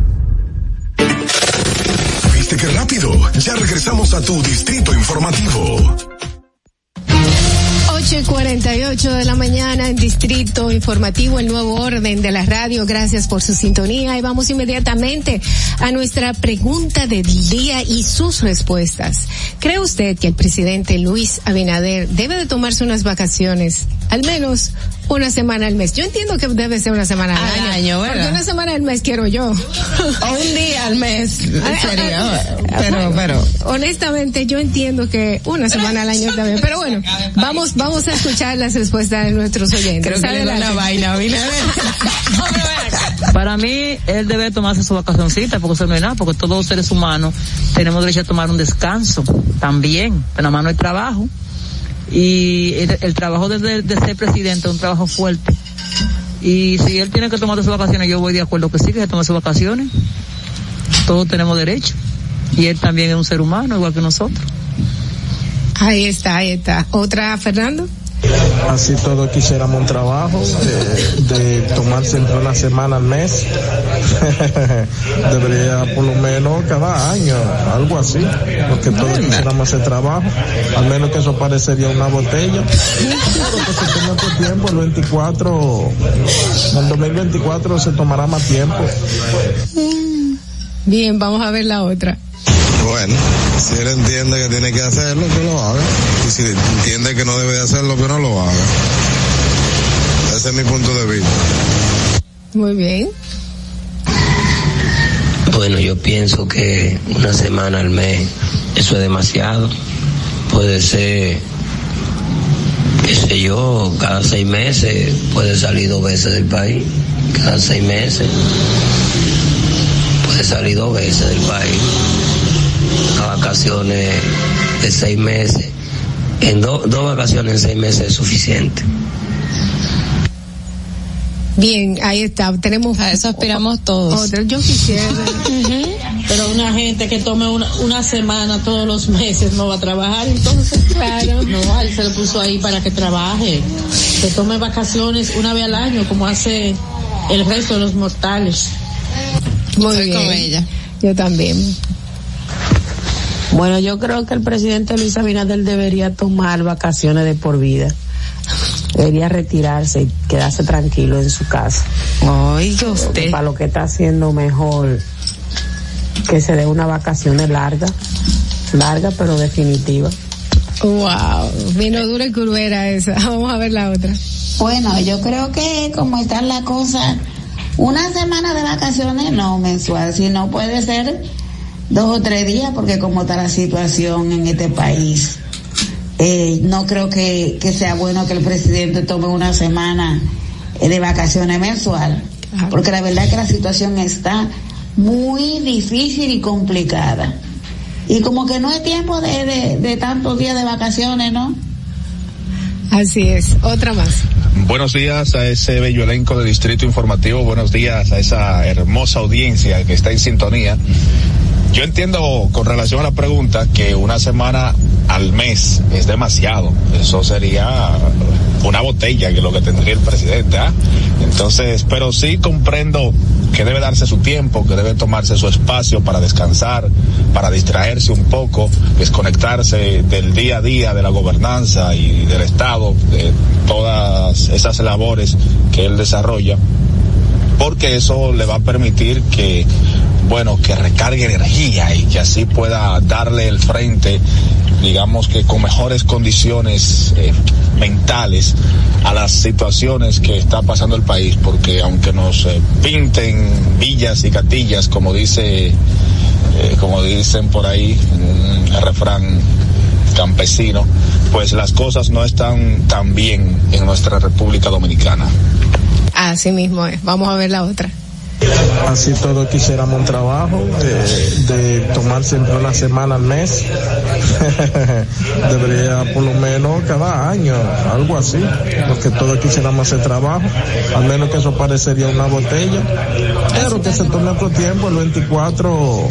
¿Viste qué rápido? Ya regresamos a tu Distrito Informativo. 8 y 48 de la mañana en Distrito Informativo, el nuevo orden de la radio. Gracias por su sintonía y vamos inmediatamente a nuestra pregunta del día y sus respuestas. ¿Cree usted que el presidente Luis Abinader debe de tomarse unas vacaciones, al menos una semana al mes? Yo entiendo que debe ser una semana al, Al año. Porque una semana al mes quiero yo. O un día al mes sería, pero, Bueno, pero. honestamente yo entiendo que una semana al año bien, pero bueno, vamos, vamos a escuchar las respuestas de nuestros oyentes. Creo que le da una vaina, Abinader. Para mí, él debe tomarse su vacacioncita, porque eso no es nada, porque todos los seres humanos tenemos derecho a tomar un descanso también, pero nada más no hay trabajo. Y el, trabajo de- de ser presidente es un trabajo fuerte. Y si él tiene que tomar sus vacaciones, yo voy de acuerdo que sí, que se tome sus vacaciones. Todos tenemos derecho. Y él también es un ser humano, igual que nosotros. Ahí está, ahí está. Otra, Fernando. Así todos quisiéramos un trabajo de, de tomarse entre una semana al mes. Debería por lo menos cada año, algo así, porque todos quisiéramos hacer trabajo. Al menos que eso parecería una botella. Porque si tú no te tiempo, el 24, en el 2024 se tomará más tiempo. Bien, vamos a ver la otra. Bueno, si él entiende que tiene que hacerlo, que lo haga. Y si entiende que no debe de hacerlo, que no lo haga. Ese es mi punto de vista. Muy bien. Bueno, yo pienso que una semana al mes, eso es demasiado. Puede ser, qué sé yo, cada seis meses puede salir dos veces del país. Cada seis meses puede salir dos veces del país. Vacaciones de seis meses. En do- dos vacaciones en seis meses es suficiente. Bien, ahí está. Tenemos. A eso aspiramos todos. Otra. Yo quisiera. Pero una gente que tome una, una semana todos los meses no va a trabajar, entonces. Claro. No, él se lo puso ahí para que trabaje. Que tome vacaciones una vez al año, como hace el resto de los mortales. Muy Estoy bien. con ella. Yo también. Bueno, yo creo que el presidente Luis Abinader debería tomar vacaciones de por vida. Debería retirarse y quedarse tranquilo en su casa. Oiga usted. Para lo que está haciendo mejor que se dé una vacaciones larga, larga pero definitiva. Wow. Vino dura y curvera esa. Vamos a ver la otra. Bueno, yo creo que como están las cosas, una semana de vacaciones no mensual, sino puede ser dos o tres días, porque como está la situación en este país, eh, no creo que, que sea bueno que el presidente tome una semana eh, de vacaciones mensual, porque la verdad es que la situación está muy difícil y complicada. Y como que no es tiempo de, de, de tantos días de vacaciones, ¿no? Así es. Otra más. Buenos días a ese bello elenco de Distrito Informativo, buenos días a esa hermosa audiencia que está en sintonía. Yo entiendo con relación a la pregunta que una semana al mes es demasiado. Eso sería una botella que es lo que tendría el presidente. ¿ah? Entonces, pero sí comprendo que debe darse su tiempo, que debe tomarse su espacio para descansar, para distraerse un poco, desconectarse del día a día de la gobernanza y del Estado, de todas esas labores que él desarrolla porque eso le va a permitir que, bueno, que recargue energía y que así pueda darle el frente, digamos que con mejores condiciones eh, mentales a las situaciones que está pasando el país, porque aunque nos eh, pinten villas y catillas, como dice, eh, como dicen por ahí, un refrán campesino, pues las cosas no están tan bien en nuestra República Dominicana. Así mismo es. Vamos a ver la otra. Así todos quisiéramos un trabajo eh, de tomar siempre una semana al mes. Debería por lo menos cada año, algo así, porque todos quisiéramos hacer trabajo, al menos que eso parecería una botella, pero que se tome otro tiempo, el 24,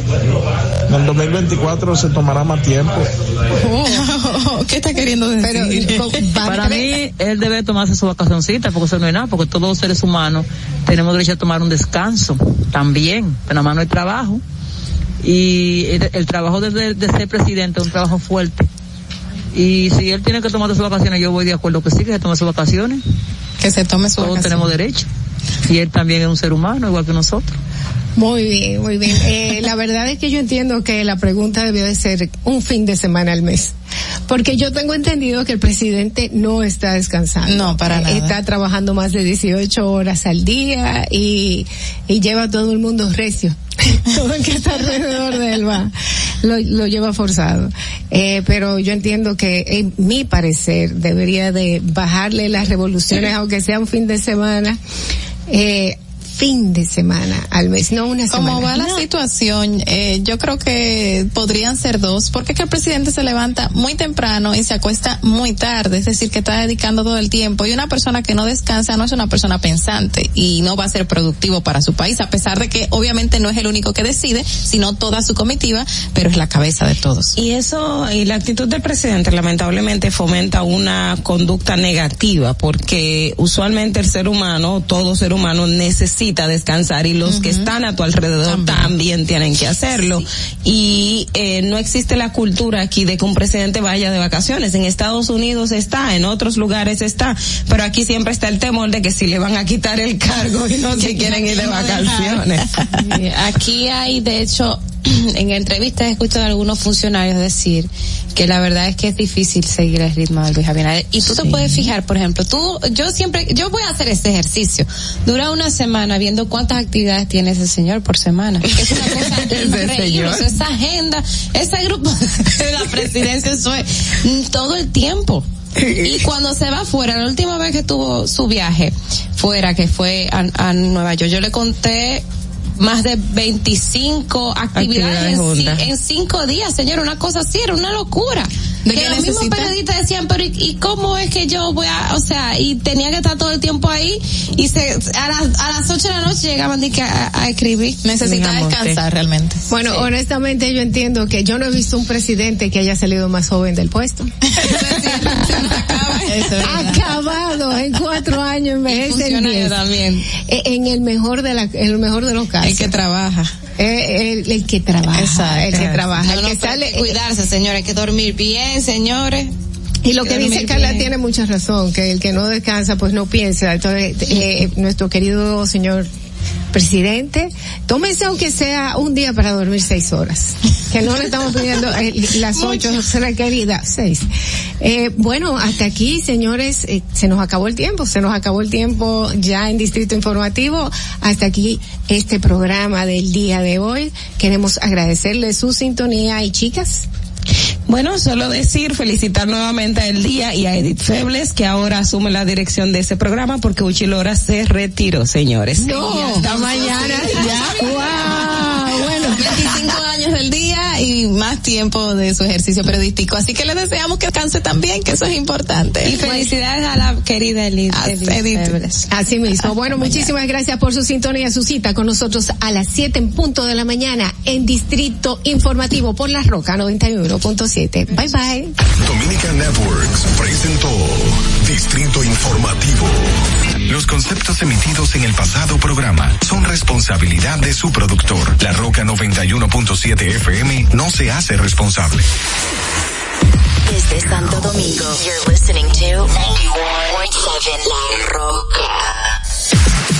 en el 2024 se tomará más tiempo. ¿Qué está queriendo decir? Para mí, él debe tomarse su vacacioncita, porque eso no es nada, porque todos los seres humanos tenemos derecho a tomar un descanso también, pero nada más no hay trabajo. Y el, el trabajo de, de, de, ser presidente es un trabajo fuerte. Y si él tiene que tomar sus vacaciones, yo voy de acuerdo que sí, que se tome sus vacaciones. Que se tome sus Todos vacaciones. tenemos derecho. Y él también es un ser humano, igual que nosotros. Muy bien, muy bien. Eh, la verdad es que yo entiendo que la pregunta debió de ser un fin de semana al mes. Porque yo tengo entendido que el presidente no está descansando. No, para nada. Está trabajando más de 18 horas al día y, y lleva a todo el mundo recio. todo el que está alrededor de él va, lo, lo lleva forzado. Eh, pero yo entiendo que, en mi parecer, debería de bajarle las revoluciones, aunque sea un fin de semana. Eh, fin de semana al mes, no una semana. Como va la No. situación, eh, yo creo que podrían ser dos, porque es que el presidente se levanta muy temprano y se acuesta muy tarde, es decir, que está dedicando todo el tiempo. Y una persona que no descansa no es una persona pensante y no va a ser productivo para su país, a pesar de que obviamente no es el único que decide, sino toda su comitiva, pero es la cabeza de todos. Y eso, y la actitud del presidente lamentablemente fomenta una conducta negativa, porque usualmente el ser humano, todo ser humano necesita necesita descansar y los que están a tu alrededor también, tienen que hacerlo. Y eh, no existe la cultura aquí de que un presidente vaya de vacaciones. En Estados Unidos está, en otros lugares está, pero aquí siempre está el temor de que si le van a quitar el cargo y no se quieren ir de vacaciones. Aquí hay, de hecho, en entrevistas he escuchado a algunos funcionarios decir que la verdad es que es difícil seguir el ritmo de Luis Abinader. Y tú te puedes fijar, por ejemplo, tú, yo siempre, yo voy a hacer este ejercicio. Dura una semana viendo cuántas actividades tiene ese señor por semana. Es una cosa increíble. Esa agenda, ese grupo de la presidencia, eso es todo el tiempo. Y cuando se va fuera, la última vez que tuvo su viaje fuera, que fue a, a Nueva York, yo le conté más de 25 actividades, Actividades en, en cinco días, señor, una cosa así, era una locura. ¿De que los mismos periodistas decían, pero ¿y, y cómo es que yo voy a, o sea, y tenía que estar todo el tiempo ahí y se, a las, a las 8 de la noche llegaban de que a, a escribir. Necesita descansar realmente. Bueno, honestamente yo entiendo que yo no he visto un presidente que haya salido más joven del puesto. Acabado en cuatro años, envejece en. Eh, En el mejor de la, en el mejor de los casos. El que trabaja. Eh, el, el que trabaja, el que trabaja, No, el no, que pero sale. hay que cuidarse, señores, hay que dormir bien, señores. Y lo que dice Carla bien. tiene mucha razón, que el que no descansa pues no piensa. Entonces, eh, nuestro querido señor presidente, tómense aunque sea un día para dormir seis horas. Que no le estamos pidiendo eh, las ocho requeridas, seis. Eh, bueno, hasta aquí, señores, eh, se nos acabó el tiempo, se nos acabó el tiempo ya en Distrito Informativo. Hasta aquí este programa del día de hoy. Queremos agradecerle su sintonía y chicas. Bueno, solo decir, felicitar nuevamente a El Día y a Edith Febles, que ahora asume la dirección de ese programa porque Uchi Lora se retiró, señores. No, Y hasta mañana. Ya. Wow, bueno, 25 años del día y más tiempo de su ejercicio periodístico. Así que le deseamos que descanse también, que eso es importante. Y felicidades a la querida Edith. Así mismo. Bueno, muchísimas gracias por su sintonía, su cita con nosotros a las 7 en punto de la mañana en Distrito Informativo por La Roca 91.7. Bye bye. Dominica Networks presentó Distrito Informativo. Los conceptos emitidos en el pasado programa son responsabilidad de su productor. La Roca 91.7 FM no se hace responsable. Desde Santo Domingo, you're listening to 91.7 La Roca.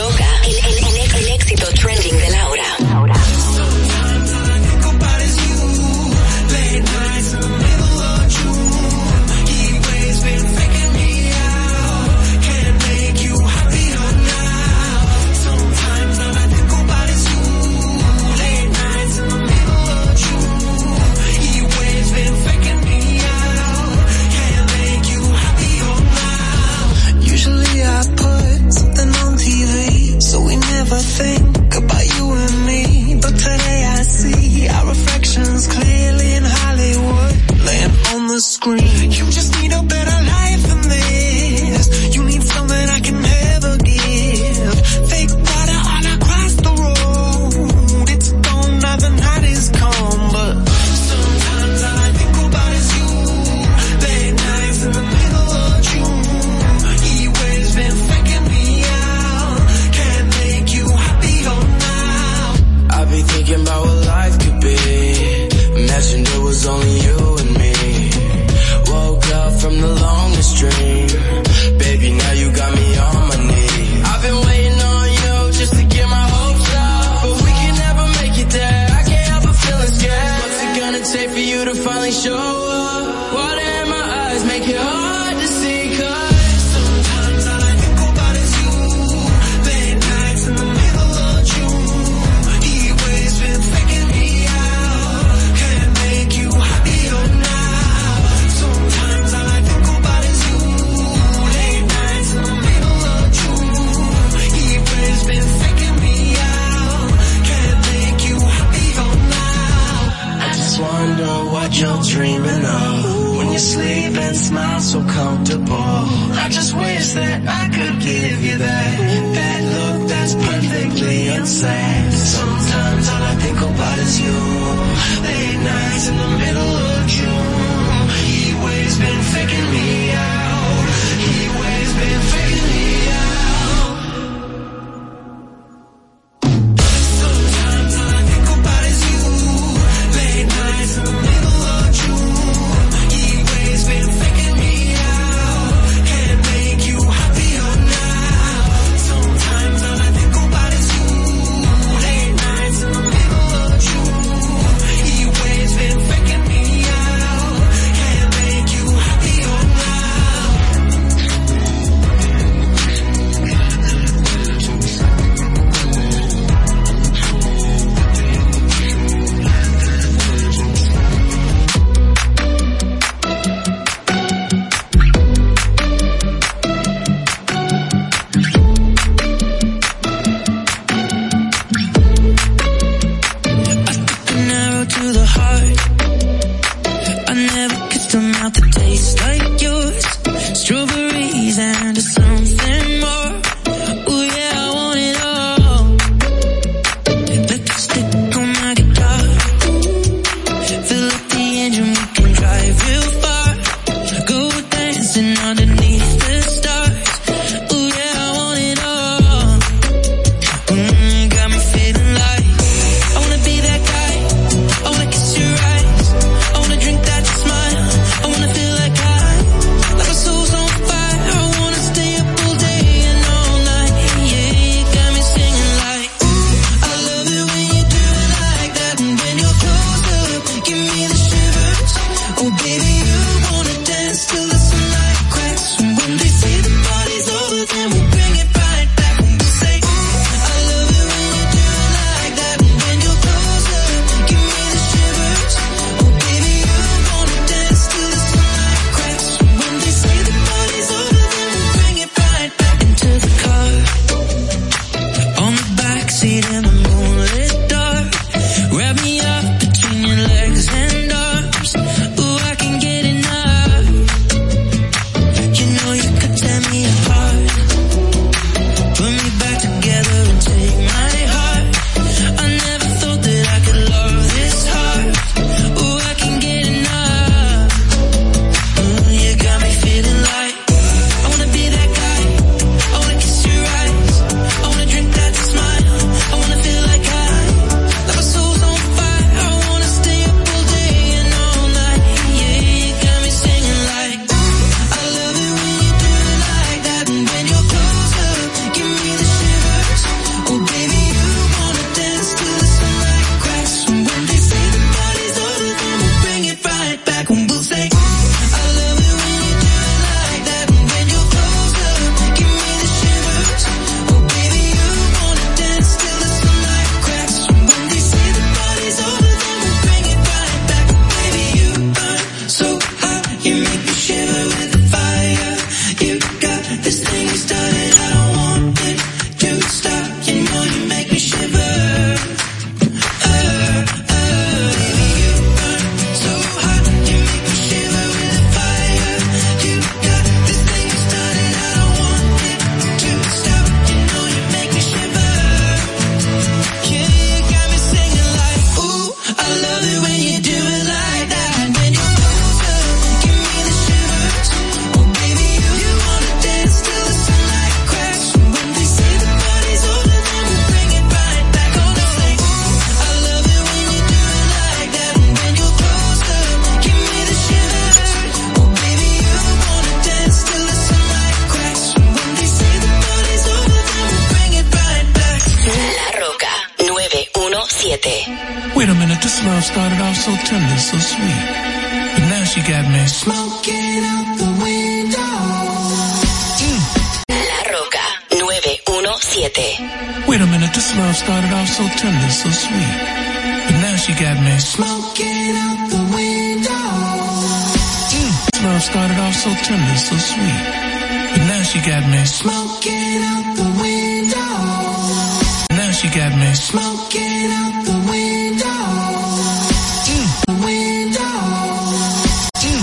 Roca, el, el, éxito trending de Laura. Usually the screen. You just need a better life.